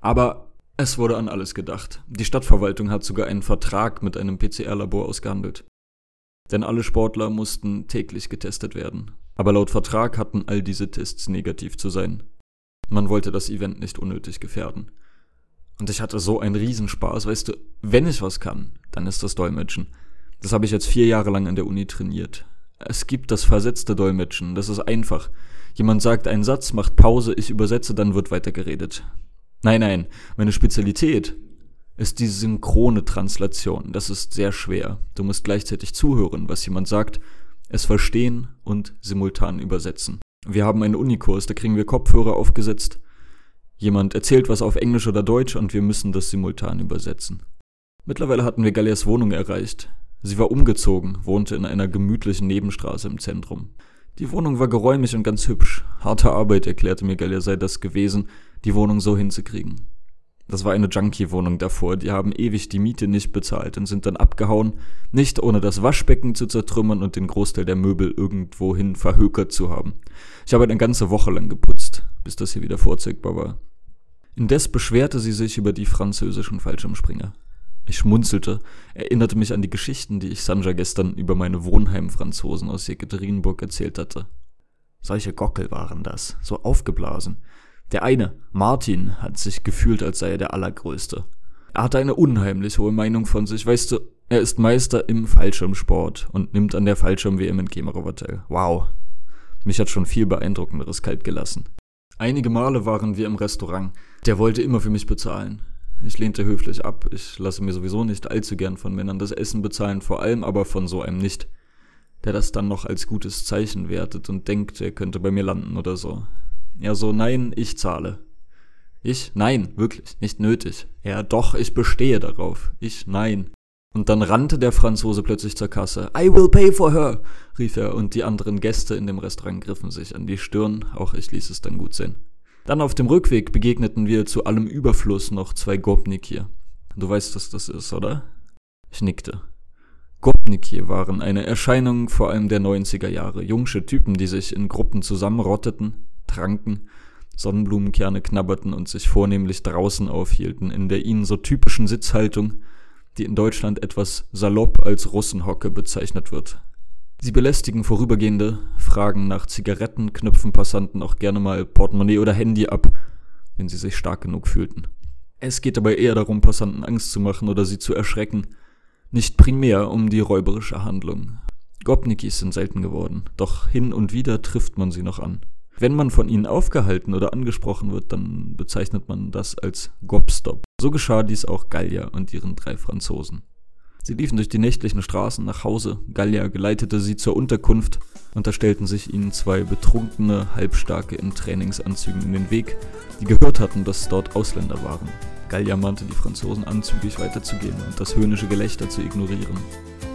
Aber es wurde an alles gedacht. Die Stadtverwaltung hat sogar einen Vertrag mit einem PCR-Labor ausgehandelt. Denn alle Sportler mussten täglich getestet werden. Aber laut Vertrag hatten all diese Tests negativ zu sein. Man wollte das Event nicht unnötig gefährden. Und ich hatte so einen Riesenspaß, weißt du, wenn ich was kann, dann ist das Dolmetschen. Das habe ich jetzt vier Jahre lang an der Uni trainiert. Es gibt das versetzte Dolmetschen, das ist einfach. Jemand sagt einen Satz, macht Pause, ich übersetze, dann wird weitergeredet. Nein, nein, meine Spezialität ist die synchrone Translation. Das ist sehr schwer. Du musst gleichzeitig zuhören, was jemand sagt, es verstehen und simultan übersetzen. Wir haben einen Unikurs, da kriegen wir Kopfhörer aufgesetzt Jemand erzählt was auf Englisch oder Deutsch und wir müssen das simultan übersetzen. Mittlerweile hatten wir Gallias Wohnung erreicht. Sie war umgezogen, wohnte in einer gemütlichen Nebenstraße im Zentrum. Die Wohnung war geräumig und ganz hübsch. Harte Arbeit, erklärte mir Gallia, sei das gewesen, die Wohnung so hinzukriegen. Das war eine Junkie-Wohnung davor, die haben ewig die Miete nicht bezahlt und sind dann abgehauen, nicht ohne das Waschbecken zu zertrümmern und den Großteil der Möbel irgendwohin verhökert zu haben. Ich habe eine ganze Woche lang geputzt, bis das hier wieder vorzeigbar war. Indes beschwerte sie sich über die französischen Fallschirmspringer. Ich schmunzelte, erinnerte mich an die Geschichten, die ich Sanja gestern über meine Wohnheimfranzosen aus Jekaterinburg erzählt hatte. Solche Gockel waren das, so aufgeblasen. Der eine, Martin, hat sich gefühlt, als sei er der Allergrößte. Er hatte eine unheimlich hohe Meinung von sich. Weißt du, er ist Meister im Fallschirmsport und nimmt an der Fallschirm-WM in Kemerow Wow. Mich hat schon viel beeindruckenderes kalt gelassen. Einige Male waren wir im Restaurant. Der wollte immer für mich bezahlen. Ich lehnte höflich ab. Ich lasse mir sowieso nicht allzu gern von Männern das Essen bezahlen, vor allem aber von so einem nicht, der das dann noch als gutes Zeichen wertet und denkt, er könnte bei mir landen oder so. Er so, nein, ich zahle. Ich? Nein, wirklich, nicht nötig. Er, doch, ich bestehe darauf. Ich, nein. Und dann rannte der Franzose plötzlich zur Kasse. I will pay for her, rief er, und die anderen Gäste in dem Restaurant griffen sich an die Stirn, auch ich ließ es dann gut sehen. Dann auf dem Rückweg begegneten wir zu allem Überfluss noch zwei Gopniki. Du weißt, was das ist, oder? Ich nickte. Gopniki waren eine Erscheinung vor allem der 90er Jahre. Jungsche Typen, die sich in Gruppen zusammenrotteten, tranken, Sonnenblumenkerne knabberten und sich vornehmlich draußen aufhielten, in der ihnen so typischen Sitzhaltung, die in Deutschland etwas salopp als Russenhocke bezeichnet wird. Sie belästigen Vorübergehende, fragen nach Zigaretten, knüpfen Passanten auch gerne mal Portemonnaie oder Handy ab, wenn sie sich stark genug fühlten. Es geht dabei eher darum, Passanten Angst zu machen oder sie zu erschrecken, nicht primär um die räuberische Handlung. Gopnikis sind selten geworden, doch hin und wieder trifft man sie noch an. Wenn man von ihnen aufgehalten oder angesprochen wird, dann bezeichnet man das als Gobstop. So geschah dies auch Gallia und ihren drei Franzosen. Sie liefen durch die nächtlichen Straßen nach Hause, Gallia geleitete sie zur Unterkunft, und da stellten sich ihnen zwei betrunkene, halbstarke in Trainingsanzügen in den Weg, die gehört hatten, dass dort Ausländer waren. Gallia mahnte die Franzosen an, zügig weiterzugehen und das höhnische Gelächter zu ignorieren.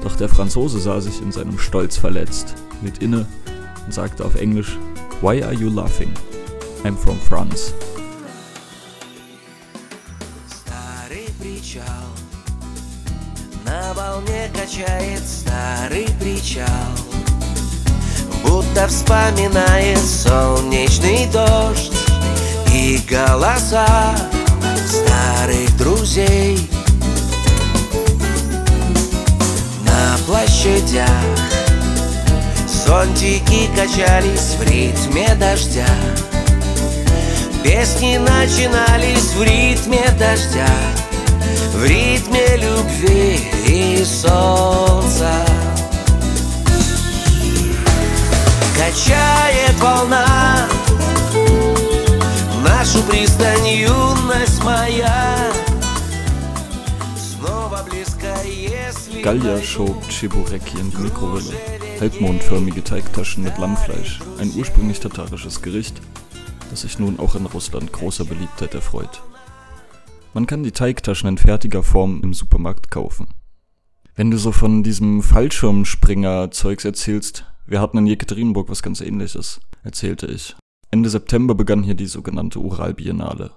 Doch der Franzose sah sich in seinem Stolz verletzt, mit inne und sagte auf Englisch Why are you laughing? I'm from France. На волне качает старый причал Будто вспоминает солнечный дождь И голоса старых друзей. На площадях Зонтики качались в ритме дождя. Песни начинались в ритме дождя В ритме любви и солнца Качает волна Нашу пристань, юность моя Снова близко, если Gallia schob Chebureki in die Mikrowelle. Halbmondförmige Teigtaschen mit Lammfleisch, ein ursprünglich tatarisches Gericht, das sich nun auch in Russland großer Beliebtheit erfreut. Man kann die Teigtaschen in fertiger Form im Supermarkt kaufen. Wenn du so von diesem Fallschirmspringer-Zeugs erzählst, wir hatten in Jekaterinburg was ganz ähnliches, erzählte ich. Ende September begann hier die sogenannte Ural-Biennale.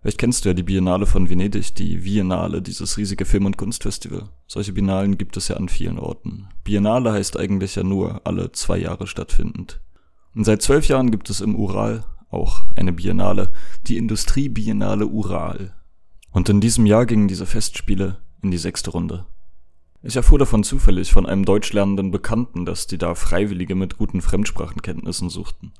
Vielleicht kennst du ja die Biennale von Venedig, die Biennale, dieses riesige Film- und Kunstfestival. Solche Biennalen gibt es ja an vielen Orten. Biennale heißt eigentlich ja nur alle zwei Jahre stattfindend. Und seit zwölf Jahren gibt es im Ural auch eine Biennale, die Industriebiennale Ural. Und in diesem Jahr gingen diese Festspiele in die sechste Runde. Ich erfuhr davon zufällig von einem deutschlernenden Bekannten, dass die da Freiwillige mit guten Fremdsprachenkenntnissen suchten.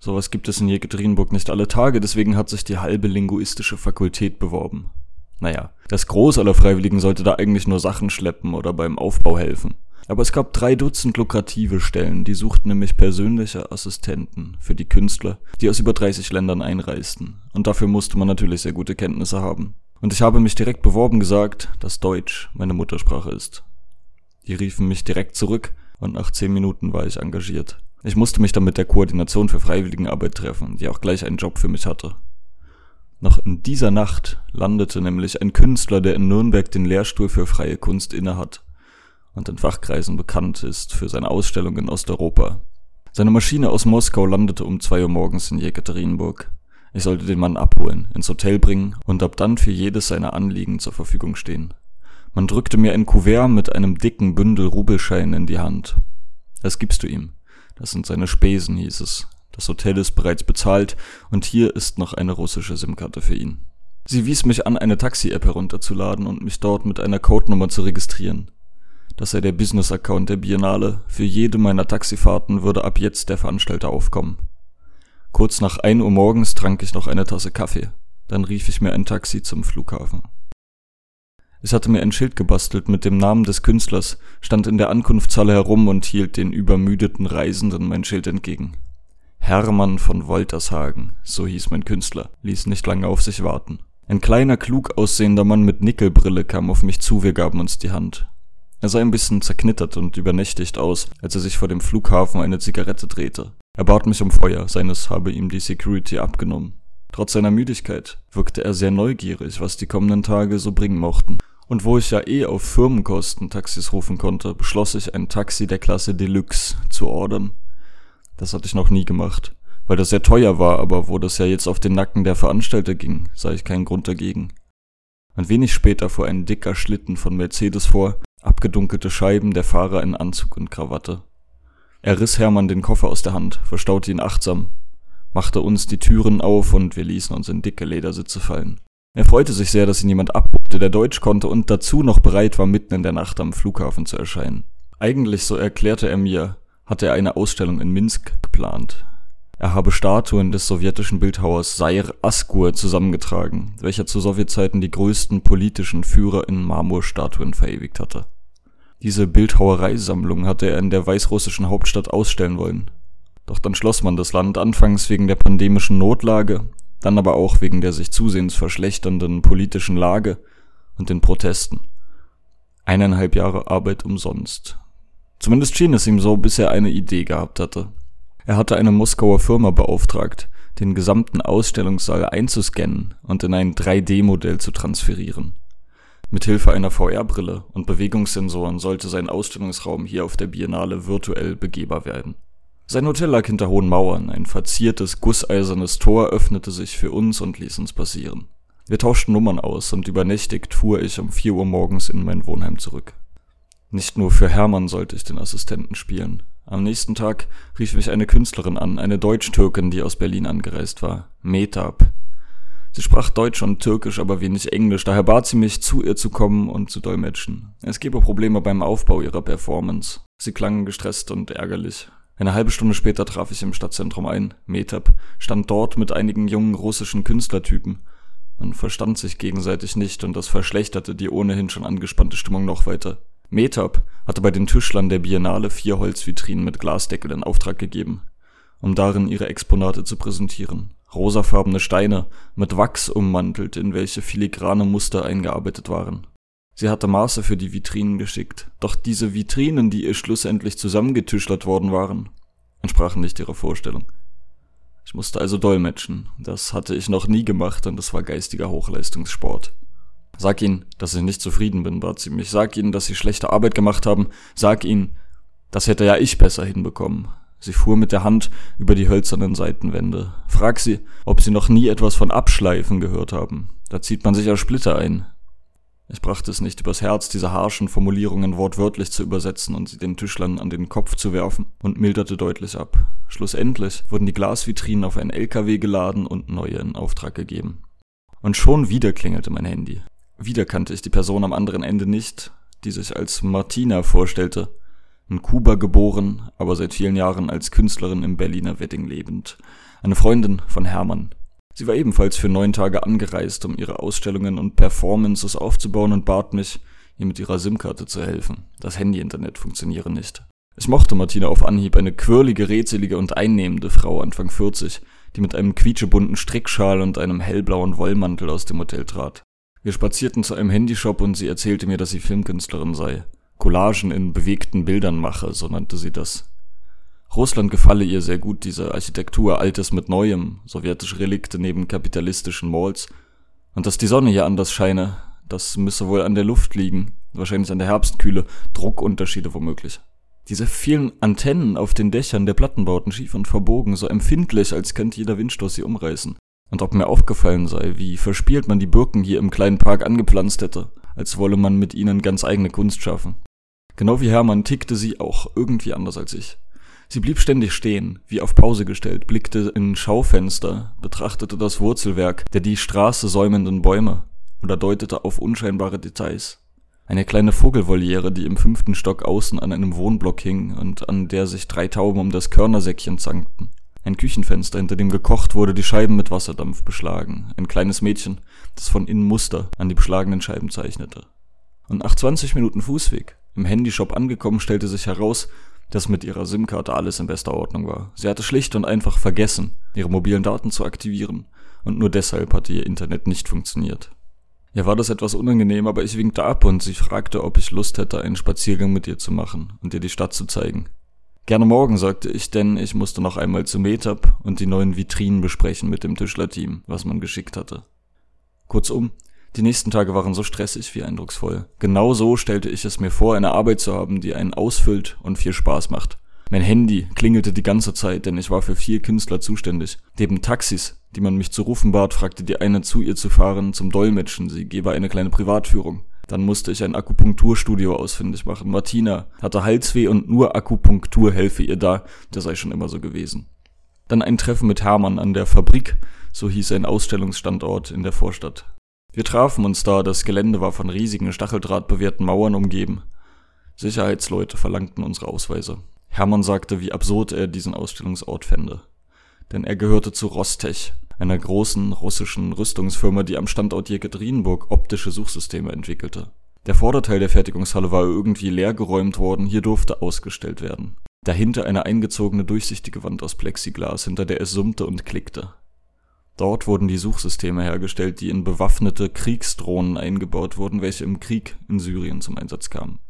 Sowas gibt es in Jekaterinburg nicht alle Tage, deswegen hat sich die halbe linguistische Fakultät beworben. Naja, das Groß aller Freiwilligen sollte da eigentlich nur Sachen schleppen oder beim Aufbau helfen. Aber es gab drei Dutzend lukrative Stellen, die suchten nämlich persönliche Assistenten für die Künstler, die aus über 30 Ländern einreisten. Und dafür musste man natürlich sehr gute Kenntnisse haben. Und ich habe mich direkt beworben gesagt, dass Deutsch meine Muttersprache ist. Die riefen mich direkt zurück und nach zehn Minuten war ich engagiert. Ich musste mich dann mit der Koordination für Freiwilligenarbeit treffen, die auch gleich einen Job für mich hatte. Noch in dieser Nacht landete nämlich ein Künstler, der in Nürnberg den Lehrstuhl für freie Kunst innehat und in Fachkreisen bekannt ist für seine Ausstellungen in Osteuropa. Seine Maschine aus Moskau landete um zwei Uhr morgens in Jekaterinburg. Ich sollte den Mann abholen, ins Hotel bringen und ab dann für jedes seiner Anliegen zur Verfügung stehen. Man drückte mir ein Kuvert mit einem dicken Bündel Rubelschein in die Hand. Das gibst du ihm. Das sind seine Spesen, hieß es. Das Hotel ist bereits bezahlt und hier ist noch eine russische SIM-Karte für ihn. Sie wies mich an, eine Taxi-App herunterzuladen und mich dort mit einer Codenummer zu registrieren. Das sei der Business-Account der Biennale. Für jede meiner Taxifahrten würde ab jetzt der Veranstalter aufkommen. Kurz nach 1 Uhr morgens trank ich noch eine Tasse Kaffee. Dann rief ich mir ein Taxi zum Flughafen. Ich hatte mir ein Schild gebastelt mit dem Namen des Künstlers, stand in der Ankunftshalle herum und hielt den übermüdeten Reisenden mein Schild entgegen. Hermann von Woltershagen, so hieß mein Künstler, ließ nicht lange auf sich warten. Ein kleiner, klug aussehender Mann mit Nickelbrille kam auf mich zu, wir gaben uns die Hand. Er sah ein bisschen zerknittert und übernächtigt aus, als er sich vor dem Flughafen eine Zigarette drehte. Er bat mich um Feuer, seines habe ihm die Security abgenommen. Trotz seiner Müdigkeit wirkte er sehr neugierig, was die kommenden Tage so bringen mochten. Und wo ich ja eh auf Firmenkosten Taxis rufen konnte, beschloss ich ein Taxi der Klasse Deluxe zu ordern. Das hatte ich noch nie gemacht, weil das sehr teuer war, aber wo das ja jetzt auf den Nacken der Veranstalter ging, sah ich keinen Grund dagegen. Ein wenig später fuhr ein dicker Schlitten von Mercedes vor, abgedunkelte Scheiben, der Fahrer in Anzug und Krawatte. Er riss Hermann den Koffer aus der Hand, verstaute ihn achtsam, machte uns die Türen auf und wir ließen uns in dicke Ledersitze fallen. Er freute sich sehr, dass ihn jemand abholte, der Deutsch konnte und dazu noch bereit war, mitten in der Nacht am Flughafen zu erscheinen. Eigentlich, so erklärte er mir, hatte er eine Ausstellung in Minsk geplant. Er habe Statuen des sowjetischen Bildhauers Sair Asgur zusammengetragen, welcher zu Sowjetzeiten die größten politischen Führer in Marmorstatuen verewigt hatte. Diese Bildhauereisammlung hatte er in der weißrussischen Hauptstadt ausstellen wollen. Doch dann schloss man das Land anfangs wegen der pandemischen Notlage, dann aber auch wegen der sich zusehends verschlechternden politischen Lage und den Protesten. Eineinhalb Jahre Arbeit umsonst. Zumindest schien es ihm so, bis er eine Idee gehabt hatte. Er hatte eine Moskauer Firma beauftragt, den gesamten Ausstellungssaal einzuscannen und in ein 3D-Modell zu transferieren. Mithilfe einer VR-Brille und Bewegungssensoren sollte sein Ausstellungsraum hier auf der Biennale virtuell begehbar werden. Sein Hotel lag hinter hohen Mauern, ein verziertes, gusseisernes Tor öffnete sich für uns und ließ uns passieren. Wir tauschten Nummern aus und übernächtigt fuhr ich um vier Uhr morgens in mein Wohnheim zurück. Nicht nur für Hermann sollte ich den Assistenten spielen. Am nächsten Tag rief mich eine Künstlerin an, eine Deutsch-Türkin, die aus Berlin angereist war. Metab. Sie sprach Deutsch und Türkisch, aber wenig Englisch, daher bat sie mich, zu ihr zu kommen und zu dolmetschen. Es gebe Probleme beim Aufbau ihrer Performance. Sie klangen gestresst und ärgerlich. Eine halbe Stunde später traf ich im Stadtzentrum ein. Metab stand dort mit einigen jungen russischen Künstlertypen. Man verstand sich gegenseitig nicht und das verschlechterte die ohnehin schon angespannte Stimmung noch weiter. Metab hatte bei den Tischlern der Biennale vier Holzvitrinen mit Glasdeckel in Auftrag gegeben, um darin ihre Exponate zu präsentieren. Rosafarbene Steine mit Wachs ummantelt, in welche filigrane Muster eingearbeitet waren. Sie hatte Maße für die Vitrinen geschickt, doch diese Vitrinen, die ihr schlussendlich zusammengetischlert worden waren, entsprachen nicht ihrer Vorstellung. Ich musste also dolmetschen. Das hatte ich noch nie gemacht und es war geistiger Hochleistungssport. Sag ihnen, dass ich nicht zufrieden bin, bat sie mich. Sag ihnen, dass sie schlechte Arbeit gemacht haben. Sag ihnen, das hätte ja ich besser hinbekommen. Sie fuhr mit der Hand über die hölzernen Seitenwände. Frag sie, ob sie noch nie etwas von Abschleifen gehört haben. Da zieht man sich ja Splitter ein. Ich brachte es nicht übers Herz, diese harschen Formulierungen wortwörtlich zu übersetzen und sie den Tischlern an den Kopf zu werfen, und milderte deutlich ab. Schlussendlich wurden die Glasvitrinen auf ein LKW geladen und neue in Auftrag gegeben. Und schon wieder klingelte mein Handy. Wieder kannte ich die Person am anderen Ende nicht, die sich als Martina vorstellte. In Kuba geboren, aber seit vielen Jahren als Künstlerin im Berliner Wedding lebend. Eine Freundin von Hermann. Sie war ebenfalls für neun Tage angereist, um ihre Ausstellungen und Performances aufzubauen und bat mich, ihr mit ihrer SIM-Karte zu helfen. Das Handy-Internet funktioniere nicht. Ich mochte Martina auf Anhieb, eine quirlige, rätselige und einnehmende Frau Anfang 40, die mit einem quietschebunten Strickschal und einem hellblauen Wollmantel aus dem Hotel trat. Wir spazierten zu einem Handyshop und sie erzählte mir, dass sie Filmkünstlerin sei. Collagen in bewegten Bildern mache, so nannte sie das. Russland gefalle ihr sehr gut, diese Architektur, Altes mit Neuem, sowjetische Relikte neben kapitalistischen Malls. Und dass die Sonne hier anders scheine, das müsse wohl an der Luft liegen, wahrscheinlich an der Herbstkühle, Druckunterschiede womöglich. Diese vielen Antennen auf den Dächern der Plattenbauten schief und verbogen, so empfindlich, als könnte jeder Windstoß sie umreißen. Und ob mir aufgefallen sei, wie verspielt man die Birken hier im kleinen Park angepflanzt hätte, als wolle man mit ihnen ganz eigene Kunst schaffen. Genau wie Hermann tickte sie auch irgendwie anders als ich. Sie blieb ständig stehen, wie auf Pause gestellt, blickte in Schaufenster, betrachtete das Wurzelwerk der die Straße säumenden Bäume oder deutete auf unscheinbare Details. Eine kleine Vogelvoliere, die im fünften Stock außen an einem Wohnblock hing und an der sich drei Tauben um das Körnersäckchen zankten. Ein Küchenfenster, hinter dem gekocht wurde, die Scheiben mit Wasserdampf beschlagen. Ein kleines Mädchen, das von innen Muster an die beschlagenen Scheiben zeichnete. Und nach 20 Minuten Fußweg, im Handyshop angekommen, stellte sich heraus, dass mit ihrer SIM-Karte alles in bester Ordnung war. Sie hatte schlicht und einfach vergessen, ihre mobilen Daten zu aktivieren. Und nur deshalb hatte ihr Internet nicht funktioniert. Ja, war das etwas unangenehm, aber ich winkte ab und sie fragte, ob ich Lust hätte, einen Spaziergang mit ihr zu machen und ihr die Stadt zu zeigen. Gerne morgen, sagte ich, denn ich musste noch einmal zu Meetup und die neuen Vitrinen besprechen mit dem Tischlerteam, was man geschickt hatte. Kurzum, die nächsten Tage waren so stressig wie eindrucksvoll. Genau so stellte ich es mir vor, eine Arbeit zu haben, die einen ausfüllt und viel Spaß macht. Mein Handy klingelte die ganze Zeit, denn ich war für vier Künstler zuständig. Neben Taxis, die man mich zu rufen bat, fragte die eine zu ihr zu fahren zum Dolmetschen, sie gebe eine kleine Privatführung. Dann musste ich ein Akupunkturstudio ausfindig machen. Martina hatte Halsweh und nur Akupunktur helfe ihr da, das sei schon immer so gewesen. Dann ein Treffen mit Hermann an der Fabrik, so hieß ein Ausstellungsstandort in der Vorstadt. Wir trafen uns da, das Gelände war von riesigen Stacheldrahtbewehrten Mauern umgeben. Sicherheitsleute verlangten unsere Ausweise. Hermann sagte, wie absurd er diesen Ausstellungsort fände. Denn er gehörte zu Rostech, einer großen russischen Rüstungsfirma, die am Standort Jekaterinburg optische Suchsysteme entwickelte. Der Vorderteil der Fertigungshalle war irgendwie leergeräumt worden, hier durfte ausgestellt werden. Dahinter eine eingezogene durchsichtige Wand aus Plexiglas, hinter der es summte und klickte. Dort wurden die Suchsysteme hergestellt, die in bewaffnete Kriegsdrohnen eingebaut wurden, welche im Krieg in Syrien zum Einsatz kamen.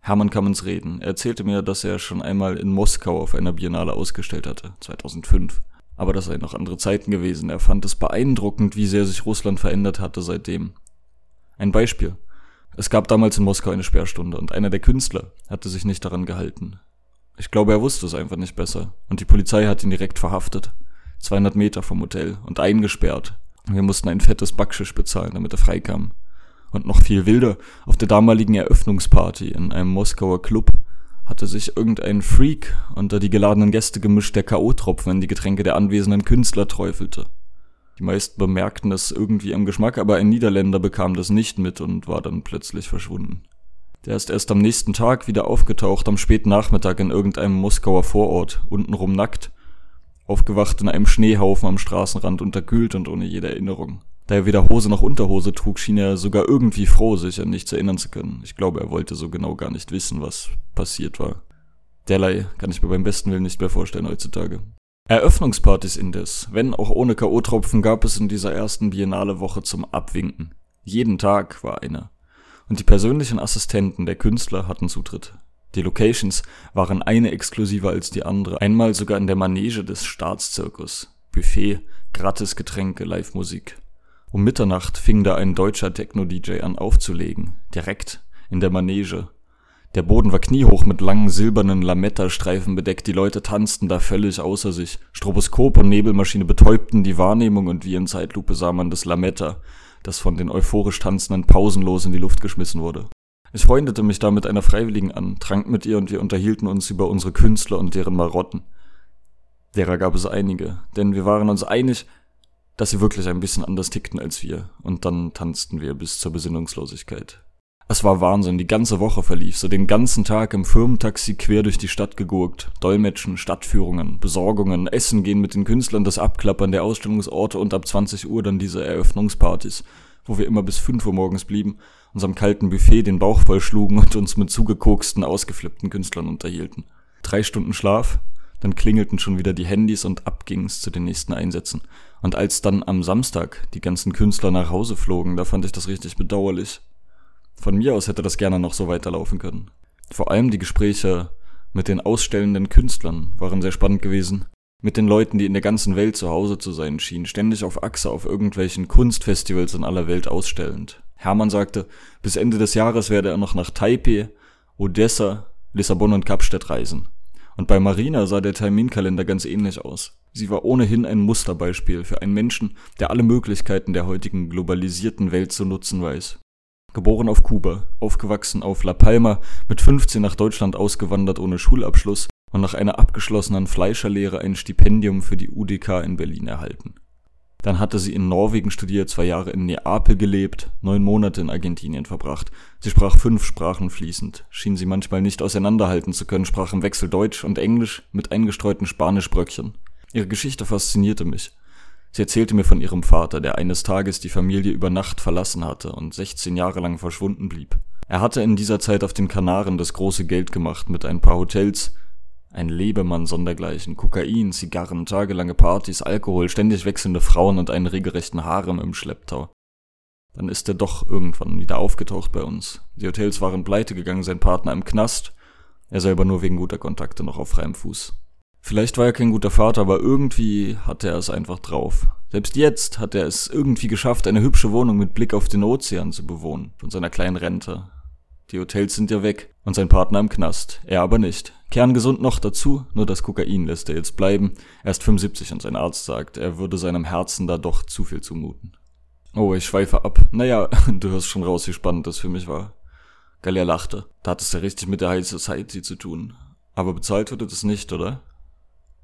Hermann kam ins Reden. Er erzählte mir, dass er schon einmal in Moskau auf einer Biennale ausgestellt hatte, 2005. Aber das seien noch andere Zeiten gewesen. Er fand es beeindruckend, wie sehr sich Russland verändert hatte seitdem. Ein Beispiel. Es gab damals in Moskau eine Sperrstunde und einer der Künstler hatte sich nicht daran gehalten. Ich glaube, er wusste es einfach nicht besser und die Polizei hat ihn direkt verhaftet. 200 Meter vom Hotel und eingesperrt. Wir mussten ein fettes Backschisch bezahlen, damit er freikam. Und noch viel wilder, auf der damaligen Eröffnungsparty in einem Moskauer Club hatte sich irgendein Freak unter die geladenen Gäste gemischt, der K.O.-Tropfen in die Getränke der anwesenden Künstler träufelte. Die meisten bemerkten es irgendwie am Geschmack, aber ein Niederländer bekam das nicht mit und war dann plötzlich verschwunden. Der ist erst am nächsten Tag wieder aufgetaucht, am späten Nachmittag in irgendeinem Moskauer Vorort, untenrum nackt, aufgewacht in einem Schneehaufen am Straßenrand, unterkühlt und ohne jede Erinnerung. Da er weder Hose noch Unterhose trug, schien er sogar irgendwie froh, sich an nichts erinnern zu können. Ich glaube, er wollte so genau gar nicht wissen, was passiert war. Derlei kann ich mir beim besten Willen nicht mehr vorstellen heutzutage. Eröffnungspartys indes, wenn auch ohne K.O.-Tropfen, gab es in dieser ersten Biennale-Woche zum Abwinken. Jeden Tag war eine. Und die persönlichen Assistenten der Künstler hatten Zutritt. Die Locations waren eine exklusiver als die andere, einmal sogar in der Manege des Staatszirkus. Buffet, gratis Getränke, Live-Musik. Um Mitternacht fing da ein deutscher Techno-DJ an aufzulegen, direkt in der Manege. Der Boden war kniehoch mit langen silbernen Lametta-Streifen bedeckt, die Leute tanzten da völlig außer sich. Stroboskop und Nebelmaschine betäubten die Wahrnehmung und wie in Zeitlupe sah man das Lametta, das von den euphorisch Tanzenden pausenlos in die Luft geschmissen wurde. Ich freundete mich da mit einer Freiwilligen an, trank mit ihr und wir unterhielten uns über unsere Künstler und deren Marotten. Derer gab es einige, denn wir waren uns einig, dass sie wirklich ein bisschen anders tickten als wir, und dann tanzten wir bis zur Besinnungslosigkeit. Es war Wahnsinn, die ganze Woche verlief, so den ganzen Tag im Firmentaxi quer durch die Stadt gegurkt, Dolmetschen, Stadtführungen, Besorgungen, Essen gehen mit den Künstlern, das Abklappern der Ausstellungsorte und ab 20 Uhr dann diese Eröffnungspartys, wo wir immer bis 5 Uhr morgens blieben, uns am kalten Buffet den Bauch vollschlugen und uns mit zugekoksten, ausgeflippten Künstlern unterhielten. Drei Stunden Schlaf, dann klingelten schon wieder die Handys und ab ging's zu den nächsten Einsätzen. Und als dann am Samstag die ganzen Künstler nach Hause flogen, da fand ich das richtig bedauerlich. Von mir aus hätte das gerne noch so weiterlaufen können. Vor allem die Gespräche mit den ausstellenden Künstlern waren sehr spannend gewesen. Mit den Leuten, die in der ganzen Welt zu Hause zu sein schienen, ständig auf Achse auf irgendwelchen Kunstfestivals in aller Welt ausstellend. Hermann sagte, bis Ende des Jahres werde er noch nach Taipei, Odessa, Lissabon und Kapstadt reisen. Und bei Marina sah der Terminkalender ganz ähnlich aus. Sie war ohnehin ein Musterbeispiel für einen Menschen, der alle Möglichkeiten der heutigen globalisierten Welt zu nutzen weiß. Geboren auf Kuba, aufgewachsen auf La Palma, mit 15 nach Deutschland ausgewandert ohne Schulabschluss und nach einer abgeschlossenen Fleischerlehre ein Stipendium für die UDK in Berlin erhalten. Dann hatte sie in Norwegen studiert, zwei Jahre in Neapel gelebt, neun Monate in Argentinien verbracht. Sie sprach fünf Sprachen fließend, schien sie manchmal nicht auseinanderhalten zu können, sprach im Wechsel Deutsch und Englisch mit eingestreuten Spanischbröckchen. Ihre Geschichte faszinierte mich. Sie erzählte mir von ihrem Vater, der eines Tages die Familie über Nacht verlassen hatte und 16 Jahre lang verschwunden blieb. Er hatte in dieser Zeit auf den Kanaren das große Geld gemacht mit ein paar Hotels, ein Lebemann sondergleichen, Kokain, Zigarren, tagelange Partys, Alkohol, ständig wechselnde Frauen und einen regelrechten Harem im Schlepptau. Dann ist er doch irgendwann wieder aufgetaucht bei uns. Die Hotels waren pleite gegangen, sein Partner im Knast, er selber nur wegen guter Kontakte noch auf freiem Fuß. Vielleicht war er kein guter Vater, aber irgendwie hatte er es einfach drauf. Selbst jetzt hat er es irgendwie geschafft, eine hübsche Wohnung mit Blick auf den Ozean zu bewohnen, von seiner kleinen Rente. Die Hotels sind ja weg und sein Partner im Knast, er aber nicht. Kerngesund noch dazu, nur das Kokain lässt er jetzt bleiben. Er ist 75 und sein Arzt sagt, er würde seinem Herzen da doch zu viel zumuten. Oh, ich schweife ab. Naja, du hörst schon raus, wie spannend das für mich war. Galia lachte. Da hat es ja richtig mit der High Society zu tun. Aber bezahlt wurde das nicht, oder?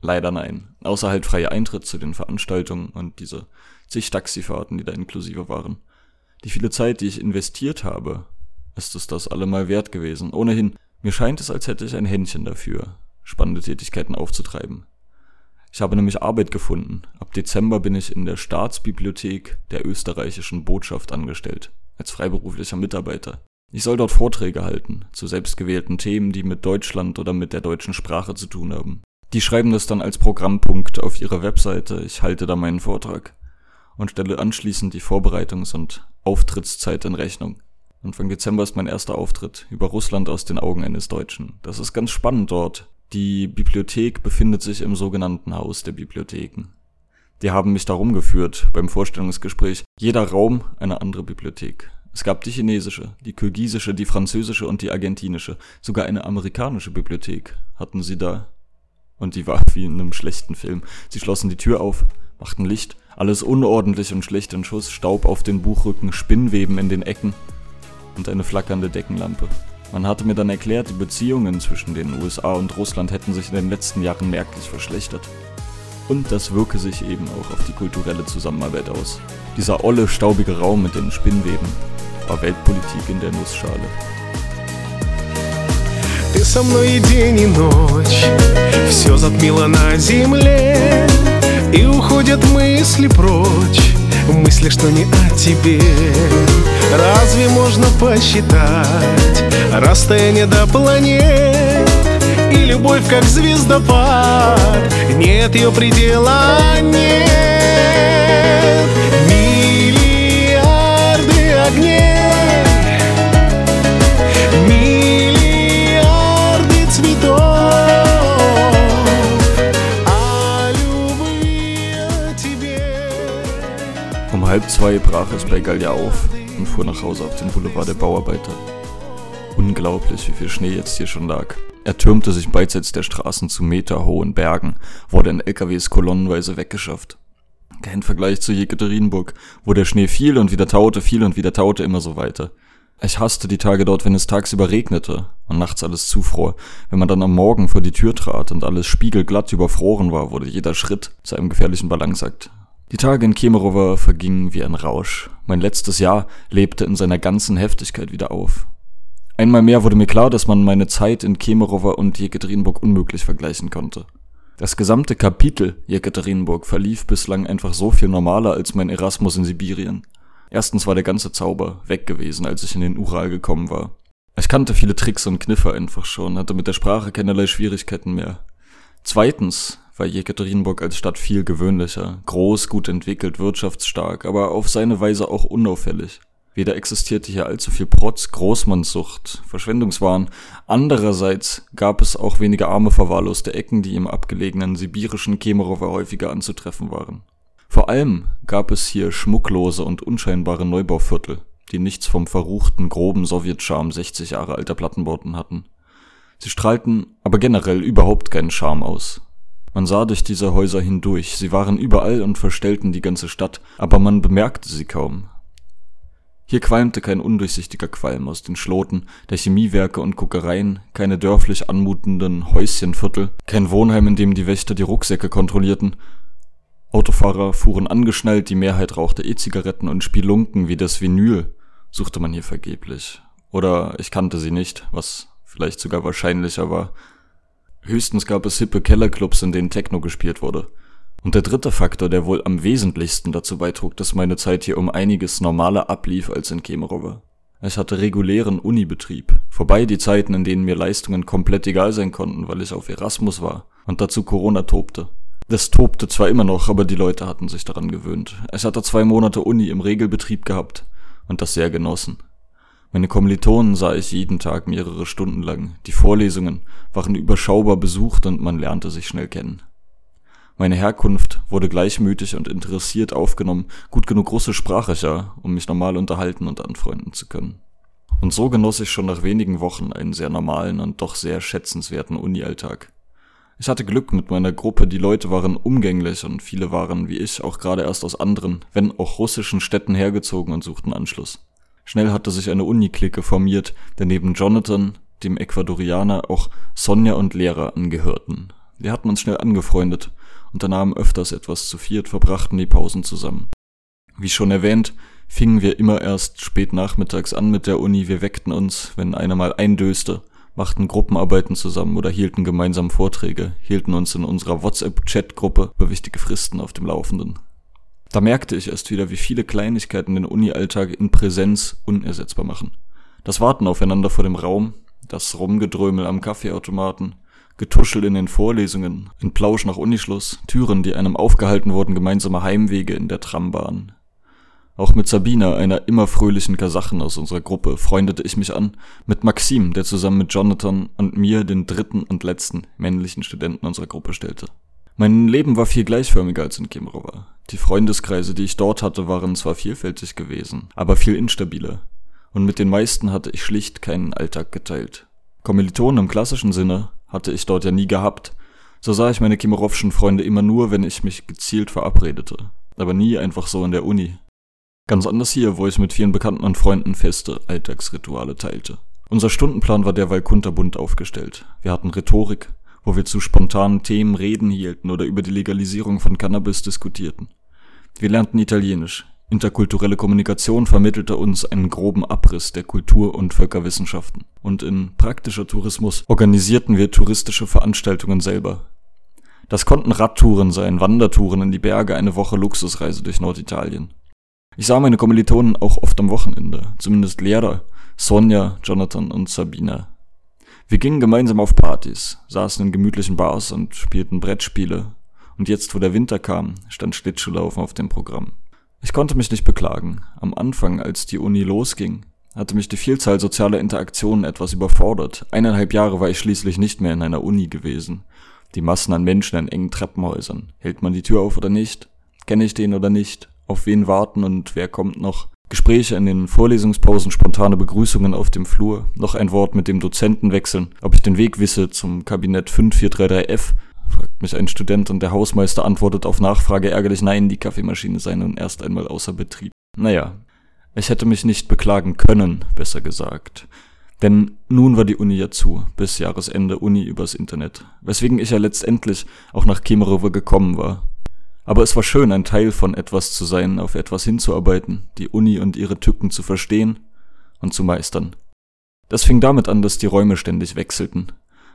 Leider nein. Außer halt freier Eintritt zu den Veranstaltungen und diese zig Taxifahrten, die da inklusive waren. Die viele Zeit, die ich investiert habe, ist es das allemal wert gewesen. Ohnehin, mir scheint es, als hätte ich ein Händchen dafür, spannende Tätigkeiten aufzutreiben. Ich habe nämlich Arbeit gefunden. Ab Dezember bin ich in der Staatsbibliothek der österreichischen Botschaft angestellt, als freiberuflicher Mitarbeiter. Ich soll dort Vorträge halten, zu selbstgewählten Themen, die mit Deutschland oder mit der deutschen Sprache zu tun haben. Die schreiben das dann als Programmpunkt auf ihre Webseite, ich halte da meinen Vortrag und stelle anschließend die Vorbereitungs- und Auftrittszeit in Rechnung. Anfang Dezember ist mein erster Auftritt über Russland aus den Augen eines Deutschen. Das ist ganz spannend dort. Die Bibliothek befindet sich im sogenannten Haus der Bibliotheken. Die haben mich darum geführt beim Vorstellungsgespräch. Jeder Raum eine andere Bibliothek. Es gab die chinesische, die kirgisische, die französische und die argentinische. Sogar eine amerikanische Bibliothek hatten sie da und die war wie in einem schlechten Film. Sie schlossen die Tür auf, machten Licht, alles unordentlich und schlecht in Schuss, Staub auf den Buchrücken, Spinnweben in den Ecken und eine flackernde Deckenlampe. Man hatte mir dann erklärt, die Beziehungen zwischen den USA und Russland hätten sich in den letzten Jahren merklich verschlechtert. Und das wirke sich eben auch auf die kulturelle Zusammenarbeit aus. Dieser olle, staubige Raum mit den Spinnweben war Weltpolitik in der Nussschale. Ты со мной и день, и ночь Все затмило на земле И уходят мысли прочь Мысли, что не о тебе Разве можно посчитать Расстояние до планет И любовь как звездопад? Нет ее предела, нет. Halb zwei brach es bei Gallia auf und fuhr nach Hause auf den Boulevard der Bauarbeiter. Unglaublich, wie viel Schnee jetzt hier schon lag. Er türmte sich beidseits der Straßen zu meterhohen Bergen, wurde in LKWs kolonnenweise weggeschafft. Kein Vergleich zu Jekaterinburg, wo der Schnee fiel und wieder taute, fiel und wieder taute, immer so weiter. Ich hasste die Tage dort, wenn es tagsüber regnete und nachts alles zufror. Wenn man dann am Morgen vor die Tür trat und alles spiegelglatt überfroren war, wurde jeder Schritt zu einem gefährlichen Balanceakt. Die Tage in Kemerovo vergingen wie ein Rausch. Mein letztes Jahr lebte in seiner ganzen Heftigkeit wieder auf. Einmal mehr wurde mir klar, dass man meine Zeit in Kemerovo und Jekaterinburg unmöglich vergleichen konnte. Das gesamte Kapitel Jekaterinburg verlief bislang einfach so viel normaler als mein Erasmus in Sibirien. Erstens war der ganze Zauber weg gewesen, als ich in den Ural gekommen war. Ich kannte viele Tricks und Kniffe einfach schon, hatte mit der Sprache keinerlei Schwierigkeiten mehr. Zweitens war Jekaterinburg als Stadt viel gewöhnlicher, groß, gut entwickelt, wirtschaftsstark, aber auf seine Weise auch unauffällig. Weder existierte hier allzu viel Protz, Großmannssucht, Verschwendungswahn. Andererseits gab es auch weniger arme verwahrloste Ecken, die im abgelegenen sibirischen Kemerovo häufiger anzutreffen waren. Vor allem gab es hier schmucklose und unscheinbare Neubauviertel, die nichts vom verruchten, groben Sowjetscharme 60 Jahre alter Plattenbauten hatten. Sie strahlten aber generell überhaupt keinen Charme aus. Man sah durch diese Häuser hindurch, sie waren überall und verstellten die ganze Stadt, aber man bemerkte sie kaum. Hier qualmte kein undurchsichtiger Qualm aus den Schloten der Chemiewerke und Kuckereien, keine dörflich anmutenden Häuschenviertel, kein Wohnheim, in dem die Wächter die Rucksäcke kontrollierten. Autofahrer fuhren angeschnallt, die Mehrheit rauchte E-Zigaretten und Spielunken wie das Vinyl suchte man hier vergeblich. Oder ich kannte sie nicht, was vielleicht sogar wahrscheinlicher war. Höchstens gab es hippe Kellerclubs, in denen Techno gespielt wurde. Und der dritte Faktor, der wohl am wesentlichsten dazu beitrug, dass meine Zeit hier um einiges normaler ablief als in Kemerovo. Ich hatte regulären Unibetrieb, vorbei die Zeiten, in denen mir Leistungen komplett egal sein konnten, weil ich auf Erasmus war und dazu Corona tobte. Das tobte zwar immer noch, aber die Leute hatten sich daran gewöhnt. Ich hatte zwei Monate Uni im Regelbetrieb gehabt und das sehr genossen. Meine Kommilitonen sah ich jeden Tag mehrere Stunden lang. Die Vorlesungen waren überschaubar besucht und man lernte sich schnell kennen. Meine Herkunft wurde gleichmütig und interessiert aufgenommen, gut genug Russisch sprach um mich normal unterhalten und anfreunden zu können. Und so genoss ich schon nach wenigen Wochen einen sehr normalen und doch sehr schätzenswerten Uni-Alltag. Ich hatte Glück mit meiner Gruppe, die Leute waren umgänglich und viele waren, wie ich, auch gerade erst aus anderen, wenn auch russischen Städten hergezogen und suchten Anschluss. Schnell hatte sich eine Uni-Clique formiert, der neben Jonathan, dem Ecuadorianer, auch Sonja und Lehrer angehörten. Wir hatten uns schnell angefreundet, unternahmen öfters etwas zu viert, verbrachten die Pausen zusammen. Wie schon erwähnt, fingen wir immer erst spät nachmittags an mit der Uni, wir weckten uns, wenn einer mal eindöste, machten Gruppenarbeiten zusammen oder hielten gemeinsam Vorträge, hielten uns in unserer WhatsApp-Chat-Gruppe über wichtige Fristen auf dem Laufenden. Da merkte ich erst wieder, wie viele Kleinigkeiten den Uni-Alltag in Präsenz unersetzbar machen. Das Warten aufeinander vor dem Raum, das Rumgedrömel am Kaffeeautomaten, Getuschel in den Vorlesungen, ein Plausch nach Unischluss, Türen, die einem aufgehalten wurden, gemeinsame Heimwege in der Trambahn, auch mit Sabina, einer immer fröhlichen Kasachin aus unserer Gruppe, freundete ich mich an, mit Maxim, der zusammen mit Jonathan und mir den dritten und letzten männlichen Studenten unserer Gruppe stellte. Mein Leben war viel gleichförmiger als in Kemerovo. Die Freundeskreise, die ich dort hatte, waren zwar vielfältig gewesen, aber viel instabiler. Und mit den meisten hatte ich schlicht keinen Alltag geteilt. Kommilitonen im klassischen Sinne hatte ich dort ja nie gehabt. So sah ich meine Kemerovschen Freunde immer nur, wenn ich mich gezielt verabredete. Aber nie einfach so in der Uni. Ganz anders hier, wo ich mit vielen Bekannten und Freunden feste Alltagsrituale teilte. Unser Stundenplan war derweil kunterbunt aufgestellt. Wir hatten Rhetorik, wo wir zu spontanen Themen Reden hielten oder über die Legalisierung von Cannabis diskutierten. Wir lernten Italienisch. Interkulturelle Kommunikation vermittelte uns einen groben Abriss der Kultur- und Völkerwissenschaften. Und in praktischer Tourismus organisierten wir touristische Veranstaltungen selber. Das konnten Radtouren sein, Wandertouren in die Berge, eine Woche Luxusreise durch Norditalien. Ich sah meine Kommilitonen auch oft am Wochenende, zumindest Lehrer, Sonja, Jonathan und Sabina. Wir gingen gemeinsam auf Partys, saßen in gemütlichen Bars und spielten Brettspiele. Und jetzt, wo der Winter kam, stand Schlittschuhlaufen auf dem Programm. Ich konnte mich nicht beklagen. Am Anfang, als die Uni losging, hatte mich die Vielzahl sozialer Interaktionen etwas überfordert. Eineinhalb Jahre war ich schließlich nicht mehr in einer Uni gewesen. Die Massen an Menschen in engen Treppenhäusern. Hält man die Tür auf oder nicht? Kenne ich den oder nicht? auf wen warten und wer kommt noch. Gespräche in den Vorlesungspausen, spontane Begrüßungen auf dem Flur, noch ein Wort mit dem Dozenten wechseln, ob ich den Weg wisse zum Kabinett 5433F, fragt mich ein Student und der Hausmeister antwortet auf Nachfrage ärgerlich, nein, die Kaffeemaschine sei nun erst einmal außer Betrieb. Naja, ich hätte mich nicht beklagen können, besser gesagt. Denn nun war die Uni ja zu, bis Jahresende Uni übers Internet, weswegen ich ja letztendlich auch nach Kemerovo gekommen war, aber es war schön, ein Teil von etwas zu sein, auf etwas hinzuarbeiten, die Uni und ihre Tücken zu verstehen und zu meistern. Das fing damit an, dass die Räume ständig wechselten.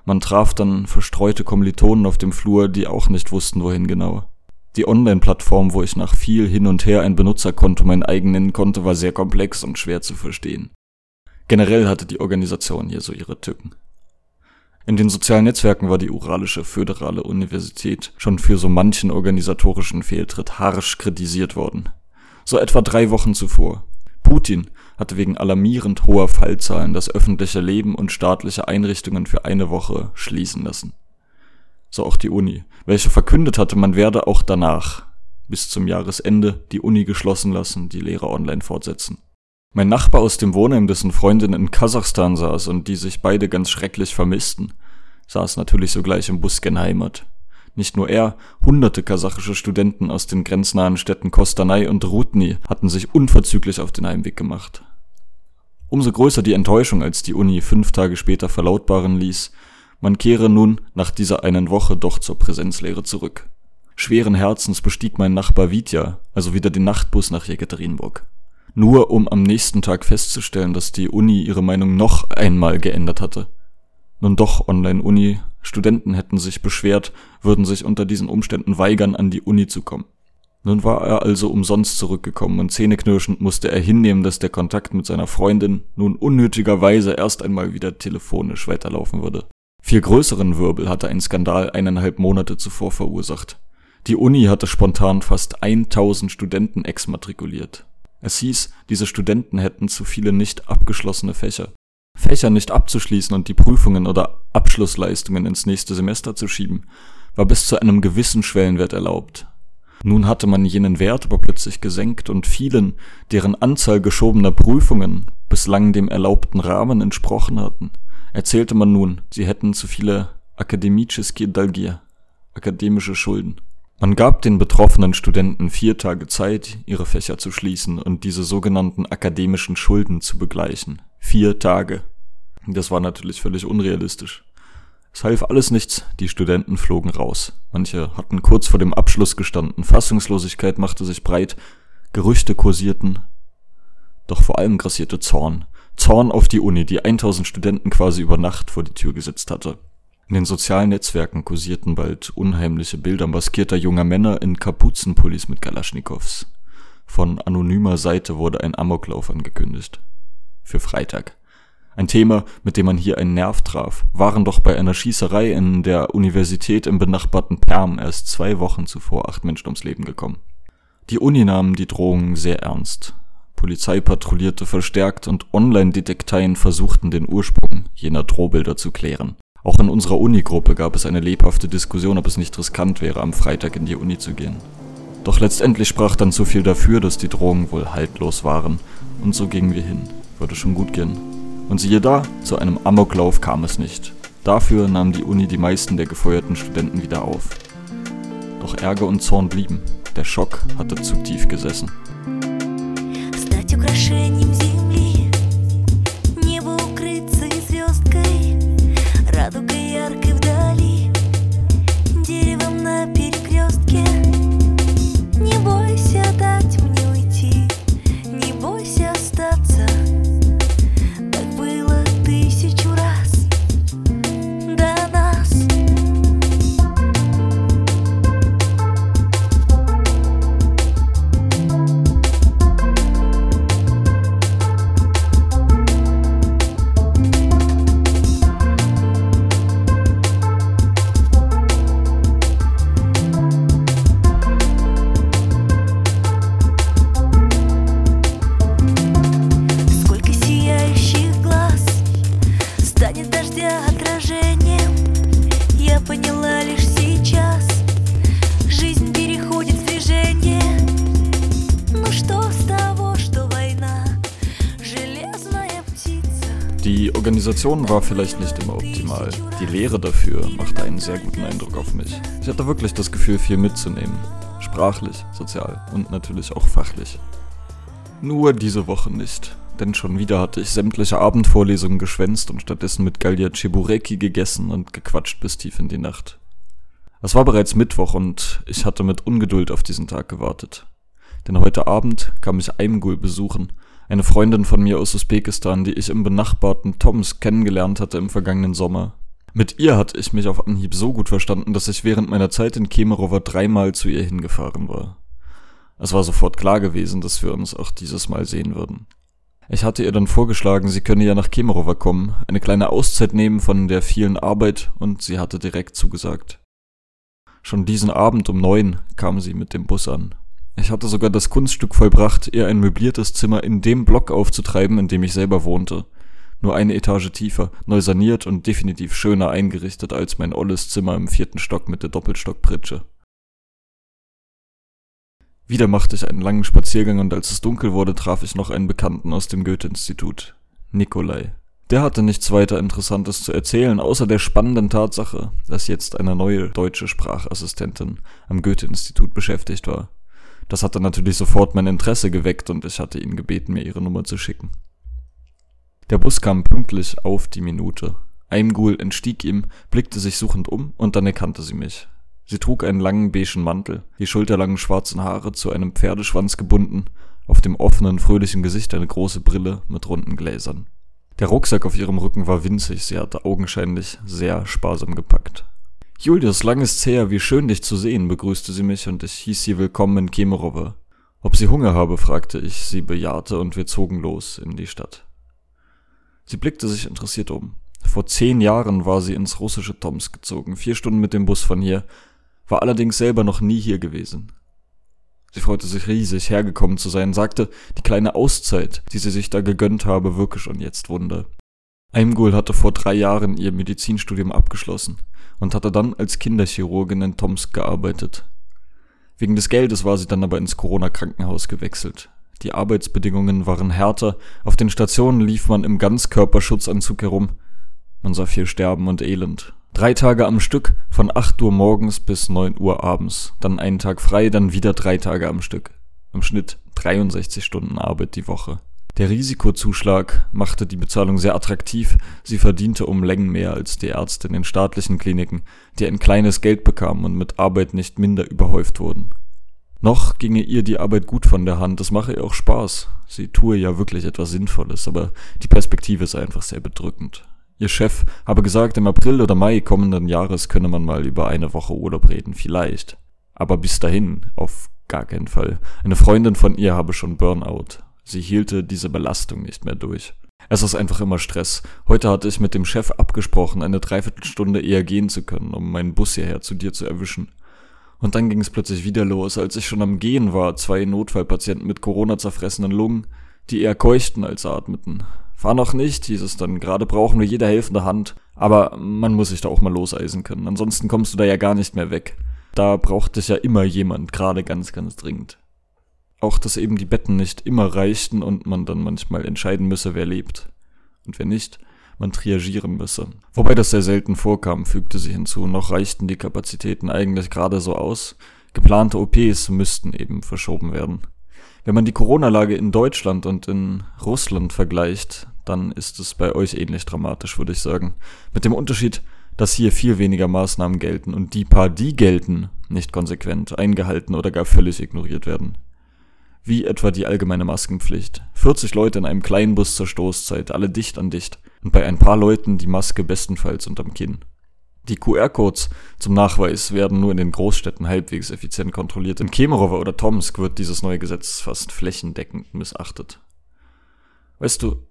Man traf dann verstreute Kommilitonen auf dem Flur, die auch nicht wussten, wohin genau. Die Online-Plattform, wo ich nach viel hin und her ein Benutzerkonto mein eigen nennen konnte, war sehr komplex und schwer zu verstehen. Generell hatte die Organisation hier so ihre Tücken. In den sozialen Netzwerken war die Uralische Föderale Universität schon für so manchen organisatorischen Fehltritt harsch kritisiert worden. So etwa drei Wochen zuvor. Putin hatte wegen alarmierend hoher Fallzahlen das öffentliche Leben und staatliche Einrichtungen für eine Woche schließen lassen. So auch die Uni, welche verkündet hatte, man werde auch danach, bis zum Jahresende, die Uni geschlossen lassen, die Lehre online fortsetzen. Mein Nachbar aus dem Wohnheim, dessen Freundin in Kasachstan saß und die sich beide ganz schrecklich vermissten, saß natürlich sogleich im Bus gen Heimat. Nicht nur er, hunderte kasachische Studenten aus den grenznahen Städten Kostanai und Rudny hatten sich unverzüglich auf den Heimweg gemacht. Umso größer die Enttäuschung, als die Uni fünf Tage später verlautbaren ließ, man kehre nun nach dieser einen Woche doch zur Präsenzlehre zurück. Schweren Herzens bestieg mein Nachbar Vitya also wieder den Nachtbus nach Jekaterinburg nur um am nächsten Tag festzustellen, dass die Uni ihre Meinung noch einmal geändert hatte. Nun doch Online-Uni, Studenten hätten sich beschwert, würden sich unter diesen Umständen weigern, an die Uni zu kommen. Nun war er also umsonst zurückgekommen und zähneknirschend musste er hinnehmen, dass der Kontakt mit seiner Freundin nun unnötigerweise erst einmal wieder telefonisch weiterlaufen würde. Viel größeren Wirbel hatte ein Skandal eineinhalb Monate zuvor verursacht. Die Uni hatte spontan fast 1000 Studenten exmatrikuliert. Es hieß, diese Studenten hätten zu viele nicht abgeschlossene Fächer. Fächer nicht abzuschließen und die Prüfungen oder Abschlussleistungen ins nächste Semester zu schieben, war bis zu einem gewissen Schwellenwert erlaubt. Nun hatte man jenen Wert aber plötzlich gesenkt und vielen, deren Anzahl geschobener Prüfungen bislang dem erlaubten Rahmen entsprochen hatten, erzählte man nun, sie hätten zu viele akademicische Dalgier, akademische Schulden. Man gab den betroffenen Studenten vier Tage Zeit, ihre Fächer zu schließen und diese sogenannten akademischen Schulden zu begleichen. Vier Tage. Das war natürlich völlig unrealistisch. Es half alles nichts, die Studenten flogen raus. Manche hatten kurz vor dem Abschluss gestanden, Fassungslosigkeit machte sich breit, Gerüchte kursierten. Doch vor allem grassierte Zorn. Zorn auf die Uni, die 1000 Studenten quasi über Nacht vor die Tür gesetzt hatte. In den sozialen Netzwerken kursierten bald unheimliche Bilder maskierter junger Männer in Kapuzenpullis mit Kalaschnikows. Von anonymer Seite wurde ein Amoklauf angekündigt. Für Freitag. Ein Thema, mit dem man hier einen Nerv traf, waren doch bei einer Schießerei in der Universität im benachbarten Perm erst zwei Wochen zuvor acht Menschen ums Leben gekommen. Die Uni nahm die Drohungen sehr ernst. Polizei patrouillierte verstärkt und Online-Detekteien versuchten den Ursprung jener Drohbilder zu klären. Auch in unserer Unigruppe gab es eine lebhafte Diskussion, ob es nicht riskant wäre, am Freitag in die Uni zu gehen. Doch letztendlich sprach dann zu viel dafür, dass die Drohungen wohl haltlos waren, und so gingen wir hin. Würde schon gut gehen. Und siehe da, zu einem Amoklauf kam es nicht. Dafür nahm die Uni die meisten der gefeuerten Studenten wieder auf. Doch Ärger und Zorn blieben. Der Schock hatte zu tief gesessen. cada Organisation war vielleicht nicht immer optimal. Die Lehre dafür machte einen sehr guten Eindruck auf mich. Ich hatte wirklich das Gefühl, viel mitzunehmen. Sprachlich, sozial und natürlich auch fachlich. Nur diese Woche nicht. Denn schon wieder hatte ich sämtliche Abendvorlesungen geschwänzt und stattdessen mit Gallia Cebureki gegessen und gequatscht bis tief in die Nacht. Es war bereits Mittwoch und ich hatte mit Ungeduld auf diesen Tag gewartet. Denn heute Abend kam ich Aimgul besuchen eine Freundin von mir aus Usbekistan, die ich im benachbarten Toms kennengelernt hatte im vergangenen Sommer. Mit ihr hatte ich mich auf Anhieb so gut verstanden, dass ich während meiner Zeit in Kemerovo dreimal zu ihr hingefahren war. Es war sofort klar gewesen, dass wir uns auch dieses Mal sehen würden. Ich hatte ihr dann vorgeschlagen, sie könne ja nach Kemerovo kommen, eine kleine Auszeit nehmen von der vielen Arbeit, und sie hatte direkt zugesagt. Schon diesen Abend um neun kam sie mit dem Bus an. Ich hatte sogar das Kunststück vollbracht, ihr ein möbliertes Zimmer in dem Block aufzutreiben, in dem ich selber wohnte. Nur eine Etage tiefer, neu saniert und definitiv schöner eingerichtet als mein olles Zimmer im vierten Stock mit der Doppelstockpritsche. Wieder machte ich einen langen Spaziergang und als es dunkel wurde, traf ich noch einen Bekannten aus dem Goethe-Institut, Nikolai. Der hatte nichts weiter Interessantes zu erzählen, außer der spannenden Tatsache, dass jetzt eine neue deutsche Sprachassistentin am Goethe-Institut beschäftigt war. Das hatte natürlich sofort mein Interesse geweckt und ich hatte ihn gebeten, mir ihre Nummer zu schicken. Der Bus kam pünktlich auf die Minute. Aimgul entstieg ihm, blickte sich suchend um und dann erkannte sie mich. Sie trug einen langen beigen Mantel, die schulterlangen schwarzen Haare zu einem Pferdeschwanz gebunden, auf dem offenen, fröhlichen Gesicht eine große Brille mit runden Gläsern. Der Rucksack auf ihrem Rücken war winzig, sie hatte augenscheinlich sehr sparsam gepackt. Julius, lang ist's her, wie schön dich zu sehen, begrüßte sie mich und ich hieß sie willkommen in Kemerowo. Ob sie Hunger habe, fragte ich, sie bejahte und wir zogen los in die Stadt. Sie blickte sich interessiert um. Vor zehn Jahren war sie ins russische Toms gezogen, vier Stunden mit dem Bus von hier, war allerdings selber noch nie hier gewesen. Sie freute sich riesig, hergekommen zu sein, sagte, die kleine Auszeit, die sie sich da gegönnt habe, wirke schon jetzt Wunder. Aimgul hatte vor drei Jahren ihr Medizinstudium abgeschlossen und hatte dann als Kinderchirurgin in Tomsk gearbeitet. Wegen des Geldes war sie dann aber ins Corona-Krankenhaus gewechselt. Die Arbeitsbedingungen waren härter, auf den Stationen lief man im Ganzkörperschutzanzug herum, man sah viel Sterben und Elend. Drei Tage am Stück, von 8 Uhr morgens bis 9 Uhr abends, dann einen Tag frei, dann wieder drei Tage am Stück. Im Schnitt 63 Stunden Arbeit die Woche. Der Risikozuschlag machte die Bezahlung sehr attraktiv, sie verdiente um Längen mehr als die Ärzte in den staatlichen Kliniken, die ein kleines Geld bekamen und mit Arbeit nicht minder überhäuft wurden. Noch ginge ihr die Arbeit gut von der Hand, es mache ihr auch Spaß, sie tue ja wirklich etwas Sinnvolles, aber die Perspektive ist einfach sehr bedrückend. Ihr Chef habe gesagt, im April oder Mai kommenden Jahres könne man mal über eine Woche Urlaub reden, vielleicht. Aber bis dahin, auf gar keinen Fall. Eine Freundin von ihr habe schon Burnout. Sie hielte diese Belastung nicht mehr durch. Es ist einfach immer Stress. Heute hatte ich mit dem Chef abgesprochen, eine Dreiviertelstunde eher gehen zu können, um meinen Bus hierher zu dir zu erwischen. Und dann ging es plötzlich wieder los, als ich schon am Gehen war, zwei Notfallpatienten mit Corona zerfressenen Lungen, die eher keuchten als atmeten. Fahr noch nicht, hieß es dann. Gerade brauchen wir jede helfende Hand. Aber man muss sich da auch mal loseisen können. Ansonsten kommst du da ja gar nicht mehr weg. Da braucht dich ja immer jemand, gerade ganz, ganz dringend. Auch, dass eben die Betten nicht immer reichten und man dann manchmal entscheiden müsse, wer lebt. Und wer nicht, man triagieren müsse. Wobei das sehr selten vorkam, fügte sie hinzu. Noch reichten die Kapazitäten eigentlich gerade so aus. Geplante OPs müssten eben verschoben werden. Wenn man die Corona-Lage in Deutschland und in Russland vergleicht, dann ist es bei euch ähnlich dramatisch, würde ich sagen. Mit dem Unterschied, dass hier viel weniger Maßnahmen gelten und die paar, die gelten, nicht konsequent eingehalten oder gar völlig ignoriert werden. Wie etwa die allgemeine Maskenpflicht. 40 Leute in einem kleinen Bus zur Stoßzeit, alle dicht an dicht. Und bei ein paar Leuten die Maske bestenfalls unterm Kinn. Die QR-Codes zum Nachweis werden nur in den Großstädten halbwegs effizient kontrolliert. In Kemerovo oder Tomsk wird dieses neue Gesetz fast flächendeckend missachtet. Weißt du,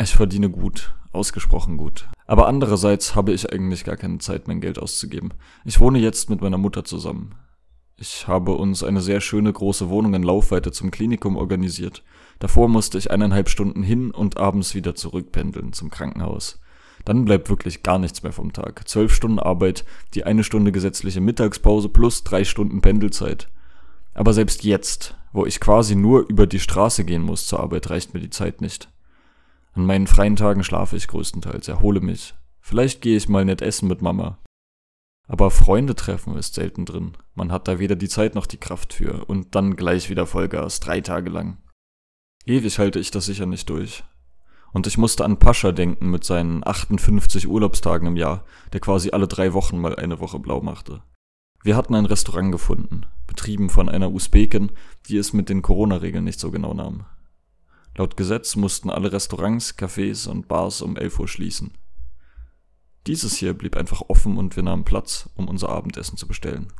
ich verdiene gut, ausgesprochen gut. Aber andererseits habe ich eigentlich gar keine Zeit, mein Geld auszugeben. Ich wohne jetzt mit meiner Mutter zusammen. Ich habe uns eine sehr schöne große Wohnung in Laufweite zum Klinikum organisiert. Davor musste ich eineinhalb Stunden hin und abends wieder zurückpendeln zum Krankenhaus. Dann bleibt wirklich gar nichts mehr vom Tag. Zwölf Stunden Arbeit, die eine Stunde gesetzliche Mittagspause plus drei Stunden Pendelzeit. Aber selbst jetzt, wo ich quasi nur über die Straße gehen muss zur Arbeit, reicht mir die Zeit nicht. An meinen freien Tagen schlafe ich größtenteils, erhole mich. Vielleicht gehe ich mal nett essen mit Mama. Aber Freunde treffen ist selten drin. Man hat da weder die Zeit noch die Kraft für. Und dann gleich wieder Vollgas, drei Tage lang. Ewig halte ich das sicher nicht durch. Und ich musste an Pascha denken mit seinen 58 Urlaubstagen im Jahr, der quasi alle drei Wochen mal eine Woche blau machte. Wir hatten ein Restaurant gefunden, betrieben von einer Usbekin, die es mit den Corona-Regeln nicht so genau nahm. Laut Gesetz mussten alle Restaurants, Cafés und Bars um 11 Uhr schließen. Dieses hier blieb einfach offen und wir nahmen Platz, um unser Abendessen zu bestellen.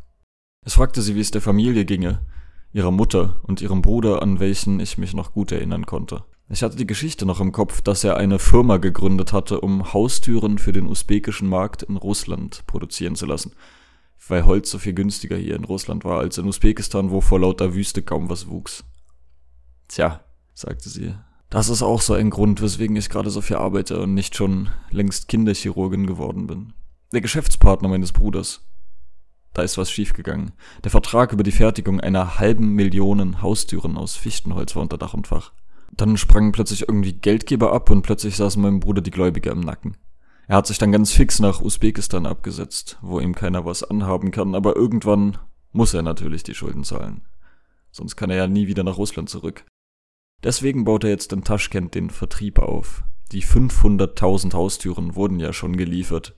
Es fragte sie, wie es der Familie ginge, ihrer Mutter und ihrem Bruder, an welchen ich mich noch gut erinnern konnte. Ich hatte die Geschichte noch im Kopf, dass er eine Firma gegründet hatte, um Haustüren für den usbekischen Markt in Russland produzieren zu lassen. Weil Holz so viel günstiger hier in Russland war als in Usbekistan, wo vor lauter Wüste kaum was wuchs. Tja, sagte sie. Das ist auch so ein Grund, weswegen ich gerade so viel arbeite und nicht schon längst Kinderchirurgin geworden bin. Der Geschäftspartner meines Bruders. Da ist was schiefgegangen. Der Vertrag über die Fertigung einer halben Million Haustüren aus Fichtenholz war unter Dach und Fach. Dann sprangen plötzlich irgendwie Geldgeber ab und plötzlich saßen meinem Bruder die Gläubiger im Nacken. Er hat sich dann ganz fix nach Usbekistan abgesetzt, wo ihm keiner was anhaben kann, aber irgendwann muss er natürlich die Schulden zahlen. Sonst kann er ja nie wieder nach Russland zurück. Deswegen baut er jetzt in Taschkent den Vertrieb auf. Die 500.000 Haustüren wurden ja schon geliefert.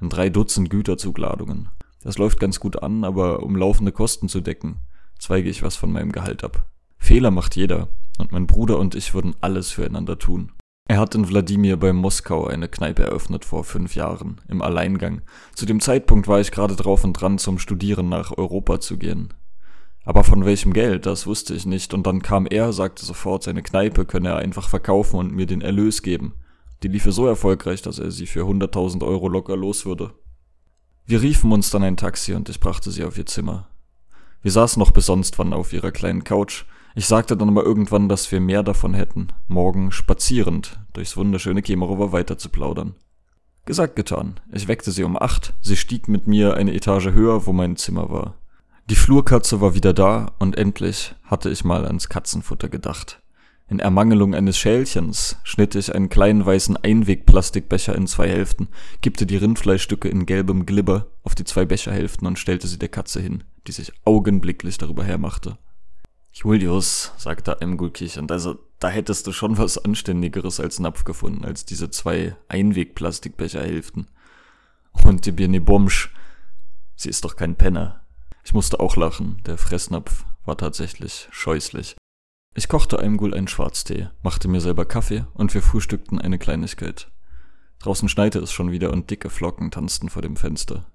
In drei Dutzend Güterzugladungen. Das läuft ganz gut an, aber um laufende Kosten zu decken, zweige ich was von meinem Gehalt ab. Fehler macht jeder, und mein Bruder und ich würden alles füreinander tun. Er hat in Wladimir bei Moskau eine Kneipe eröffnet vor fünf Jahren, im Alleingang. Zu dem Zeitpunkt war ich gerade drauf und dran, zum Studieren nach Europa zu gehen. Aber von welchem Geld, das wusste ich nicht, und dann kam er, sagte sofort, seine Kneipe könne er einfach verkaufen und mir den Erlös geben. Die liefe so erfolgreich, dass er sie für 100.000 Euro locker los würde. Wir riefen uns dann ein Taxi und ich brachte sie auf ihr Zimmer. Wir saßen noch bis sonst wann auf ihrer kleinen Couch, ich sagte dann aber irgendwann, dass wir mehr davon hätten, morgen spazierend durchs wunderschöne Kemerower weiter zu plaudern. Gesagt, getan. Ich weckte sie um acht, sie stieg mit mir eine Etage höher, wo mein Zimmer war. Die Flurkatze war wieder da und endlich hatte ich mal ans Katzenfutter gedacht. In Ermangelung eines Schälchens schnitt ich einen kleinen weißen Einwegplastikbecher in zwei Hälften, kippte die Rindfleischstücke in gelbem Glibber auf die zwei Becherhälften und stellte sie der Katze hin, die sich augenblicklich darüber hermachte. Julius, sagte Emgulkich, und also da hättest du schon was Anständigeres als Napf gefunden, als diese zwei Einwegplastikbecherhälften. Und die Birne Bomsch, sie ist doch kein Penner. Ich musste auch lachen, der Fressnapf war tatsächlich scheußlich. Ich kochte Eimgul einen Schwarztee, machte mir selber Kaffee und wir frühstückten eine Kleinigkeit. Draußen schneite es schon wieder und dicke Flocken tanzten vor dem Fenster.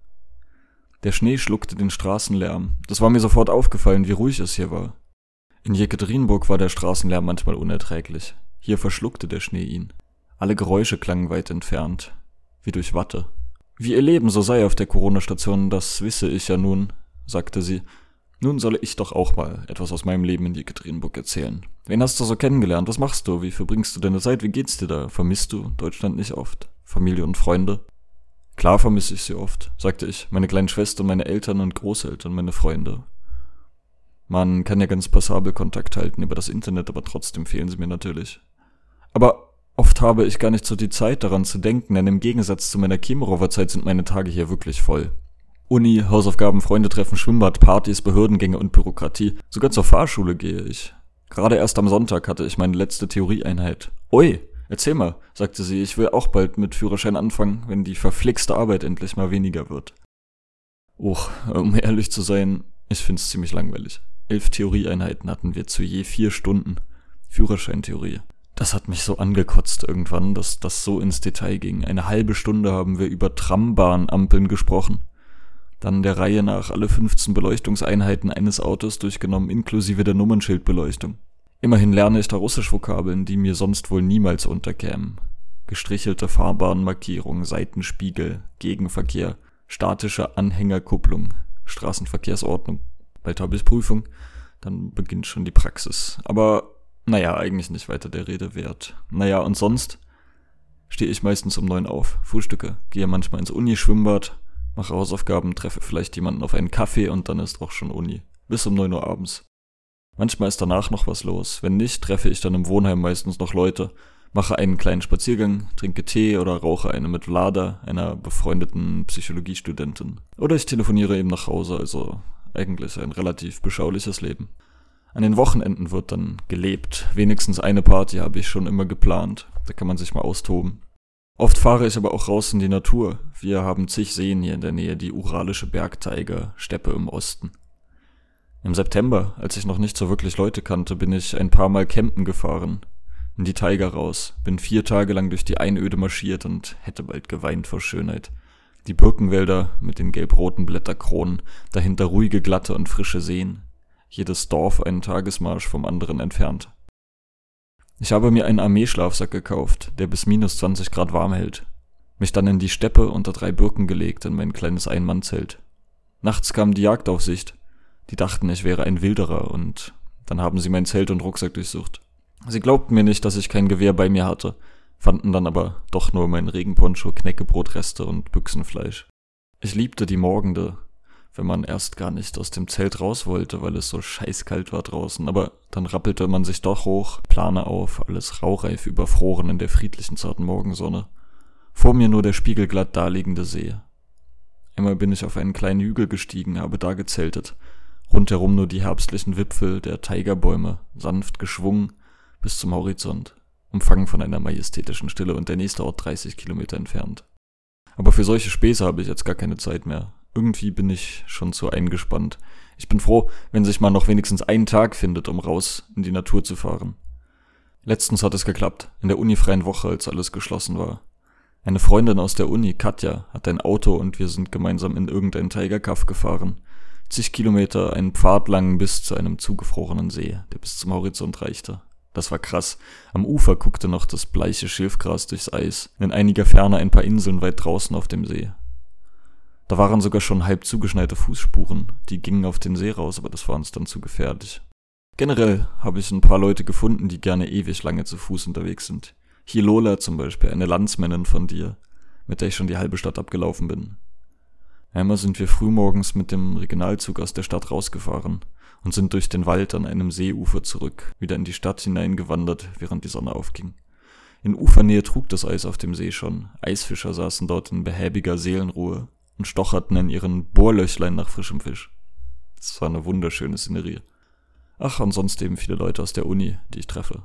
Der Schnee schluckte den Straßenlärm. Das war mir sofort aufgefallen, wie ruhig es hier war. In Jekaterinburg war der Straßenlärm manchmal unerträglich. Hier verschluckte der Schnee ihn. Alle Geräusche klangen weit entfernt, wie durch Watte. Wie ihr Leben so sei auf der Corona-Station, das wisse ich ja nun, sagte sie. Nun solle ich doch auch mal etwas aus meinem Leben in Jekaterinburg erzählen. Wen hast du so kennengelernt? Was machst du? Wie verbringst du deine Zeit? Wie geht's dir da? Vermisst du Deutschland nicht oft? Familie und Freunde? Klar vermisse ich sie oft, sagte ich. Meine kleine Schwester, meine Eltern und Großeltern, meine Freunde. Man kann ja ganz passabel Kontakt halten über das Internet, aber trotzdem fehlen sie mir natürlich. Aber oft habe ich gar nicht so die Zeit daran zu denken, denn im Gegensatz zu meiner Kemerower-Zeit sind meine Tage hier wirklich voll. Uni, Hausaufgaben, Freunde treffen, Schwimmbad, Partys, Behördengänge und Bürokratie. Sogar zur Fahrschule gehe ich. Gerade erst am Sonntag hatte ich meine letzte Theorieeinheit. Ui, erzähl mal, sagte sie, ich will auch bald mit Führerschein anfangen, wenn die verflixte Arbeit endlich mal weniger wird. Uch, um ehrlich zu sein, ich find's ziemlich langweilig. Elf Theorieeinheiten hatten wir zu je vier Stunden. Führerscheintheorie. Das hat mich so angekotzt irgendwann, dass das so ins Detail ging. Eine halbe Stunde haben wir über Trambahnampeln gesprochen. Dann der Reihe nach alle 15 Beleuchtungseinheiten eines Autos durchgenommen, inklusive der Nummernschildbeleuchtung. Immerhin lerne ich da Russisch-Vokabeln, die mir sonst wohl niemals unterkämen. Gestrichelte Fahrbahnmarkierung, Seitenspiegel, Gegenverkehr, statische Anhängerkupplung, Straßenverkehrsordnung bald habe ich Prüfung, dann beginnt schon die Praxis. Aber naja, eigentlich nicht weiter der Rede wert. Naja, und sonst stehe ich meistens um neun auf, frühstücke, gehe manchmal ins Uni-Schwimmbad, mache Hausaufgaben, treffe vielleicht jemanden auf einen Kaffee und dann ist auch schon Uni. Bis um neun Uhr abends. Manchmal ist danach noch was los. Wenn nicht, treffe ich dann im Wohnheim meistens noch Leute, mache einen kleinen Spaziergang, trinke Tee oder rauche eine mit Vlada, einer befreundeten Psychologiestudentin. Oder ich telefoniere eben nach Hause, also eigentlich ein relativ beschauliches Leben. An den Wochenenden wird dann gelebt. Wenigstens eine Party habe ich schon immer geplant. Da kann man sich mal austoben. Oft fahre ich aber auch raus in die Natur. Wir haben zig Seen hier in der Nähe, die uralische Bergteiger, Steppe im Osten. Im September, als ich noch nicht so wirklich Leute kannte, bin ich ein paar Mal campen gefahren. In die Taiga raus, bin vier Tage lang durch die Einöde marschiert und hätte bald geweint vor Schönheit. Die Birkenwälder mit den gelb-roten Blätterkronen, dahinter ruhige, glatte und frische Seen. Jedes Dorf einen Tagesmarsch vom anderen entfernt. Ich habe mir einen Armeeschlafsack gekauft, der bis minus 20 Grad warm hält. Mich dann in die Steppe unter drei Birken gelegt in mein kleines Einmannzelt. Nachts kam die Jagdaufsicht. Die dachten, ich wäre ein Wilderer und dann haben sie mein Zelt und Rucksack durchsucht. Sie glaubten mir nicht, dass ich kein Gewehr bei mir hatte fanden dann aber doch nur mein Regenponcho, Knäckebrotreste und Büchsenfleisch. Ich liebte die Morgende, wenn man erst gar nicht aus dem Zelt raus wollte, weil es so scheißkalt war draußen, aber dann rappelte man sich doch hoch, Plane auf, alles raureif überfroren in der friedlichen zarten Morgensonne. Vor mir nur der spiegelglatt daliegende See. Einmal bin ich auf einen kleinen Hügel gestiegen, habe da gezeltet, rundherum nur die herbstlichen Wipfel der Tigerbäume, sanft geschwungen bis zum Horizont umfangen von einer majestätischen Stille und der nächste Ort 30 Kilometer entfernt. Aber für solche Späße habe ich jetzt gar keine Zeit mehr. Irgendwie bin ich schon zu eingespannt. Ich bin froh, wenn sich mal noch wenigstens einen Tag findet, um raus in die Natur zu fahren. Letztens hat es geklappt, in der unifreien Woche, als alles geschlossen war. Eine Freundin aus der Uni, Katja, hat ein Auto und wir sind gemeinsam in irgendein Tigerkaff gefahren. Zig Kilometer einen Pfad lang bis zu einem zugefrorenen See, der bis zum Horizont reichte. Das war krass. Am Ufer guckte noch das bleiche Schilfgras durchs Eis, in einiger Ferne ein paar Inseln weit draußen auf dem See. Da waren sogar schon halb zugeschneite Fußspuren, die gingen auf den See raus, aber das war uns dann zu gefährlich. Generell habe ich ein paar Leute gefunden, die gerne ewig lange zu Fuß unterwegs sind. Hier Lola zum Beispiel, eine Landsmännin von dir, mit der ich schon die halbe Stadt abgelaufen bin. Einmal sind wir frühmorgens mit dem Regionalzug aus der Stadt rausgefahren und sind durch den Wald an einem Seeufer zurück, wieder in die Stadt hineingewandert, während die Sonne aufging. In Ufernähe trug das Eis auf dem See schon. Eisfischer saßen dort in behäbiger Seelenruhe und stocherten in ihren Bohrlöchlein nach frischem Fisch. Es war eine wunderschöne Szenerie. Ach, und sonst eben viele Leute aus der Uni, die ich treffe.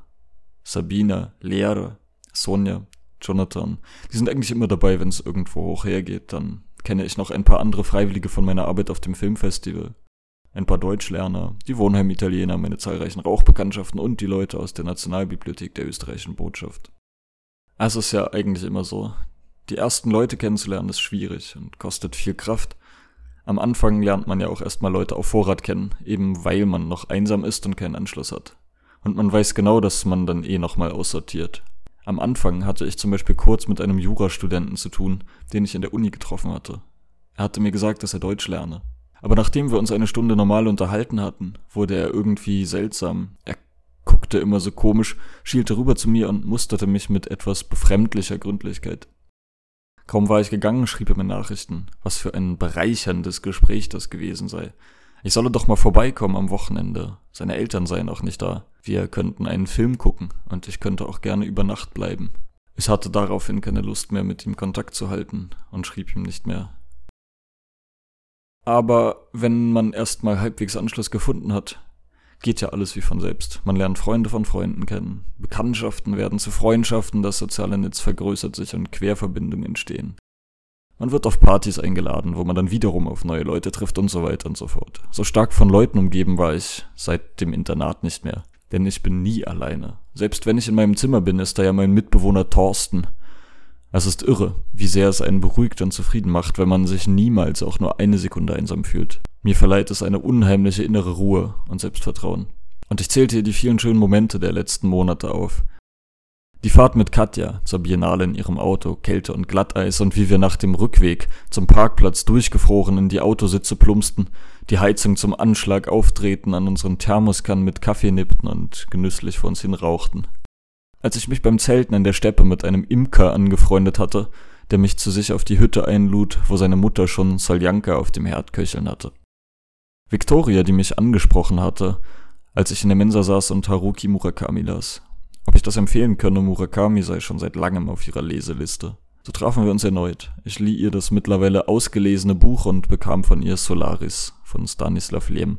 Sabina, Lehrer, Sonja, Jonathan. Die sind eigentlich immer dabei, wenn es irgendwo hoch hergeht. Dann kenne ich noch ein paar andere Freiwillige von meiner Arbeit auf dem Filmfestival. Ein paar Deutschlerner, die Wohnheim-Italiener, meine zahlreichen Rauchbekanntschaften und die Leute aus der Nationalbibliothek der österreichischen Botschaft. Es ist ja eigentlich immer so. Die ersten Leute kennenzulernen ist schwierig und kostet viel Kraft. Am Anfang lernt man ja auch erstmal Leute auf Vorrat kennen, eben weil man noch einsam ist und keinen Anschluss hat. Und man weiß genau, dass man dann eh nochmal aussortiert. Am Anfang hatte ich zum Beispiel kurz mit einem Jurastudenten zu tun, den ich in der Uni getroffen hatte. Er hatte mir gesagt, dass er Deutsch lerne. Aber nachdem wir uns eine Stunde normal unterhalten hatten, wurde er irgendwie seltsam. Er guckte immer so komisch, schielte rüber zu mir und musterte mich mit etwas befremdlicher Gründlichkeit. Kaum war ich gegangen, schrieb er mir Nachrichten, was für ein bereicherndes Gespräch das gewesen sei. Ich solle doch mal vorbeikommen am Wochenende. Seine Eltern seien auch nicht da. Wir könnten einen Film gucken und ich könnte auch gerne über Nacht bleiben. Ich hatte daraufhin keine Lust mehr, mit ihm Kontakt zu halten und schrieb ihm nicht mehr. Aber wenn man erstmal halbwegs Anschluss gefunden hat, geht ja alles wie von selbst. Man lernt Freunde von Freunden kennen, Bekanntschaften werden zu Freundschaften, das soziale Netz vergrößert sich und Querverbindungen entstehen. Man wird auf Partys eingeladen, wo man dann wiederum auf neue Leute trifft und so weiter und so fort. So stark von Leuten umgeben war ich seit dem Internat nicht mehr. Denn ich bin nie alleine. Selbst wenn ich in meinem Zimmer bin, ist da ja mein Mitbewohner Thorsten. Es ist irre, wie sehr es einen beruhigt und zufrieden macht, wenn man sich niemals auch nur eine Sekunde einsam fühlt. Mir verleiht es eine unheimliche innere Ruhe und Selbstvertrauen. Und ich zählte hier die vielen schönen Momente der letzten Monate auf. Die Fahrt mit Katja zur Biennale in ihrem Auto, Kälte und Glatteis und wie wir nach dem Rückweg zum Parkplatz durchgefroren in die Autositze plumpsten, die Heizung zum Anschlag auftreten, an unseren Thermoskannen mit Kaffee nippten und genüsslich vor uns hin rauchten. Als ich mich beim Zelten in der Steppe mit einem Imker angefreundet hatte, der mich zu sich auf die Hütte einlud, wo seine Mutter schon Soljanka auf dem Herd köcheln hatte. Victoria, die mich angesprochen hatte, als ich in der Mensa saß und Haruki Murakami las. Ob ich das empfehlen könne, Murakami sei schon seit langem auf ihrer Leseliste. So trafen wir uns erneut. Ich lieh ihr das mittlerweile ausgelesene Buch und bekam von ihr Solaris von Stanislav Lem.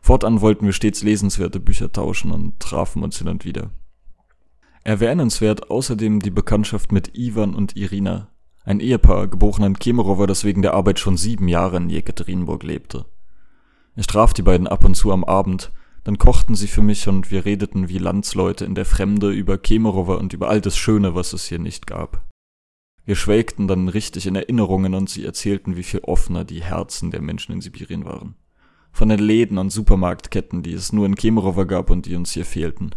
Fortan wollten wir stets lesenswerte Bücher tauschen und trafen uns hin und wieder. Erwähnenswert außerdem die Bekanntschaft mit Ivan und Irina, ein Ehepaar, geboren in Kemerovo, das wegen der Arbeit schon sieben Jahre in Jekaterinburg lebte. Ich traf die beiden ab und zu am Abend, dann kochten sie für mich und wir redeten wie Landsleute in der Fremde über Kemerovo und über all das Schöne, was es hier nicht gab. Wir schwelgten dann richtig in Erinnerungen und sie erzählten, wie viel offener die Herzen der Menschen in Sibirien waren. Von den Läden und Supermarktketten, die es nur in Kemerovo gab und die uns hier fehlten.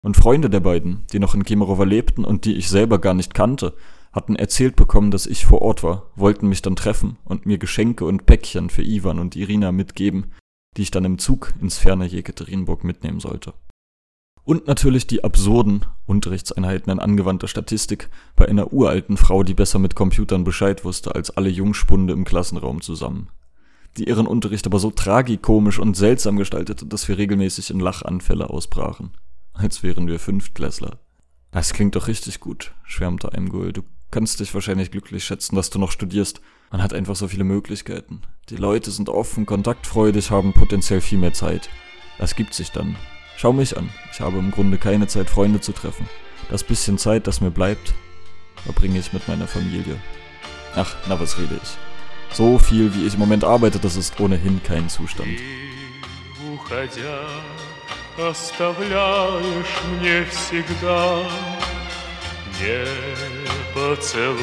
Und Freunde der beiden, die noch in Kemerovo lebten und die ich selber gar nicht kannte, hatten erzählt bekommen, dass ich vor Ort war, wollten mich dann treffen und mir Geschenke und Päckchen für Ivan und Irina mitgeben, die ich dann im Zug ins ferne Jekaterinburg mitnehmen sollte. Und natürlich die absurden Unterrichtseinheiten in angewandter Statistik bei einer uralten Frau, die besser mit Computern Bescheid wusste als alle Jungspunde im Klassenraum zusammen. Die ihren Unterricht aber so tragikomisch und seltsam gestaltete, dass wir regelmäßig in Lachanfälle ausbrachen. Als wären wir Fünftklässler. Das klingt doch richtig gut, schwärmte Aimgul. Du kannst dich wahrscheinlich glücklich schätzen, dass du noch studierst. Man hat einfach so viele Möglichkeiten. Die Leute sind offen, kontaktfreudig, haben potenziell viel mehr Zeit. Das gibt sich dann. Schau mich an. Ich habe im Grunde keine Zeit, Freunde zu treffen. Das bisschen Zeit, das mir bleibt, verbringe ich mit meiner Familie. Ach, na was rede ich. So viel, wie ich im Moment arbeite, das ist ohnehin kein Zustand. оставляешь мне всегда Не Поцелуй,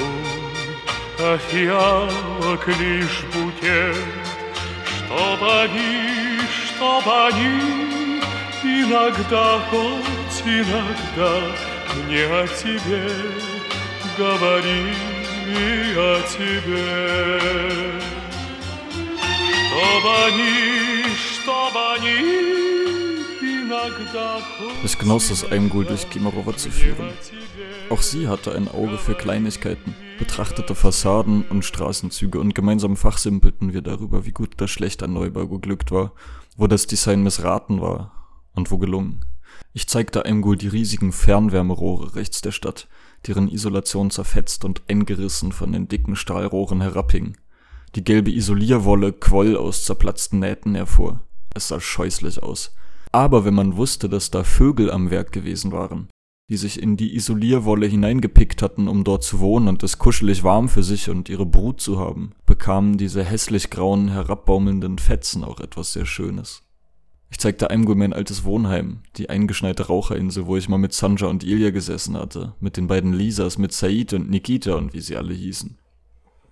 а фиалок лишь букет. Чтоб они, чтоб они иногда, хоть иногда Мне о тебе говорили о тебе. Чтоб они, чтоб они Es genoss es, Eimgul durch Gimerowa zu führen. Auch sie hatte ein Auge für Kleinigkeiten, betrachtete Fassaden und Straßenzüge und gemeinsam fachsimpelten wir darüber, wie gut oder schlecht ein Neubau geglückt war, wo das Design missraten war und wo gelungen. Ich zeigte Eimgul die riesigen Fernwärmerohre rechts der Stadt, deren Isolation zerfetzt und eingerissen von den dicken Stahlrohren herabhing. Die gelbe Isolierwolle quoll aus zerplatzten Nähten hervor. Es sah scheußlich aus. Aber wenn man wusste, dass da Vögel am Werk gewesen waren, die sich in die Isolierwolle hineingepickt hatten, um dort zu wohnen und es kuschelig warm für sich und ihre Brut zu haben, bekamen diese hässlich grauen, herabbaumelnden Fetzen auch etwas sehr Schönes. Ich zeigte Aimgul mein altes Wohnheim, die eingeschneite Raucherinsel, wo ich mal mit Sanja und Ilya gesessen hatte, mit den beiden Lisas, mit Said und Nikita und wie sie alle hießen.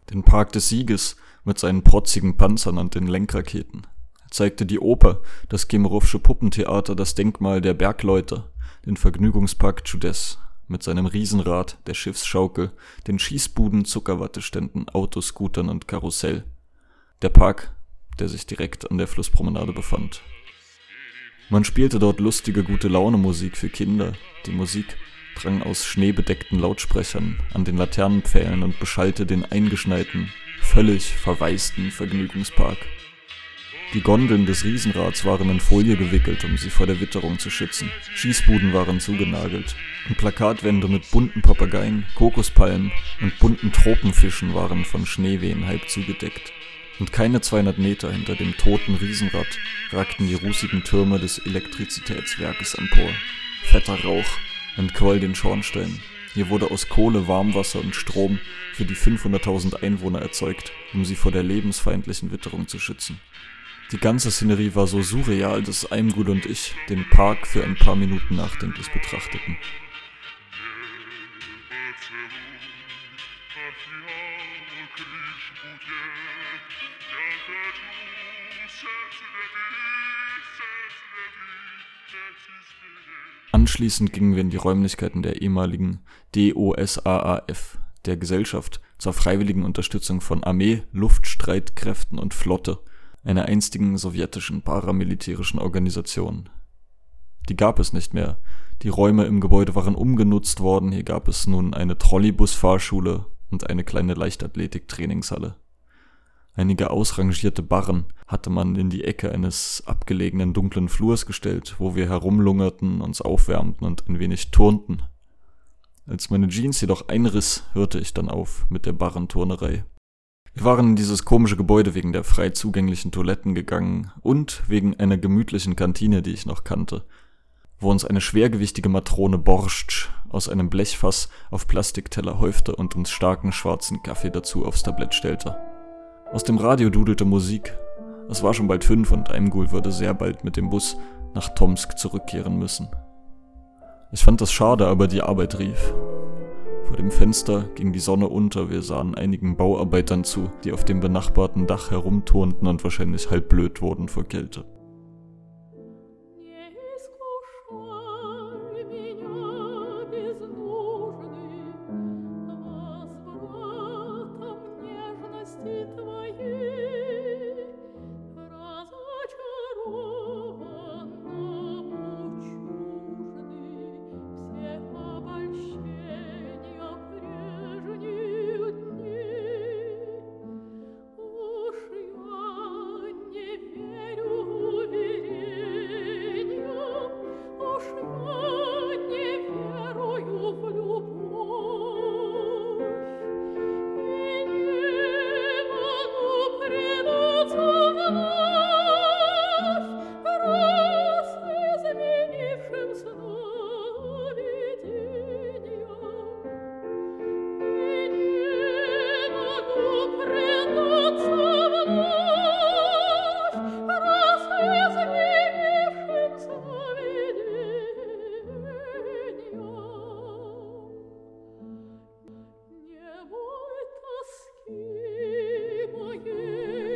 Den Park des Sieges mit seinen protzigen Panzern und den Lenkraketen zeigte die Oper, das Gemerowsche Puppentheater, das Denkmal der Bergleute, den Vergnügungspark Judes mit seinem Riesenrad, der Schiffsschaukel, den Schießbuden, Zuckerwatteständen, Autoscootern und Karussell. Der Park, der sich direkt an der Flusspromenade befand. Man spielte dort lustige gute Laune Musik für Kinder. Die Musik drang aus schneebedeckten Lautsprechern an den Laternenpfählen und beschallte den eingeschneiten, völlig verwaisten Vergnügungspark. Die Gondeln des Riesenrads waren in Folie gewickelt, um sie vor der Witterung zu schützen. Schießbuden waren zugenagelt. Und Plakatwände mit bunten Papageien, Kokospalmen und bunten Tropenfischen waren von Schneewehen halb zugedeckt. Und keine 200 Meter hinter dem toten Riesenrad ragten die rußigen Türme des Elektrizitätswerkes empor. Fetter Rauch entquoll den Schornstein. Hier wurde aus Kohle, Warmwasser und Strom für die 500.000 Einwohner erzeugt, um sie vor der lebensfeindlichen Witterung zu schützen. Die ganze Szenerie war so surreal, dass Eimgul und ich den Park für ein paar Minuten nachdenklich betrachteten. Anschließend gingen wir in die Räumlichkeiten der ehemaligen DOSAAF, der Gesellschaft zur freiwilligen Unterstützung von Armee, Luftstreitkräften und Flotte – einer einstigen sowjetischen paramilitärischen Organisation. Die gab es nicht mehr. Die Räume im Gebäude waren umgenutzt worden, hier gab es nun eine Trolleybus-Fahrschule und eine kleine Leichtathletik-Trainingshalle. Einige ausrangierte Barren hatte man in die Ecke eines abgelegenen dunklen Flurs gestellt, wo wir herumlungerten, uns aufwärmten und ein wenig turnten. Als meine Jeans jedoch einriss, hörte ich dann auf mit der Barrenturnerei. Wir waren in dieses komische Gebäude wegen der frei zugänglichen Toiletten gegangen und wegen einer gemütlichen Kantine, die ich noch kannte, wo uns eine schwergewichtige Matrone Borscht aus einem Blechfass auf Plastikteller häufte und uns starken schwarzen Kaffee dazu aufs Tablett stellte. Aus dem Radio dudelte Musik. Es war schon bald fünf und Aimgul würde sehr bald mit dem Bus nach Tomsk zurückkehren müssen. Ich fand das schade, aber die Arbeit rief. Vor dem Fenster ging die Sonne unter, wir sahen einigen Bauarbeitern zu, die auf dem benachbarten Dach herumturnten und wahrscheinlich halb blöd wurden vor Kälte.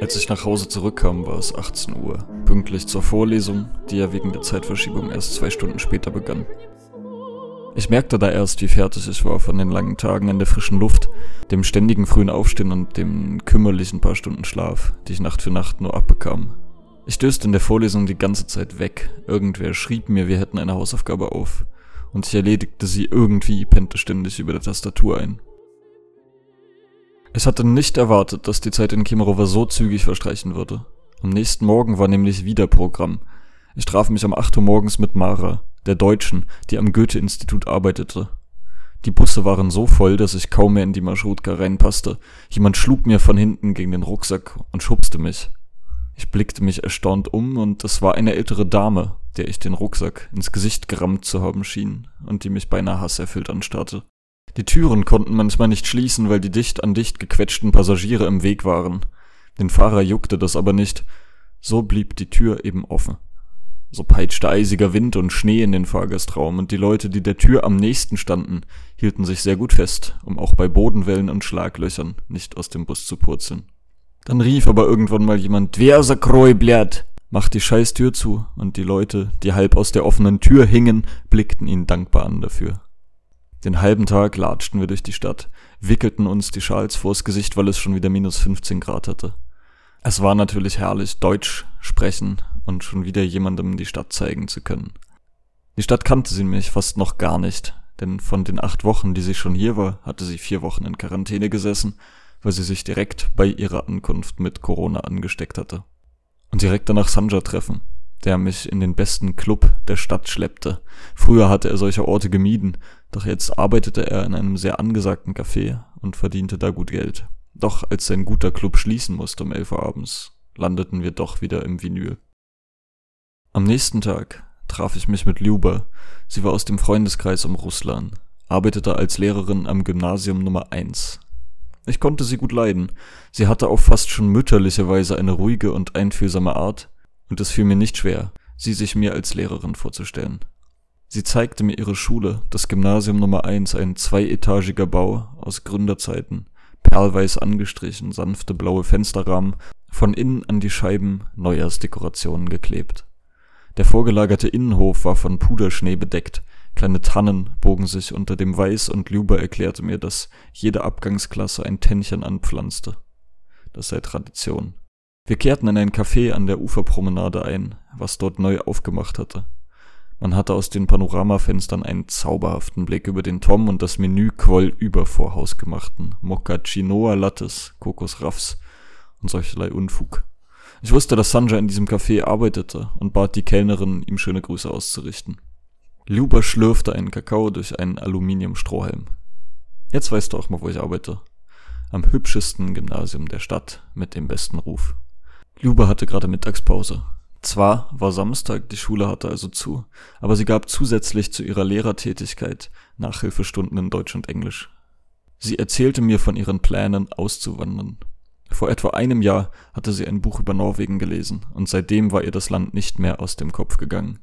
Als ich nach Hause zurückkam, war es 18 Uhr, pünktlich zur Vorlesung, die ja wegen der Zeitverschiebung erst zwei Stunden später begann. Ich merkte da erst, wie fertig ich war von den langen Tagen in der frischen Luft, dem ständigen frühen Aufstehen und dem kümmerlichen paar Stunden Schlaf, die ich Nacht für Nacht nur abbekam. Ich döste in der Vorlesung die ganze Zeit weg. Irgendwer schrieb mir, wir hätten eine Hausaufgabe auf. Und ich erledigte sie irgendwie, pennte ständig über der Tastatur ein. Ich hatte nicht erwartet, dass die Zeit in Kemerovo so zügig verstreichen würde. Am nächsten Morgen war nämlich wieder Programm. Ich traf mich um 8 Uhr morgens mit Mara, der Deutschen, die am Goethe-Institut arbeitete. Die Busse waren so voll, dass ich kaum mehr in die Marschrutka reinpasste. Jemand schlug mir von hinten gegen den Rucksack und schubste mich. Ich blickte mich erstaunt um und es war eine ältere Dame, der ich den Rucksack ins Gesicht gerammt zu haben schien und die mich beinahe hasserfüllt anstarrte. Die Türen konnten manchmal nicht schließen, weil die dicht an dicht gequetschten Passagiere im Weg waren. Den Fahrer juckte das aber nicht, so blieb die Tür eben offen. So peitschte eisiger Wind und Schnee in den Fahrgastraum, und die Leute, die der Tür am nächsten standen, hielten sich sehr gut fest, um auch bei Bodenwellen und Schlaglöchern nicht aus dem Bus zu purzeln. Dann rief aber irgendwann mal jemand, wer Kreu blärt? macht die Scheißtür zu, und die Leute, die halb aus der offenen Tür hingen, blickten ihn dankbar an dafür. Den halben Tag latschten wir durch die Stadt, wickelten uns die Schals vors Gesicht, weil es schon wieder minus 15 Grad hatte. Es war natürlich herrlich, Deutsch sprechen und schon wieder jemandem die Stadt zeigen zu können. Die Stadt kannte sie mich fast noch gar nicht, denn von den acht Wochen, die sie schon hier war, hatte sie vier Wochen in Quarantäne gesessen, weil sie sich direkt bei ihrer Ankunft mit Corona angesteckt hatte. Und direkt danach Sanja treffen, der mich in den besten Club der Stadt schleppte. Früher hatte er solche Orte gemieden, doch jetzt arbeitete er in einem sehr angesagten Café und verdiente da gut Geld. Doch als sein guter Club schließen musste um elf Uhr abends, landeten wir doch wieder im Vinyl. Am nächsten Tag traf ich mich mit Luba. Sie war aus dem Freundeskreis um Russland, arbeitete als Lehrerin am Gymnasium Nummer 1. Ich konnte sie gut leiden. Sie hatte auf fast schon mütterliche Weise eine ruhige und einfühlsame Art, und es fiel mir nicht schwer, sie sich mir als Lehrerin vorzustellen. Sie zeigte mir ihre Schule, das Gymnasium Nummer 1, ein zweietagiger Bau aus Gründerzeiten, perlweiß angestrichen, sanfte blaue Fensterrahmen, von innen an die Scheiben Neujahrsdekorationen geklebt. Der vorgelagerte Innenhof war von Puderschnee bedeckt, kleine Tannen bogen sich unter dem Weiß und Luba erklärte mir, dass jede Abgangsklasse ein Tännchen anpflanzte. Das sei Tradition. Wir kehrten in ein Café an der Uferpromenade ein, was dort neu aufgemacht hatte. Man hatte aus den Panoramafenstern einen zauberhaften Blick über den Tom und das Menü quoll über vor hausgemachten Moccacinoa Lattes, Kokosraffs und solcherlei Unfug. Ich wusste, dass Sanja in diesem Café arbeitete und bat die Kellnerin, ihm schöne Grüße auszurichten. Luba schlürfte einen Kakao durch einen Aluminiumstrohhalm. Jetzt weißt du auch mal, wo ich arbeite. Am hübschesten Gymnasium der Stadt mit dem besten Ruf. Luba hatte gerade Mittagspause. Zwar war Samstag, die Schule hatte also zu, aber sie gab zusätzlich zu ihrer Lehrertätigkeit Nachhilfestunden in Deutsch und Englisch. Sie erzählte mir von ihren Plänen auszuwandern. Vor etwa einem Jahr hatte sie ein Buch über Norwegen gelesen, und seitdem war ihr das Land nicht mehr aus dem Kopf gegangen.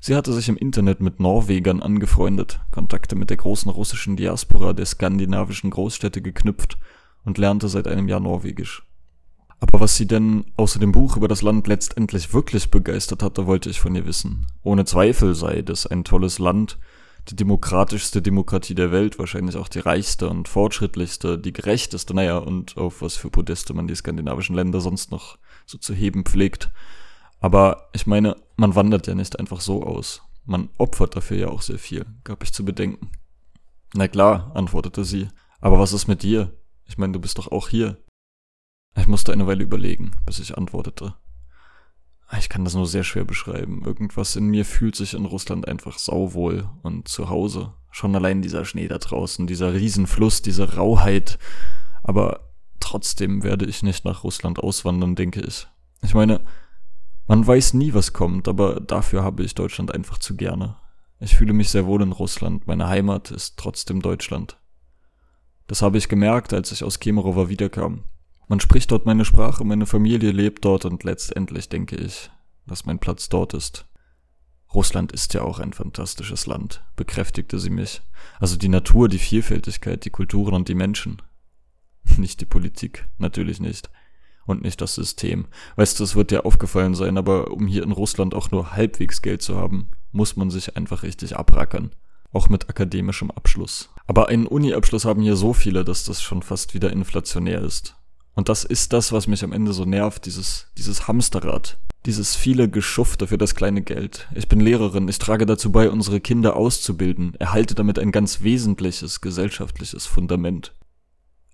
Sie hatte sich im Internet mit Norwegern angefreundet, Kontakte mit der großen russischen Diaspora der skandinavischen Großstädte geknüpft und lernte seit einem Jahr Norwegisch. Aber was sie denn außer dem Buch über das Land letztendlich wirklich begeistert hatte, wollte ich von ihr wissen. Ohne Zweifel sei das ein tolles Land, die demokratischste Demokratie der Welt, wahrscheinlich auch die reichste und fortschrittlichste, die gerechteste, naja, und auf was für Podeste man die skandinavischen Länder sonst noch so zu heben pflegt. Aber ich meine, man wandert ja nicht einfach so aus. Man opfert dafür ja auch sehr viel, gab ich zu bedenken. Na klar, antwortete sie. Aber was ist mit dir? Ich meine, du bist doch auch hier. Ich musste eine Weile überlegen, bis ich antwortete. Ich kann das nur sehr schwer beschreiben. Irgendwas in mir fühlt sich in Russland einfach sauwohl und zu Hause. Schon allein dieser Schnee da draußen, dieser Riesenfluss, diese Rauheit. Aber trotzdem werde ich nicht nach Russland auswandern, denke ich. Ich meine, man weiß nie, was kommt, aber dafür habe ich Deutschland einfach zu gerne. Ich fühle mich sehr wohl in Russland. Meine Heimat ist trotzdem Deutschland. Das habe ich gemerkt, als ich aus Kemerovo wiederkam. Man spricht dort meine Sprache, meine Familie lebt dort und letztendlich denke ich, dass mein Platz dort ist. Russland ist ja auch ein fantastisches Land, bekräftigte sie mich. Also die Natur, die Vielfältigkeit, die Kulturen und die Menschen. Nicht die Politik, natürlich nicht. und nicht das System. Weißt du, es wird dir aufgefallen sein, aber um hier in Russland auch nur halbwegs Geld zu haben, muss man sich einfach richtig abrackern. Auch mit akademischem Abschluss. Aber einen Uni-Abschluss haben hier so viele, dass das schon fast wieder inflationär ist. Und das ist das, was mich am Ende so nervt, dieses, dieses Hamsterrad. Dieses viele Geschufte für das kleine Geld. Ich bin Lehrerin, ich trage dazu bei, unsere Kinder auszubilden, erhalte damit ein ganz wesentliches gesellschaftliches Fundament.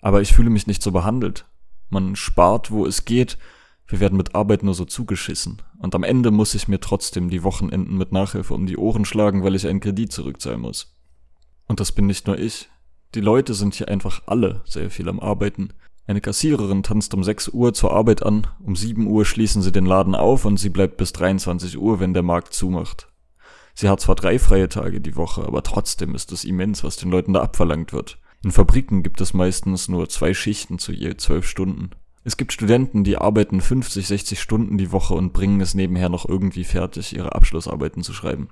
Aber ich fühle mich nicht so behandelt. Man spart, wo es geht, wir werden mit Arbeit nur so zugeschissen. Und am Ende muss ich mir trotzdem die Wochenenden mit Nachhilfe um die Ohren schlagen, weil ich einen Kredit zurückzahlen muss. Und das bin nicht nur ich. Die Leute sind hier einfach alle sehr viel am Arbeiten. Eine Kassiererin tanzt um 6 Uhr zur Arbeit an, um 7 Uhr schließen sie den Laden auf und sie bleibt bis 23 Uhr, wenn der Markt zumacht. Sie hat zwar drei freie Tage die Woche, aber trotzdem ist es immens, was den Leuten da abverlangt wird. In Fabriken gibt es meistens nur zwei Schichten zu je zwölf Stunden. Es gibt Studenten, die arbeiten 50, 60 Stunden die Woche und bringen es nebenher noch irgendwie fertig, ihre Abschlussarbeiten zu schreiben.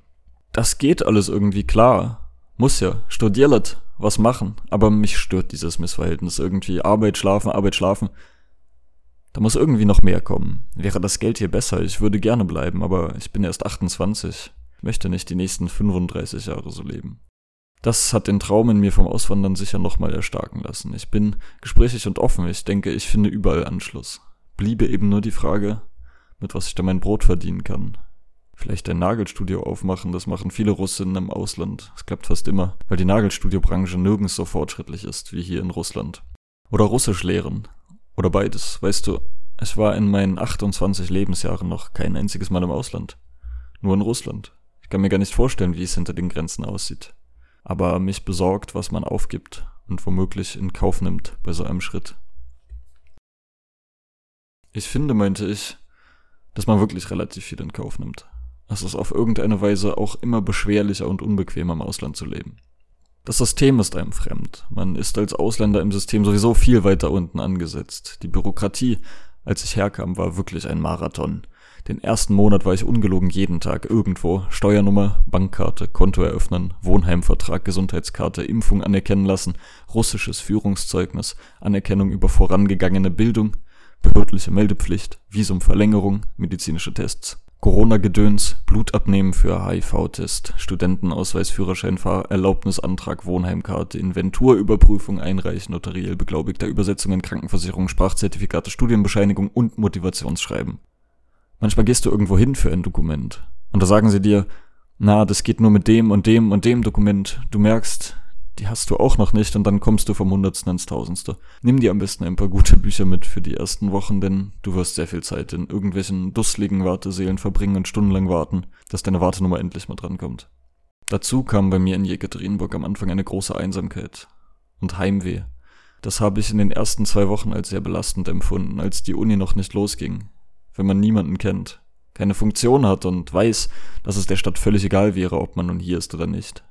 Das geht alles irgendwie klar. Muss ja. Studierlet was machen. Aber mich stört dieses Missverhältnis irgendwie. Arbeit, schlafen, Arbeit, schlafen. Da muss irgendwie noch mehr kommen. Wäre das Geld hier besser, ich würde gerne bleiben, aber ich bin erst 28. Ich möchte nicht die nächsten 35 Jahre so leben. Das hat den Traum in mir vom Auswandern sicher nochmal erstarken lassen. Ich bin gesprächig und offen. Ich denke, ich finde überall Anschluss. Bliebe eben nur die Frage, mit was ich da mein Brot verdienen kann vielleicht ein Nagelstudio aufmachen. Das machen viele Russinnen im Ausland. Das klappt fast immer, weil die Nagelstudiobranche nirgends so fortschrittlich ist wie hier in Russland. Oder Russisch lehren. Oder beides. Weißt du, es war in meinen 28 Lebensjahren noch kein einziges Mal im Ausland. Nur in Russland. Ich kann mir gar nicht vorstellen, wie es hinter den Grenzen aussieht. Aber mich besorgt, was man aufgibt und womöglich in Kauf nimmt bei so einem Schritt. Ich finde, meinte ich, dass man wirklich relativ viel in Kauf nimmt. Es ist auf irgendeine Weise auch immer beschwerlicher und unbequemer im Ausland zu leben. Das System ist einem fremd. Man ist als Ausländer im System sowieso viel weiter unten angesetzt. Die Bürokratie, als ich herkam, war wirklich ein Marathon. Den ersten Monat war ich ungelogen jeden Tag irgendwo. Steuernummer, Bankkarte, Konto eröffnen, Wohnheimvertrag, Gesundheitskarte, Impfung anerkennen lassen, russisches Führungszeugnis, Anerkennung über vorangegangene Bildung, behördliche Meldepflicht, Visumverlängerung, medizinische Tests. Corona-Gedöns, Blutabnehmen für HIV-Test, Studentenausweis, Führerschein, Fahrerlaubnisantrag, Wohnheimkarte, Inventurüberprüfung einreichen, notariell beglaubigter Übersetzungen, Krankenversicherung, Sprachzertifikate, Studienbescheinigung und Motivationsschreiben. Manchmal gehst du irgendwo hin für ein Dokument und da sagen sie dir, na, das geht nur mit dem und dem und dem Dokument. Du merkst, die hast du auch noch nicht und dann kommst du vom Hundertsten ins Tausendste. Nimm dir am besten ein paar gute Bücher mit für die ersten Wochen, denn du wirst sehr viel Zeit in irgendwelchen dusseligen Warteseelen verbringen und stundenlang warten, dass deine Wartenummer endlich mal drankommt. Dazu kam bei mir in Jekaterinburg am Anfang eine große Einsamkeit und Heimweh. Das habe ich in den ersten zwei Wochen als sehr belastend empfunden, als die Uni noch nicht losging. Wenn man niemanden kennt, keine Funktion hat und weiß, dass es der Stadt völlig egal wäre, ob man nun hier ist oder nicht.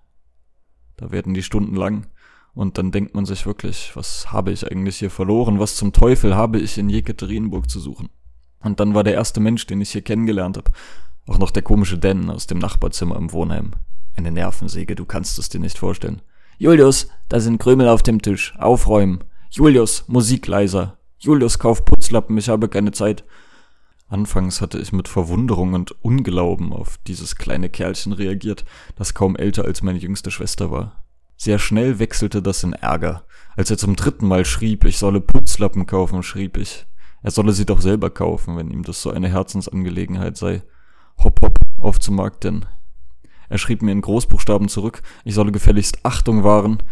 Da werden die Stunden lang. Und dann denkt man sich wirklich, was habe ich eigentlich hier verloren? Was zum Teufel habe ich in Jekaterinburg zu suchen? Und dann war der erste Mensch, den ich hier kennengelernt habe, auch noch der komische Dan aus dem Nachbarzimmer im Wohnheim. Eine Nervensäge, du kannst es dir nicht vorstellen. Julius, da sind Krümel auf dem Tisch. Aufräumen. Julius, Musik leiser. Julius, kauf Putzlappen, ich habe keine Zeit. Anfangs hatte ich mit Verwunderung und Unglauben auf dieses kleine Kerlchen reagiert, das kaum älter als meine jüngste Schwester war. Sehr schnell wechselte das in Ärger. Als er zum dritten Mal schrieb, ich solle Putzlappen kaufen, schrieb ich, er solle sie doch selber kaufen, wenn ihm das so eine Herzensangelegenheit sei. Hopp hopp, auf zum Markt denn. Er schrieb mir in Großbuchstaben zurück, ich solle gefälligst Achtung wahren,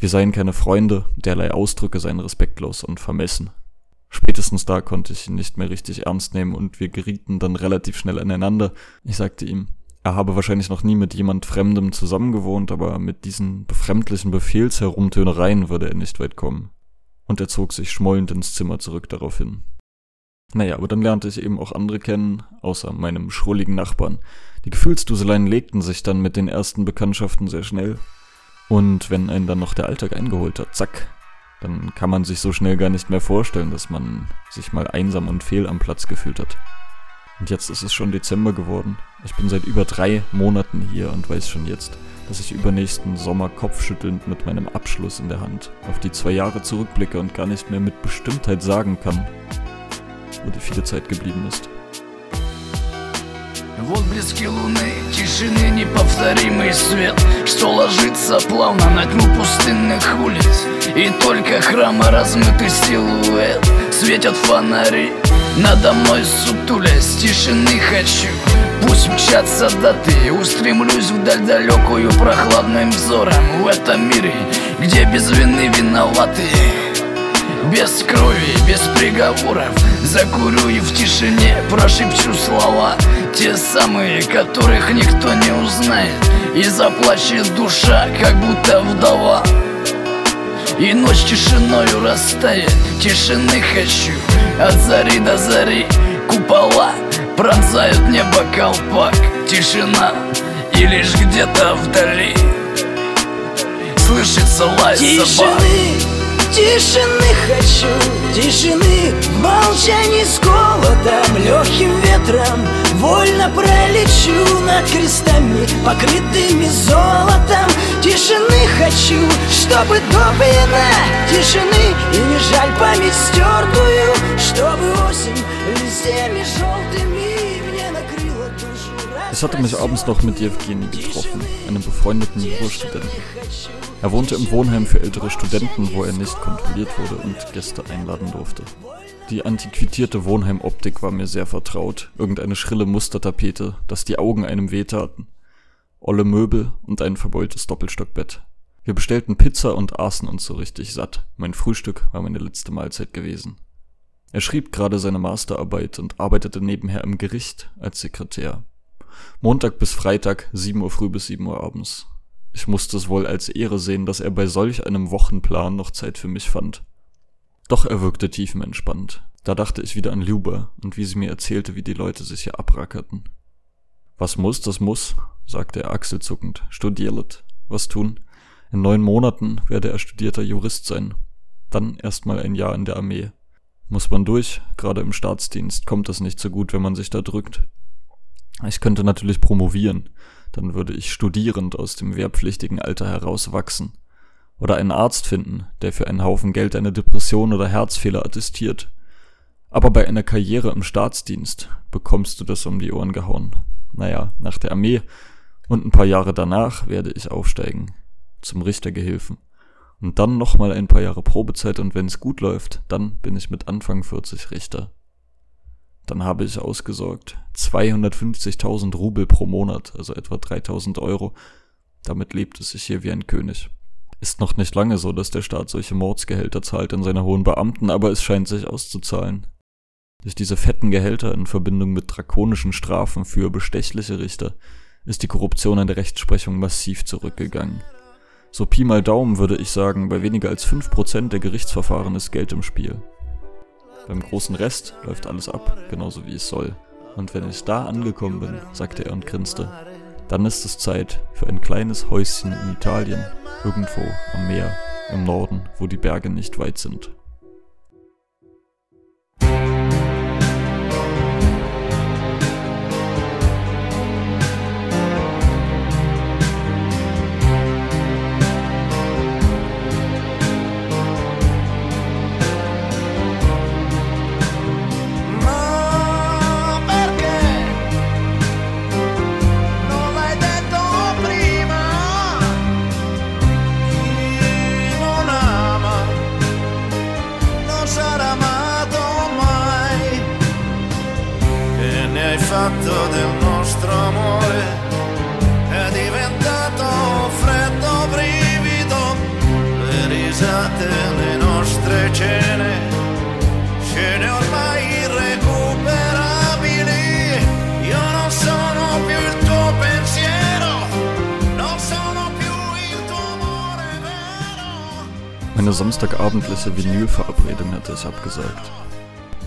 wir seien keine Freunde, derlei Ausdrücke seien respektlos und vermessen. Spätestens da konnte ich ihn nicht mehr richtig ernst nehmen und wir gerieten dann relativ schnell aneinander. Ich sagte ihm, er habe wahrscheinlich noch nie mit jemand Fremdem zusammengewohnt, aber mit diesen befremdlichen Befehlsherumtönereien würde er nicht weit kommen. Und er zog sich schmollend ins Zimmer zurück daraufhin. Naja, aber dann lernte ich eben auch andere kennen, außer meinem schrulligen Nachbarn. Die Gefühlsduseleien legten sich dann mit den ersten Bekanntschaften sehr schnell. Und wenn einen dann noch der Alltag eingeholt hat, zack, dann kann man sich so schnell gar nicht mehr vorstellen, dass man sich mal einsam und fehl am Platz gefühlt hat. Und jetzt ist es schon Dezember geworden. Ich bin seit über drei Monaten hier und weiß schon jetzt, dass ich übernächsten Sommer kopfschüttelnd mit meinem Abschluss in der Hand auf die zwei Jahre zurückblicke und gar nicht mehr mit Bestimmtheit sagen kann, wo die viele Zeit geblieben ist. В отблеске луны, тишины неповторимый свет Что ложится плавно на тьму пустынных улиц. И только храма размытый силуэт Светят фонари. Надо мной сутулясь Тишины хочу, пусть мчатся даты Устремлюсь вдаль далекую прохладным взором. В этом мире, где без вины виноваты. Без крови, без приговоров. Закурю и в тишине прошепчу слова Те самые, которых никто не узнает. И заплачет душа, как будто вдова. И ночь тишиною растает. Тишины хочу от зари до зари. Купола пронзают небо колпак. Тишина и лишь где-то вдали. Слышится лай собак хочу, тишины В молчании с голодом, легким ветром. Вольно пролечу над крестами, покрытыми золотом. Тишины хочу, чтобы допьяна Тишины и не жаль память стертую Чтобы осень листьями желтыми Ich hatte mich abends noch mit Jewgeni getroffen, einem befreundeten Jurastudenten. Er wohnte im Wohnheim für ältere Studenten, wo er nicht kontrolliert wurde und Gäste einladen durfte. Die antiquierte Wohnheimoptik war mir sehr vertraut, irgendeine schrille Mustertapete, dass die Augen einem wehtaten. Olle Möbel und ein verbeultes Doppelstockbett. Wir bestellten Pizza und aßen uns so richtig satt. Mein Frühstück war meine letzte Mahlzeit gewesen. Er schrieb gerade seine Masterarbeit und arbeitete nebenher im Gericht als Sekretär. Montag bis Freitag, 7 Uhr früh bis 7 Uhr abends. Ich musste es wohl als Ehre sehen, dass er bei solch einem Wochenplan noch Zeit für mich fand. Doch er wirkte tiefenentspannt. Da dachte ich wieder an Luba und wie sie mir erzählte, wie die Leute sich hier abrackerten. Was muss, das muss, sagte er achselzuckend. Studiert. Was tun? In neun Monaten werde er studierter Jurist sein. Dann erstmal ein Jahr in der Armee. Muss man durch, gerade im Staatsdienst kommt das nicht so gut, wenn man sich da drückt. Ich könnte natürlich promovieren, dann würde ich studierend aus dem wehrpflichtigen Alter herauswachsen. Oder einen Arzt finden, der für einen Haufen Geld eine Depression oder Herzfehler attestiert. Aber bei einer Karriere im Staatsdienst bekommst du das um die Ohren gehauen. Naja, nach der Armee und ein paar Jahre danach werde ich aufsteigen. Zum Richtergehilfen. Und dann nochmal ein paar Jahre Probezeit und wenn es gut läuft, dann bin ich mit Anfang 40 Richter. Dann habe ich ausgesorgt. 250.000 Rubel pro Monat, also etwa 3000 Euro. Damit lebt es sich hier wie ein König. Ist noch nicht lange so, dass der Staat solche Mordsgehälter zahlt an seine hohen Beamten, aber es scheint sich auszuzahlen. Durch diese fetten Gehälter in Verbindung mit drakonischen Strafen für bestechliche Richter ist die Korruption in der Rechtsprechung massiv zurückgegangen. So Pi mal Daumen würde ich sagen, bei weniger als 5% der Gerichtsverfahren ist Geld im Spiel. Beim großen Rest läuft alles ab, genauso wie es soll. Und wenn ich da angekommen bin, sagte er und grinste, dann ist es Zeit für ein kleines Häuschen in Italien, irgendwo am Meer, im Norden, wo die Berge nicht weit sind. Nostre cene scene ormai irrecuperabili io non sono più il tuo pensiero non sono più il tuo amore vero Meine samstagabendliche Vinylverabredung hatte ich abgesagt.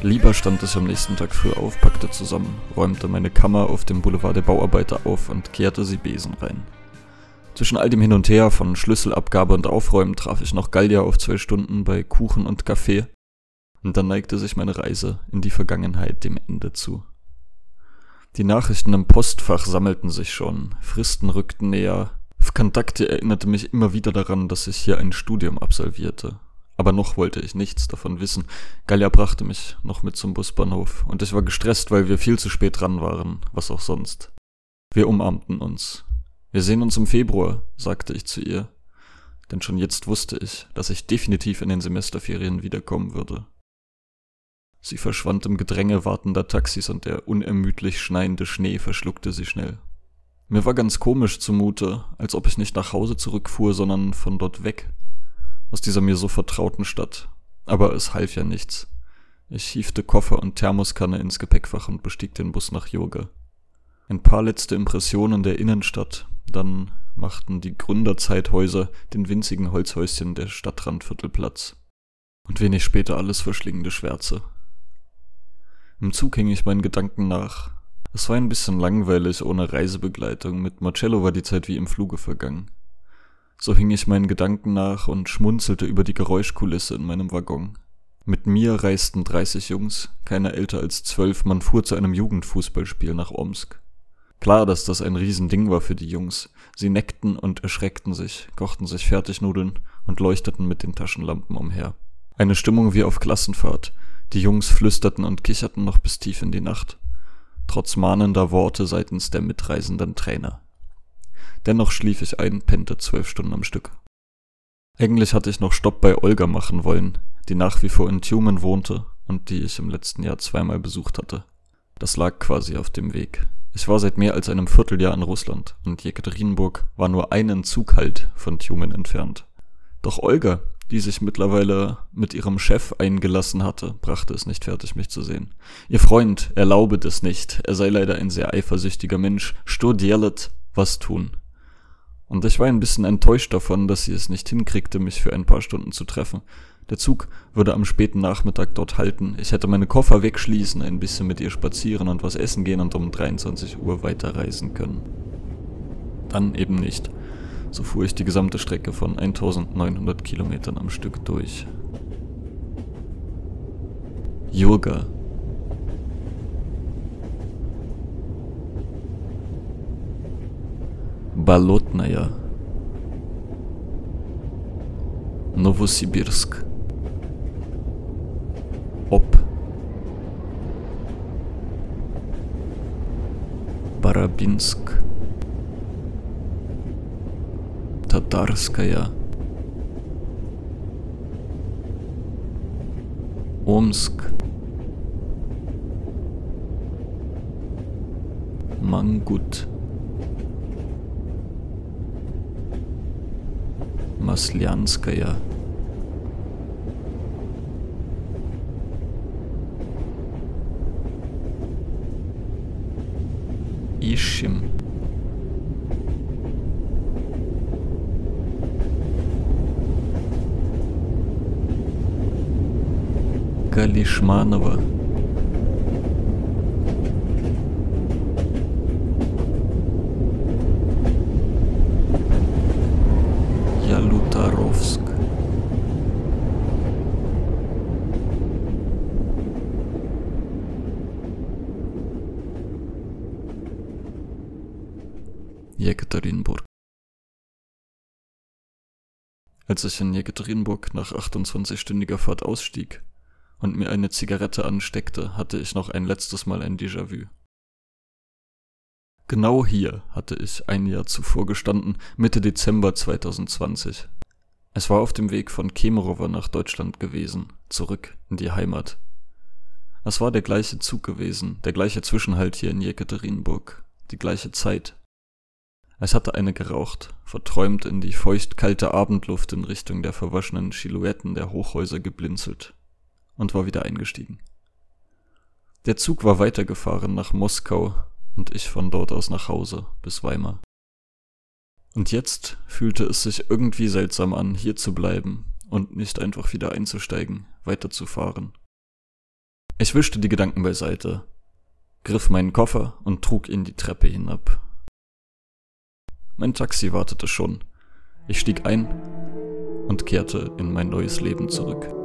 Lieber stand ich am nächsten Tag früh auf, packte zusammen, räumte meine Kammer auf dem Boulevard der Bauarbeiter auf und kehrte sie Besen rein. Zwischen all dem Hin und Her von Schlüsselabgabe und Aufräumen traf ich noch Gallia auf zwei Stunden bei Kuchen und Kaffee. Und dann neigte sich meine Reise in die Vergangenheit dem Ende zu. Die Nachrichten im Postfach sammelten sich schon, Fristen rückten näher. Kontakte erinnerte mich immer wieder daran, dass ich hier ein Studium absolvierte. Aber noch wollte ich nichts davon wissen. Gallia brachte mich noch mit zum Busbahnhof und ich war gestresst, weil wir viel zu spät dran waren, was auch sonst. Wir umarmten uns. Wir sehen uns im Februar, sagte ich zu ihr. Denn schon jetzt wusste ich, dass ich definitiv in den Semesterferien wiederkommen würde. Sie verschwand im Gedränge wartender Taxis und der unermüdlich schneidende Schnee verschluckte sie schnell. Mir war ganz komisch zumute, als ob ich nicht nach Hause zurückfuhr, sondern von dort weg. Aus dieser mir so vertrauten Stadt. Aber es half ja nichts. Ich hiefte Koffer und Thermoskanne ins Gepäckfach und bestieg den Bus nach Yoga. Ein paar letzte Impressionen der Innenstadt, dann machten die Gründerzeithäuser den winzigen Holzhäuschen der Stadtrandviertel Platz. Und wenig später alles verschlingende Schwärze. Im Zug hing ich meinen Gedanken nach, es war ein bisschen langweilig ohne Reisebegleitung, mit Marcello war die Zeit wie im Fluge vergangen. So hing ich meinen Gedanken nach und schmunzelte über die Geräuschkulisse in meinem Waggon. Mit mir reisten 30 Jungs, keiner älter als zwölf, man fuhr zu einem Jugendfußballspiel nach Omsk. Klar, dass das ein Riesending war für die Jungs. Sie neckten und erschreckten sich, kochten sich Fertignudeln und leuchteten mit den Taschenlampen umher. Eine Stimmung wie auf Klassenfahrt. Die Jungs flüsterten und kicherten noch bis tief in die Nacht trotz mahnender Worte seitens der mitreisenden Trainer. Dennoch schlief ich ein, pennte zwölf Stunden am Stück. Eigentlich hatte ich noch Stopp bei Olga machen wollen, die nach wie vor in Tumen wohnte und die ich im letzten Jahr zweimal besucht hatte. Das lag quasi auf dem Weg. Ich war seit mehr als einem Vierteljahr in Russland und Jekaterinburg war nur einen Zughalt von Tumen entfernt. Doch Olga, die sich mittlerweile mit ihrem Chef eingelassen hatte, brachte es nicht fertig, mich zu sehen. Ihr Freund erlaube es nicht, er sei leider ein sehr eifersüchtiger Mensch, studierlet, was tun. Und ich war ein bisschen enttäuscht davon, dass sie es nicht hinkriegte, mich für ein paar Stunden zu treffen. Der Zug würde am späten Nachmittag dort halten. Ich hätte meine Koffer wegschließen, ein bisschen mit ihr spazieren und was essen gehen und um 23 Uhr weiterreisen können. Dann eben nicht. So fuhr ich die gesamte Strecke von 1900 Kilometern am Stück durch. Yoga. Болотная. Новосибирск. Оп. Барабинск. татарская. Омск. Мангут. Маслянская. Ищем. Калишманова. Als ich in Jekaterinburg nach 28-stündiger Fahrt ausstieg, und mir eine Zigarette ansteckte, hatte ich noch ein letztes Mal ein Déjà-vu. Genau hier hatte ich ein Jahr zuvor gestanden, Mitte Dezember 2020. Es war auf dem Weg von Kemerovo nach Deutschland gewesen, zurück in die Heimat. Es war der gleiche Zug gewesen, der gleiche Zwischenhalt hier in Jekaterinburg, die gleiche Zeit. Es hatte eine geraucht, verträumt in die feucht-kalte Abendluft in Richtung der verwaschenen Silhouetten der Hochhäuser geblinzelt und war wieder eingestiegen. Der Zug war weitergefahren nach Moskau und ich von dort aus nach Hause bis Weimar. Und jetzt fühlte es sich irgendwie seltsam an, hier zu bleiben und nicht einfach wieder einzusteigen, weiterzufahren. Ich wischte die Gedanken beiseite, griff meinen Koffer und trug ihn die Treppe hinab. Mein Taxi wartete schon. Ich stieg ein und kehrte in mein neues Leben zurück.